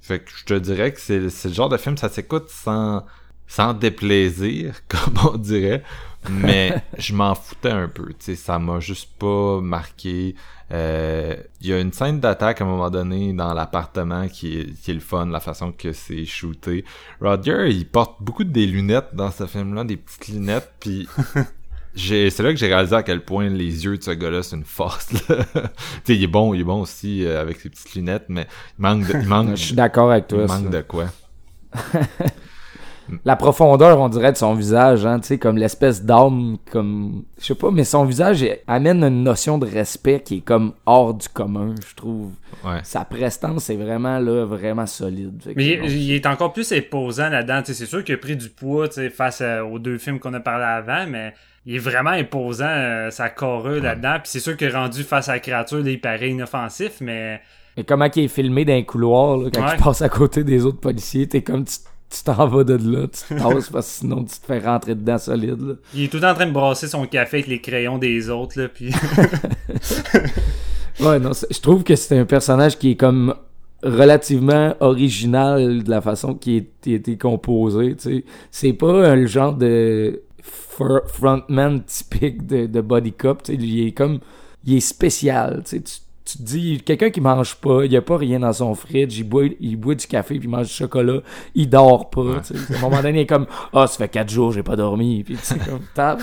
Fait que je te dirais que c'est le genre de film, ça s'écoute sans sans déplaisir, comme on dirait, mais je m'en foutais un peu, tu sais, ça m'a juste pas marqué. Euh, Il y a une scène d'attaque à un moment donné dans l'appartement qui est, qui est le fun, la façon que c'est shooté. Roger, il porte beaucoup des lunettes dans ce film-là, des petites lunettes, puis c'est là que j'ai réalisé à quel point les yeux de ce gars-là c'est une force tu il est bon il est bon aussi euh, avec ses petites lunettes mais il manque de, il manque Je suis d'accord avec toi. il ça. manque de quoi? La profondeur, on dirait, de son visage, hein, tu sais, comme l'espèce d'âme, comme... Je sais pas, mais son visage il amène une notion de respect qui est comme hors du commun, je trouve. ouais Sa prestance est vraiment, là, vraiment solide. Fait Mais il, il est encore plus imposant là-dedans. Tu sais, C'est sûr qu'il a pris du poids tu sais, face à- aux deux films qu'on a parlé avant, mais il est vraiment imposant, euh, sa carrure là-dedans. Puis c'est sûr que rendu face à la créature, là, il paraît inoffensif, mais Et comment il est filmé dans un couloir, là, quand Ouais. il passe à côté des autres policiers, t'es comme, tu tu t'en vas de là, tu te tasses parce que sinon tu te fais rentrer dedans solide, là. il est tout le temps en train de brasser son café avec les crayons des autres. Là, puis... Ouais, non, je trouve que c'est un personnage qui est comme relativement original de la façon est- il a été composé, tu sais. C'est pas un genre de fr- frontman typique de, de body cop, tu sais. Il est comme, il est spécial, tu sais. Tu, te dis, quelqu'un qui mange pas, il y a pas rien dans son fridge, il boit, il boit du café puis il mange du chocolat, il dort pas, tu sais. À un moment donné, il est comme, ah, ça fait quatre jours, j'ai pas dormi, puis tu sais, comme, tape.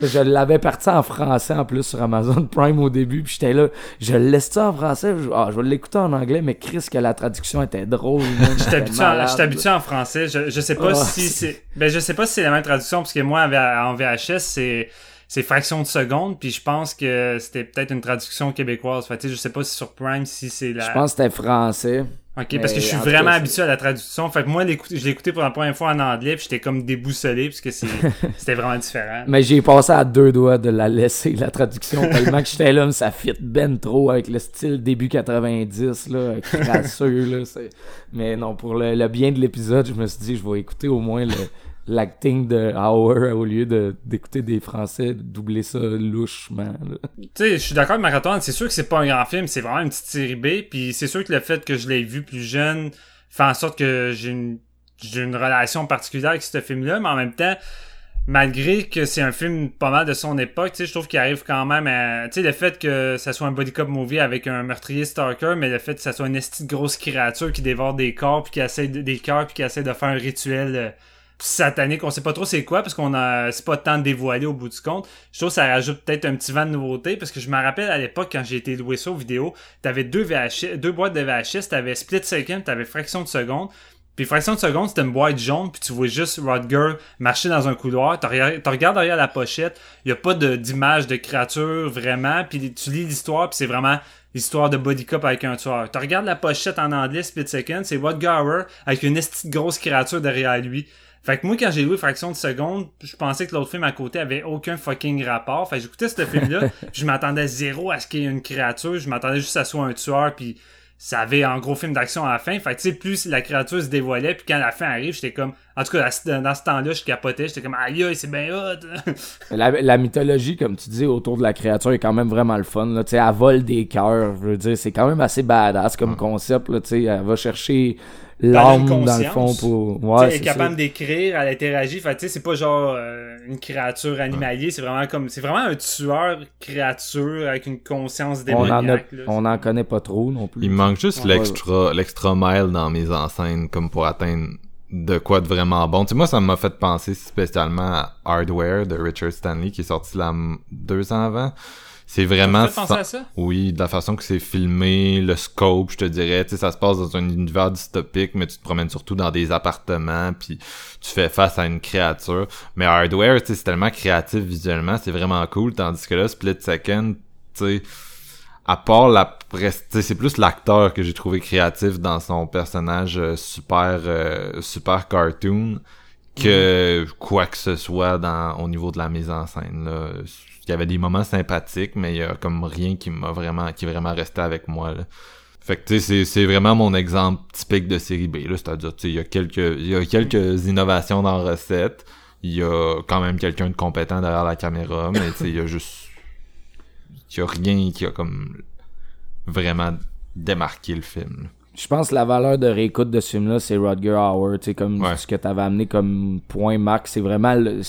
Je l'avais parti en français en plus sur Amazon Prime au début, puis j'étais là, je laisse ça en français, je, ah, je vais l'écouter en anglais, mais Chris, que la traduction était drôle. Je t'habitue en, français. Je, je sais pas Ah, si c'est-. Ben, je sais pas si c'est la même traduction, parce que moi, en VHS, c'est. C'est fraction de seconde, puis je pense que c'était peut-être une traduction québécoise. Fait, je sais pas si sur Prime si c'est la. Je pense que c'était français. Ok, parce que je suis vraiment cas, habitué à la traduction. Fait que moi, je l'ai écouté pour la première fois en anglais, puis j'étais comme déboussolé, parce que c'est- c'était vraiment différent. Mais j'ai passé à deux doigts de la laisser, la traduction, tellement que j'étais là, mais ça fit ben trop avec le style début 90, là, crasseux, là. Mais non, pour le, le bien de l'épisode, je me suis dit, je vais écouter au moins le l'acting de Hauer au lieu de d'écouter des Français doubler ça louchement. Tu sais, je suis d'accord avec Marathon, c'est sûr que c'est pas un grand film, c'est vraiment une petite série B, puis c'est sûr que le fait que je l'ai vu plus jeune fait en sorte que j'ai une, une relation particulière avec ce film-là, mais en même temps, malgré que c'est un film pas mal de son époque, tu sais, je trouve qu'il arrive quand même à... Tu sais, le fait que ça soit un body cop movie avec un meurtrier stalker, mais le fait que ça soit une esti de grosse créature qui dévore des corps, puis qui essaie de, des cœurs, puis qui essaie de faire un rituel... satanique, on sait pas trop c'est quoi parce qu'on a c'est pas de dévoiler au bout du compte. Je trouve que ça rajoute peut-être un petit vent de nouveauté parce que je me rappelle à l'époque quand j'ai été loué ça aux vidéos, t'avais deux VHS, deux boîtes de VHS, t'avais split second, t'avais fraction de seconde. Puis fraction de seconde, c'était une boîte jaune, puis tu vois juste Rodger marcher dans un couloir, tu regardes, derrière la pochette, il y a pas d'image de créature vraiment, puis tu lis l'histoire, puis c'est vraiment l'histoire de body cop avec un tueur. Tu regardes la pochette en anglais, split second, c'est Rodger avec une esti de grosse créature derrière lui. Fait que moi, quand j'ai loué Fraction de seconde, je pensais que l'autre film à côté avait aucun fucking rapport. Fait que j'écoutais ce film-là, je m'attendais zéro à ce qu'il y ait une créature, je m'attendais juste à ce soit un tueur, puis ça avait un gros film d'action à la fin. Fait que tu sais, plus la créature se dévoilait, puis quand la fin arrive, j'étais comme... En tout cas, dans ce temps-là, je capotais, j'étais comme « Aïe, c'est bien hot! La, la mythologie, comme tu dis, autour de la créature est quand même vraiment le fun. Là. Tu sais, Elle vole des cœurs. Je veux dire, c'est quand même assez badass comme concept. Là. Tu sais, Elle va chercher l'âme une dans le conscience. fond pour. Ouais, est c'est capable d'écrire, elle interagit. Fait tu sais, c'est pas genre euh, une créature animalier, c'est vraiment comme... C'est vraiment un tueur créature avec une conscience On en, a, démoniaque. là. on en connaît pas trop non plus. Il me manque juste Ouais, l'extra l'extra mile dans mes enseignes comme pour atteindre de quoi de vraiment bon. Tu sais, moi, ça m'a fait penser spécialement à Hardware de Richard Stanley qui est sorti là deux ans avant. C'est vraiment... Penser à ça? Oui, de la façon que c'est filmé, le scope, je te dirais, tu sais, ça se passe dans un univers dystopique, mais tu te promènes surtout dans des appartements, puis tu fais face à une créature. Mais Hardware, tu sais, c'est tellement créatif visuellement, c'est vraiment cool, tandis que là, Split Second, tu sais, à part la presse, tu sais, c'est plus l'acteur que j'ai trouvé créatif dans son personnage euh, super euh, super cartoon que quoi que ce soit dans au niveau de la mise en scène là. Il y avait des moments sympathiques mais il y a comme rien qui m'a vraiment qui est vraiment resté avec moi là. Fait que tu sais c'est vraiment mon exemple typique de série B là, c'est-à-dire tu sais il y a quelques il y a quelques innovations dans la recette, il y a quand même quelqu'un de compétent derrière la caméra mais tu sais il y a juste il y a rien qui a comme vraiment démarqué le film. là. Je pense que la valeur de réécoute de ce film-là, c'est Rodger tu sais, comme Ouais. ce que t'avais amené comme point, Marc. C'est vraiment le-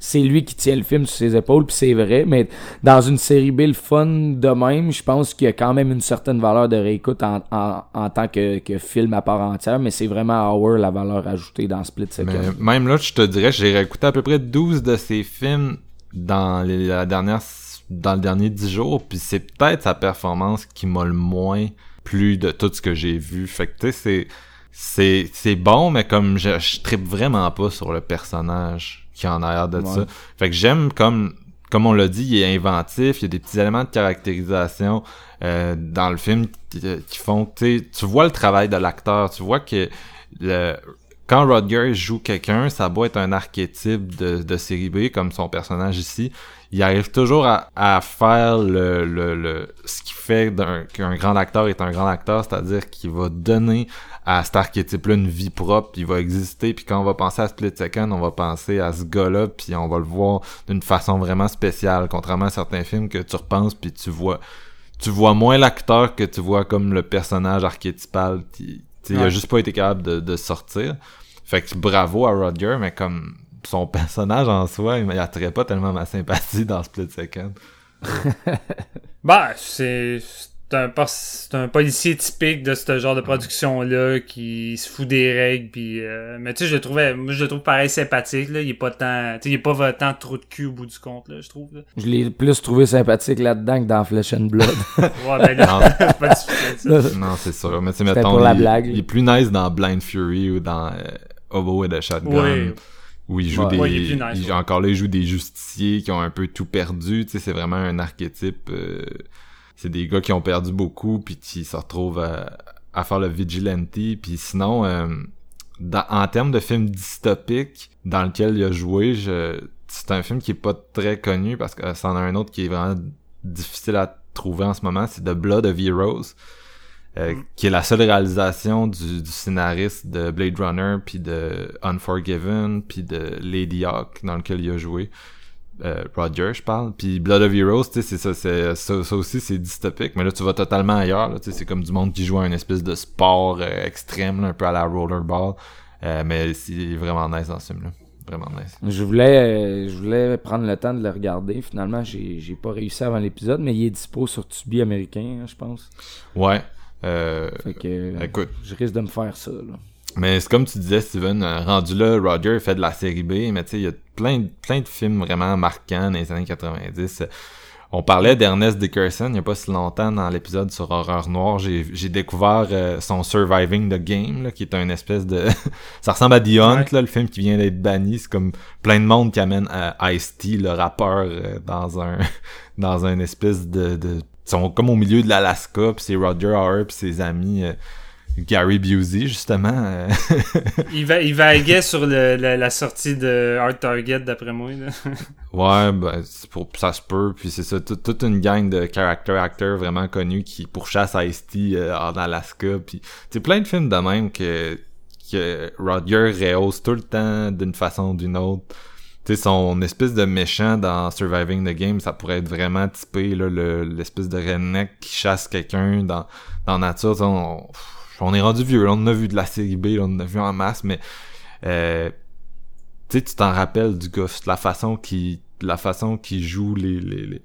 c'est lui qui tient le film sur ses épaules, puis c'est vrai, mais dans une série B, le fun de même, je pense qu'il y a quand même une certaine valeur de réécoute en, en, en tant que, que film à part entière, mais c'est vraiment Hauer la valeur ajoutée dans Split Second. même là, je te dirais, j'ai réécouté à peu près 12 de ses films dans les, la dernière, dans le dernier 10 jours, puis c'est peut-être sa performance qui m'a le moins plu de tout ce que j'ai vu. Fait que tu sais, c'est, c'est, bon, mais comme je, je trippe vraiment pas sur le personnage qui est en arrière de Ouais. ça. Fait que j'aime comme, comme on l'a dit, il est inventif, il y a des petits éléments de caractérisation euh, dans le film qui, qui font, tu sais, tu vois le travail de l'acteur, tu vois que le, quand Rodgers joue quelqu'un, ça doit être un archétype de, de série B, comme son personnage ici. Il arrive toujours à, à faire le, le, le ce qui fait qu'un grand acteur est un grand acteur, c'est-à-dire qu'il va donner à cet archétype-là une vie propre, puis il va exister, puis quand on va penser à Split Second, on va penser à ce gars-là, puis on va le voir d'une façon vraiment spéciale, contrairement à certains films que tu repenses, puis tu vois tu vois moins l'acteur que tu vois comme le personnage archétypal. Il a Ouais. juste pas été capable de, de sortir. Fait que bravo à Rodger, mais comme son personnage en soi, il m'attirait pas tellement ma sympathie dans Split Second. Bah, c'est c'est un, un policier typique de ce genre de production-là qui se fout des règles. Puis, euh, mais tu sais, je le trouvais, moi, je le trouve pareil sympathique. Là. Il est pas tant, tu sais, il est pas tant trop de cul au bout du compte, là, je trouve. Là. Je l'ai plus trouvé sympathique là-dedans que dans Flesh and Blood. Ouais, ben là, c'est pas difficile, ça. Non, c'est sûr. Mais tu sais, mettons, pour la il, blague. il est plus nice dans Blind Fury ou dans euh, Hobo et the Shotgun. Oui. Où il joue Ouais. des. Ouais, il est plus nice, il- ouais. Encore là, il joue des justiciers qui ont un peu tout perdu. Tu sais, c'est vraiment un archétype. euh, c'est des gars qui ont perdu beaucoup puis qui se retrouvent à, à faire le vigilante. Puis sinon, euh, dans- en termes de film dystopique dans lequel il a joué, je, c'est un film qui est pas très connu parce que c'en a un autre qui est vraiment difficile à trouver en ce moment, c'est The Blood of Heroes. Euh, qui est la seule réalisation du, du scénariste de Blade Runner puis de Unforgiven puis de Lady Hawk dans lequel il a joué euh, Roger je parle. Puis Blood of Heroes tu sais c'est ça c'est ça, ça aussi c'est dystopique mais là tu vas totalement ailleurs là, tu sais c'est comme du monde qui joue à une espèce de sport euh, extrême là, un peu à la rollerball. Euh, mais c'est vraiment nice dans ce film là vraiment nice. Je voulais, je voulais prendre le temps de le regarder. Finalement, j'ai j'ai pas réussi avant l'épisode, mais il est dispo sur Tubi américain, hein, je pense. ouais Fait que euh, écoute je risque de me faire ça. Là. Mais c'est comme tu disais, Steven, euh, rendu là, Roger fait de la série B, mais tu sais, il y a plein, de- plein de films vraiment marquants dans les années 90. On parlait d'Ernest Dickerson il y a pas si longtemps dans l'épisode sur Horreur Noire. J'ai découvert euh, son Surviving the Game, là, qui est un espèce de... ça ressemble à The Hunt, là, le film qui vient d'être banni. C'est comme plein de monde qui amène Ice-T, le rappeur, euh, dans un dans un espèce de... de... Ils sont comme au milieu de l'Alaska, puis c'est Roger Hauer puis ses amis... euh, Gary Busey, justement. euh, Il, va, il vaguait sur le, la, la sortie de Hard Target, d'après moi. Là. Ouais, ben, c'est pour, ça se peut. Puis c'est ça, tout- toute une gang de character actors vraiment connus qui pourchassent Ice-T euh, en Alaska. Puis c'est plein de films de même que, que Roger rehausse tout le temps d'une façon ou d'une autre. Son espèce de méchant dans Surviving the Game, ça pourrait être vraiment typé, là, le- l'espèce de redneck qui chasse quelqu'un dans, dans nature. On, est rendu vieux, là, on a vu de la série B, là, on a vu en masse, mais euh, tu t'en rappelles du gars, la façon qu'il, la façon qu'il joue les, les, les-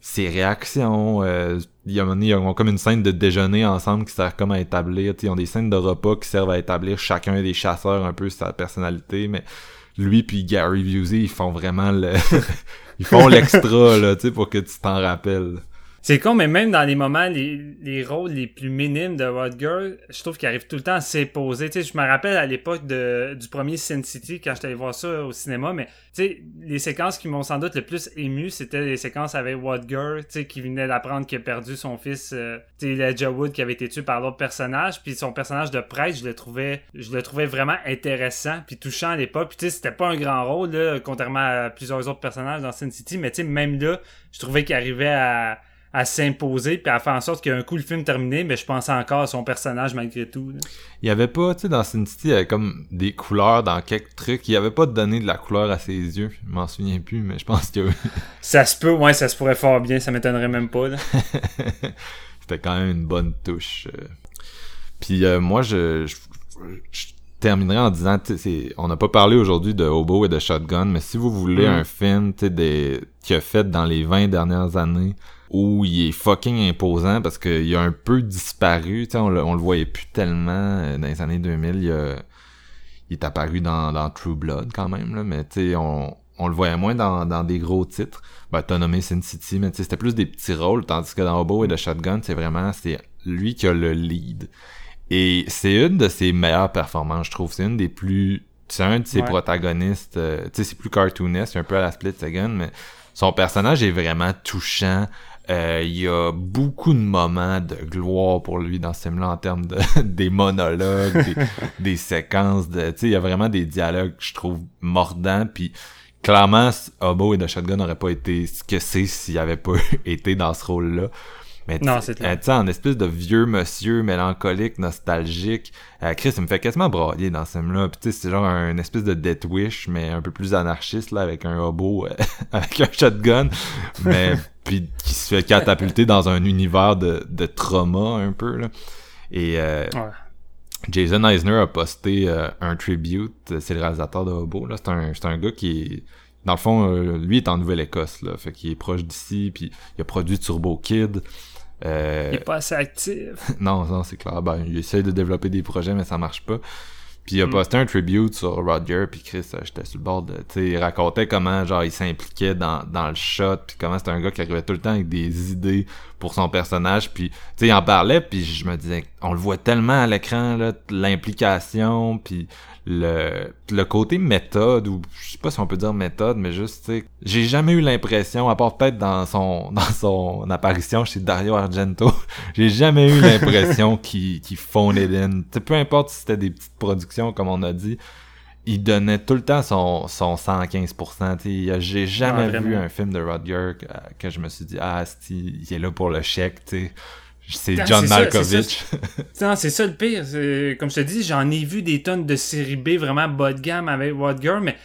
ses réactions. Euh, il y a un moment ils ont comme une scène de déjeuner ensemble qui sert comme à établir. Ils ont des scènes de repas qui servent à établir chacun des chasseurs un peu sa personnalité, mais lui puis Gary Busey, ils font vraiment le, ils font l'extra là, tu sais, pour que tu t'en rappelles. C'est con, mais même dans les moments, les, les rôles les plus minimes de Rodger, je trouve qu'il arrive tout le temps à s'imposer. Tu sais, je me rappelle à l'époque du premier Sin City, quand j'étais allé voir ça au cinéma, mais tu sais, les séquences qui m'ont sans doute le plus ému, c'était les séquences avec Rodger, tu sais, qui venait d'apprendre qu'il a perdu son fils, euh, tu sais, Wood, qui avait été tué par l'autre personnage, puis son personnage de prêtre, je le trouvais, je le trouvais vraiment intéressant, puis touchant à l'époque, puis tu sais, c'était pas un grand rôle, là, contrairement à plusieurs autres personnages dans Sin City, mais tu sais, même là, je trouvais qu'il arrivait à à s'imposer puis à faire en sorte qu'un coup le film terminé mais je pensais encore à son personnage malgré tout là. Il y avait pas, tu sais, dans Sin City, il y avait comme des couleurs dans quelques trucs. Il y avait pas donné de la couleur à ses yeux. Je m'en souviens plus, mais je pense que ça se peut ouais ça se pourrait fort bien ça m'étonnerait même pas. C'était quand même une bonne touche. euh. Puis euh, moi, je, je, je terminerai en disant, on n'a pas parlé aujourd'hui de Hobo et de Shotgun, mais si vous voulez Mm. un film, tu sais, des qui a fait dans les 20 dernières années, où il est fucking imposant parce qu'il a un peu disparu, tu sais, on, le- on le voyait plus tellement euh, dans les années 2000, il, a- il est apparu dans, dans True Blood quand même, là, mais tu sais, on, on le voyait moins dans, dans des gros titres. Ben, t'as nommé Sin City, mais tu sais, c'était plus des petits rôles, tandis que dans Hobo et The Shotgun, c'est vraiment, c'est lui qui a le lead. Et c'est une de ses meilleures performances, je trouve. C'est une des plus... C'est un de ses Ouais. protagonistes, euh, tu sais, c'est plus cartooniste, un peu à la Split Second, mais son personnage est vraiment touchant. Euh, il y a beaucoup de moments de gloire pour lui dans ce film-là en termes de des monologues, des, des séquences de, tu sais, il y a vraiment des dialogues que je trouve mordants, puis clairement, Hobo et The Shotgun n'auraient pas été ce que c'est s'il avait pas été dans ce rôle-là. Mais tu Non, sais, c'est clair. euh, en espèce de vieux monsieur mélancolique, nostalgique, euh, Chris, il me fait quasiment brailler dans ce film-là. Puis tu sais, c'est genre un espèce de Death Wish, mais un peu plus anarchiste, là, avec un hobo, euh, avec un shotgun, mais puis qui se fait catapulter dans un univers de, de trauma, un peu, là. Et euh, Ouais. Jason Eisner a posté euh, un tribute, c'est le réalisateur de Hobo, là. C'est un, c'est un gars qui est, dans le fond, euh, lui est en Nouvelle-Écosse, là. Fait qu'il est proche d'ici, puis il a produit Turbo Kid. Euh, Il est pas assez actif. non, non, c'est clair. Ben, il essaie de développer des projets, mais ça marche pas. Puis il a Mm. posté un tribute sur Roger, puis Chris, euh, j'étais sur le bord de... Tu sais, il racontait comment, genre, il s'impliquait dans, dans le shot, puis comment c'était un gars qui arrivait tout le temps avec des idées pour son personnage, puis, tu sais, il en parlait, puis je me disais, on le voit tellement à l'écran, là, l'implication, puis le, le côté méthode, ou je sais pas si on peut dire méthode, mais juste, tu sais, j'ai jamais eu l'impression, à part peut-être dans son, dans son apparition chez Dario Argento, j'ai jamais eu l'impression qu'il qu'il phonait in. Peu importe si c'était des petites productions, comme on a dit, il donnait tout le temps son, son 115%. tu sais. Il y a- J'ai jamais vu un film de Rodger que, que je me suis dit, ah, il est là pour le chèque, tu sais. C'est John Malkovich. Non, c'est ça le pire. Comme je te dis, j'en ai vu des tonnes de série B vraiment bas de gamme avec Rodger, mais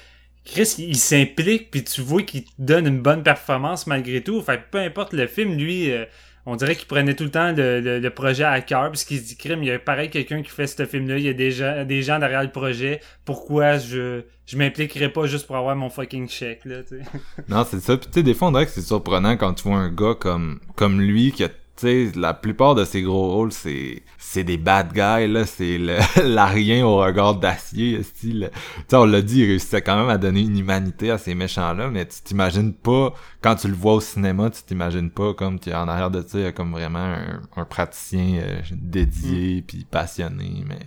Chris, il, s'implique, puis tu vois qu'il donne une bonne performance malgré tout. Fait peu importe le film, lui, euh, on dirait qu'il prenait tout le temps le, le- projet à cœur, puisqu'il se dit, crime, il y a pareil quelqu'un qui fait ce film-là, il y a des gens, des gens derrière le projet, pourquoi je, je m'impliquerais pas juste pour avoir mon fucking chèque, là, tu. Non, c'est ça. Puis tu sais, des fois, on dirait que c'est surprenant quand tu vois un gars comme comme lui qui a sais, la plupart de ses gros rôles, c'est c'est des bad guys, là. C'est l'arien au regard d'acier, style. Tu sais, on l'a dit, il réussissait quand même à donner une humanité à ces méchants-là, mais tu t'imagines pas, quand tu le vois au cinéma, tu t'imagines pas comme tu en arrière de ça, il y a comme vraiment un, un praticien euh, dédié puis passionné, mais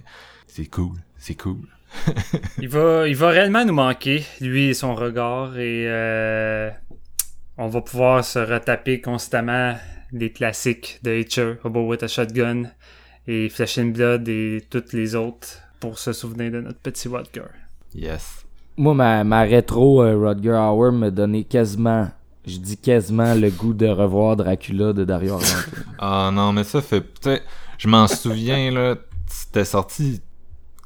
c'est cool, c'est cool. il va, il va réellement nous manquer, lui et son regard, et euh, on va pouvoir se retaper constamment les classiques de Hitcher, Hobo with a Shotgun, et Flesh and Blood et toutes les autres pour se souvenir de notre petit Rodger. Yes. Moi, ma, ma rétro euh, Rodger Hour me donnait quasiment, je dis quasiment, le goût de revoir Dracula de Dario Argento. Ah non, mais ça fait. Tu sais, je m'en souviens, là. C'était sorti,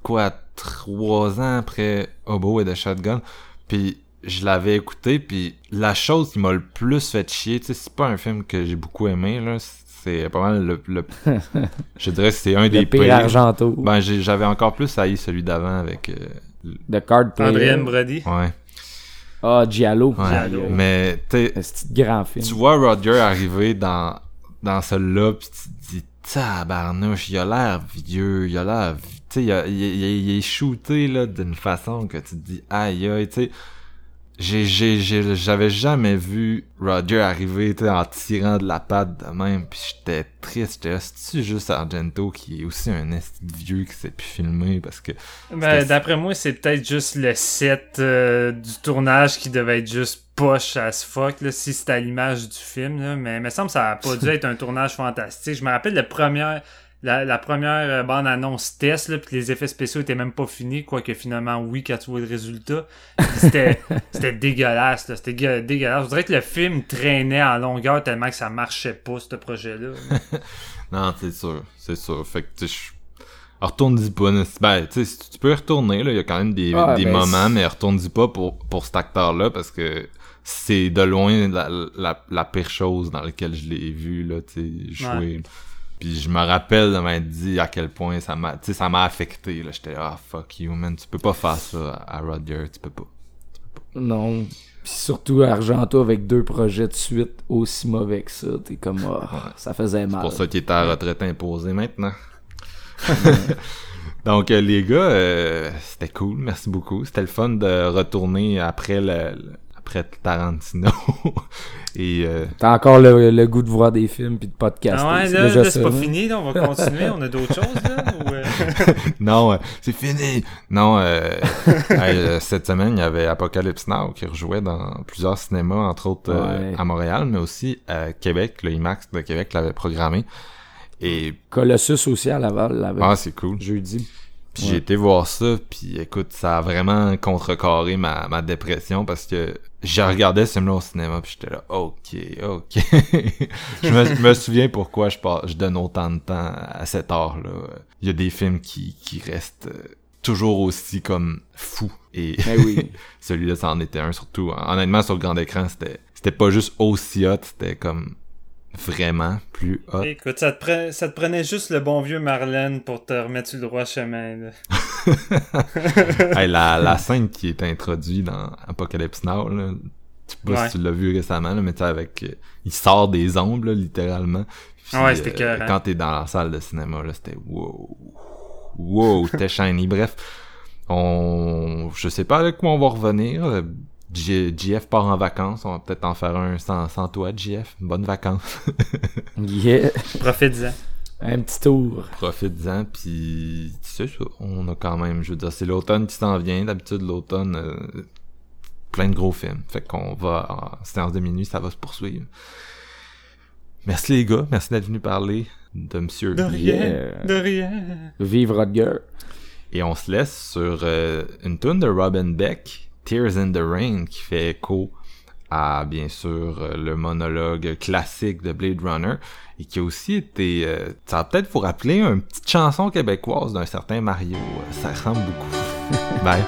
quoi, trois ans après Hobo et The Shotgun. Puis je l'avais écouté, puis la chose qui m'a le plus fait chier, tu sais, c'est pas un film que j'ai beaucoup aimé, là. C'est pas mal le. le- je dirais que c'est un des le pire Argento. Ben, j'avais encore plus haï celui d'avant avec. euh, de Card Player. Andrienne Brody. ouais. Ah, Giallo. ouais. Giallo. Mais, tu sais, Un petit grand film. tu vois Roger arriver dans dans celui-là pis tu te dis tabarnouche il a l'air vieux il a l'air tu sais il, il, il- il est shooté là d'une façon que tu te dis aïe aïe tu sais j'avais jamais vu Roger arriver en tirant de la patte de même puis j'étais triste j'étais c'est juste Argento qui est aussi un esti vieux qui s'est plus filmer parce que Ben, D'après moi, c'est peut-être juste le set euh, du tournage qui devait être juste poche as fuck, là, si c'était à l'image du film. Là. Mais il me semble que ça a pas dû être un tournage fantastique. Je me rappelle la première, la, la première euh, bande-annonce test, là, puis les effets spéciaux étaient même pas finis, quoique finalement, oui, quand tu vois le résultat. C'était c'était dégueulasse. là. C'était gueu- dégueulasse. Je dirais que le film traînait en longueur tellement que ça marchait pas, ce projet-là. Non, c'est sûr, c'est sûr. Fait que, tu sais, je- retourne-y pas. Ben, tu sais, tu peux y retourner, là. Il y a quand même des, Ah, des ben, moments, mais retourne-y pas pour, pour cet acteur-là parce que c'est de loin la, la, la pire chose dans laquelle je l'ai vu, là, tu sais, jouer. Ouais. Puis je me rappelle de m'être dit à quel point ça m'a, tu sais, ça m'a affecté. Là, j'étais ah fuck you man, tu peux pas faire ça à Rodger, tu peux pas. Non. Puis surtout Argento avec deux projets de suite aussi mauvais que ça, t'es comme ah, ça faisait mal. C'est pour ça qu'il est à retraite imposée maintenant. Donc euh, les gars, euh, c'était cool, merci beaucoup. C'était le fun de retourner après le- après Tarantino. Et euh, T'as encore le, le goût de voir des films puis de podcaster. Ah ouais, c'est là, déjà là, c'est ça, pas fini, là, on va continuer, on a d'autres choses, là, ou, euh, non, euh, c'est fini. Non, hey, cette semaine, il y avait Apocalypse Now qui rejouait dans plusieurs cinémas, entre autres euh, Ouais. à Montréal, mais aussi à Québec. Le IMAX de Québec l'avait programmé. Et Colossus aussi à Laval, l'avait. ah, c'est cool. Jeudi. Puis Ouais. j'ai été voir ça, puis écoute, ça a vraiment contrecarré ma, ma dépression parce que j'ai regardé ce film-là au cinéma, puis j'étais là, ok, ok. je, me, souviens pourquoi je, je donne autant de temps à cette heure-là. Il y a des films qui, qui restent euh, toujours aussi comme fous. Et Ben oui. celui-là, ça en était un, surtout. Honnêtement, sur le grand écran, c'était c'était pas juste aussi hot, c'était comme vraiment plus hot. Écoute, ça te, pre- ça te prenait juste le bon vieux Marlène pour te remettre sur le droit chemin. là. Hey, la, la scène qui est introduite dans Apocalypse Now, là, je sais pas Ouais. si tu l'as vu récemment, là, mais tu sais, avec, euh, il sort des ombres, là, littéralement. Puis, Ouais, c'était écœurant. Quand t'es dans la salle de cinéma, là, c'était wow. Wow, c'était shiny. Bref, on, je sais pas avec quoi on va revenir. JF part en vacances. On va peut-être en faire un sans, sans toi, JF. Bonnes vacances. Yeah. Profite-en. Un petit tour. Profite-en, puis c'est ça, on a quand même, je veux dire, c'est l'automne qui s'en vient, d'habitude l'automne, euh, plein de gros films, fait qu'on va, en séance de minuit, ça va se poursuivre. Merci les gars, merci d'être venus parler de Monsieur De rien. Yeah. De rien. Vive Rodger. Et on se laisse sur euh, une tune de Robin Beck, Tears in the Rain, qui fait écho à, bien sûr, euh, le monologue classique de Blade Runner, et qui a aussi été... euh, ça peut-être vous rappeler une petite chanson québécoise d'un certain Mario. Euh, Ça ressemble beaucoup. Bye.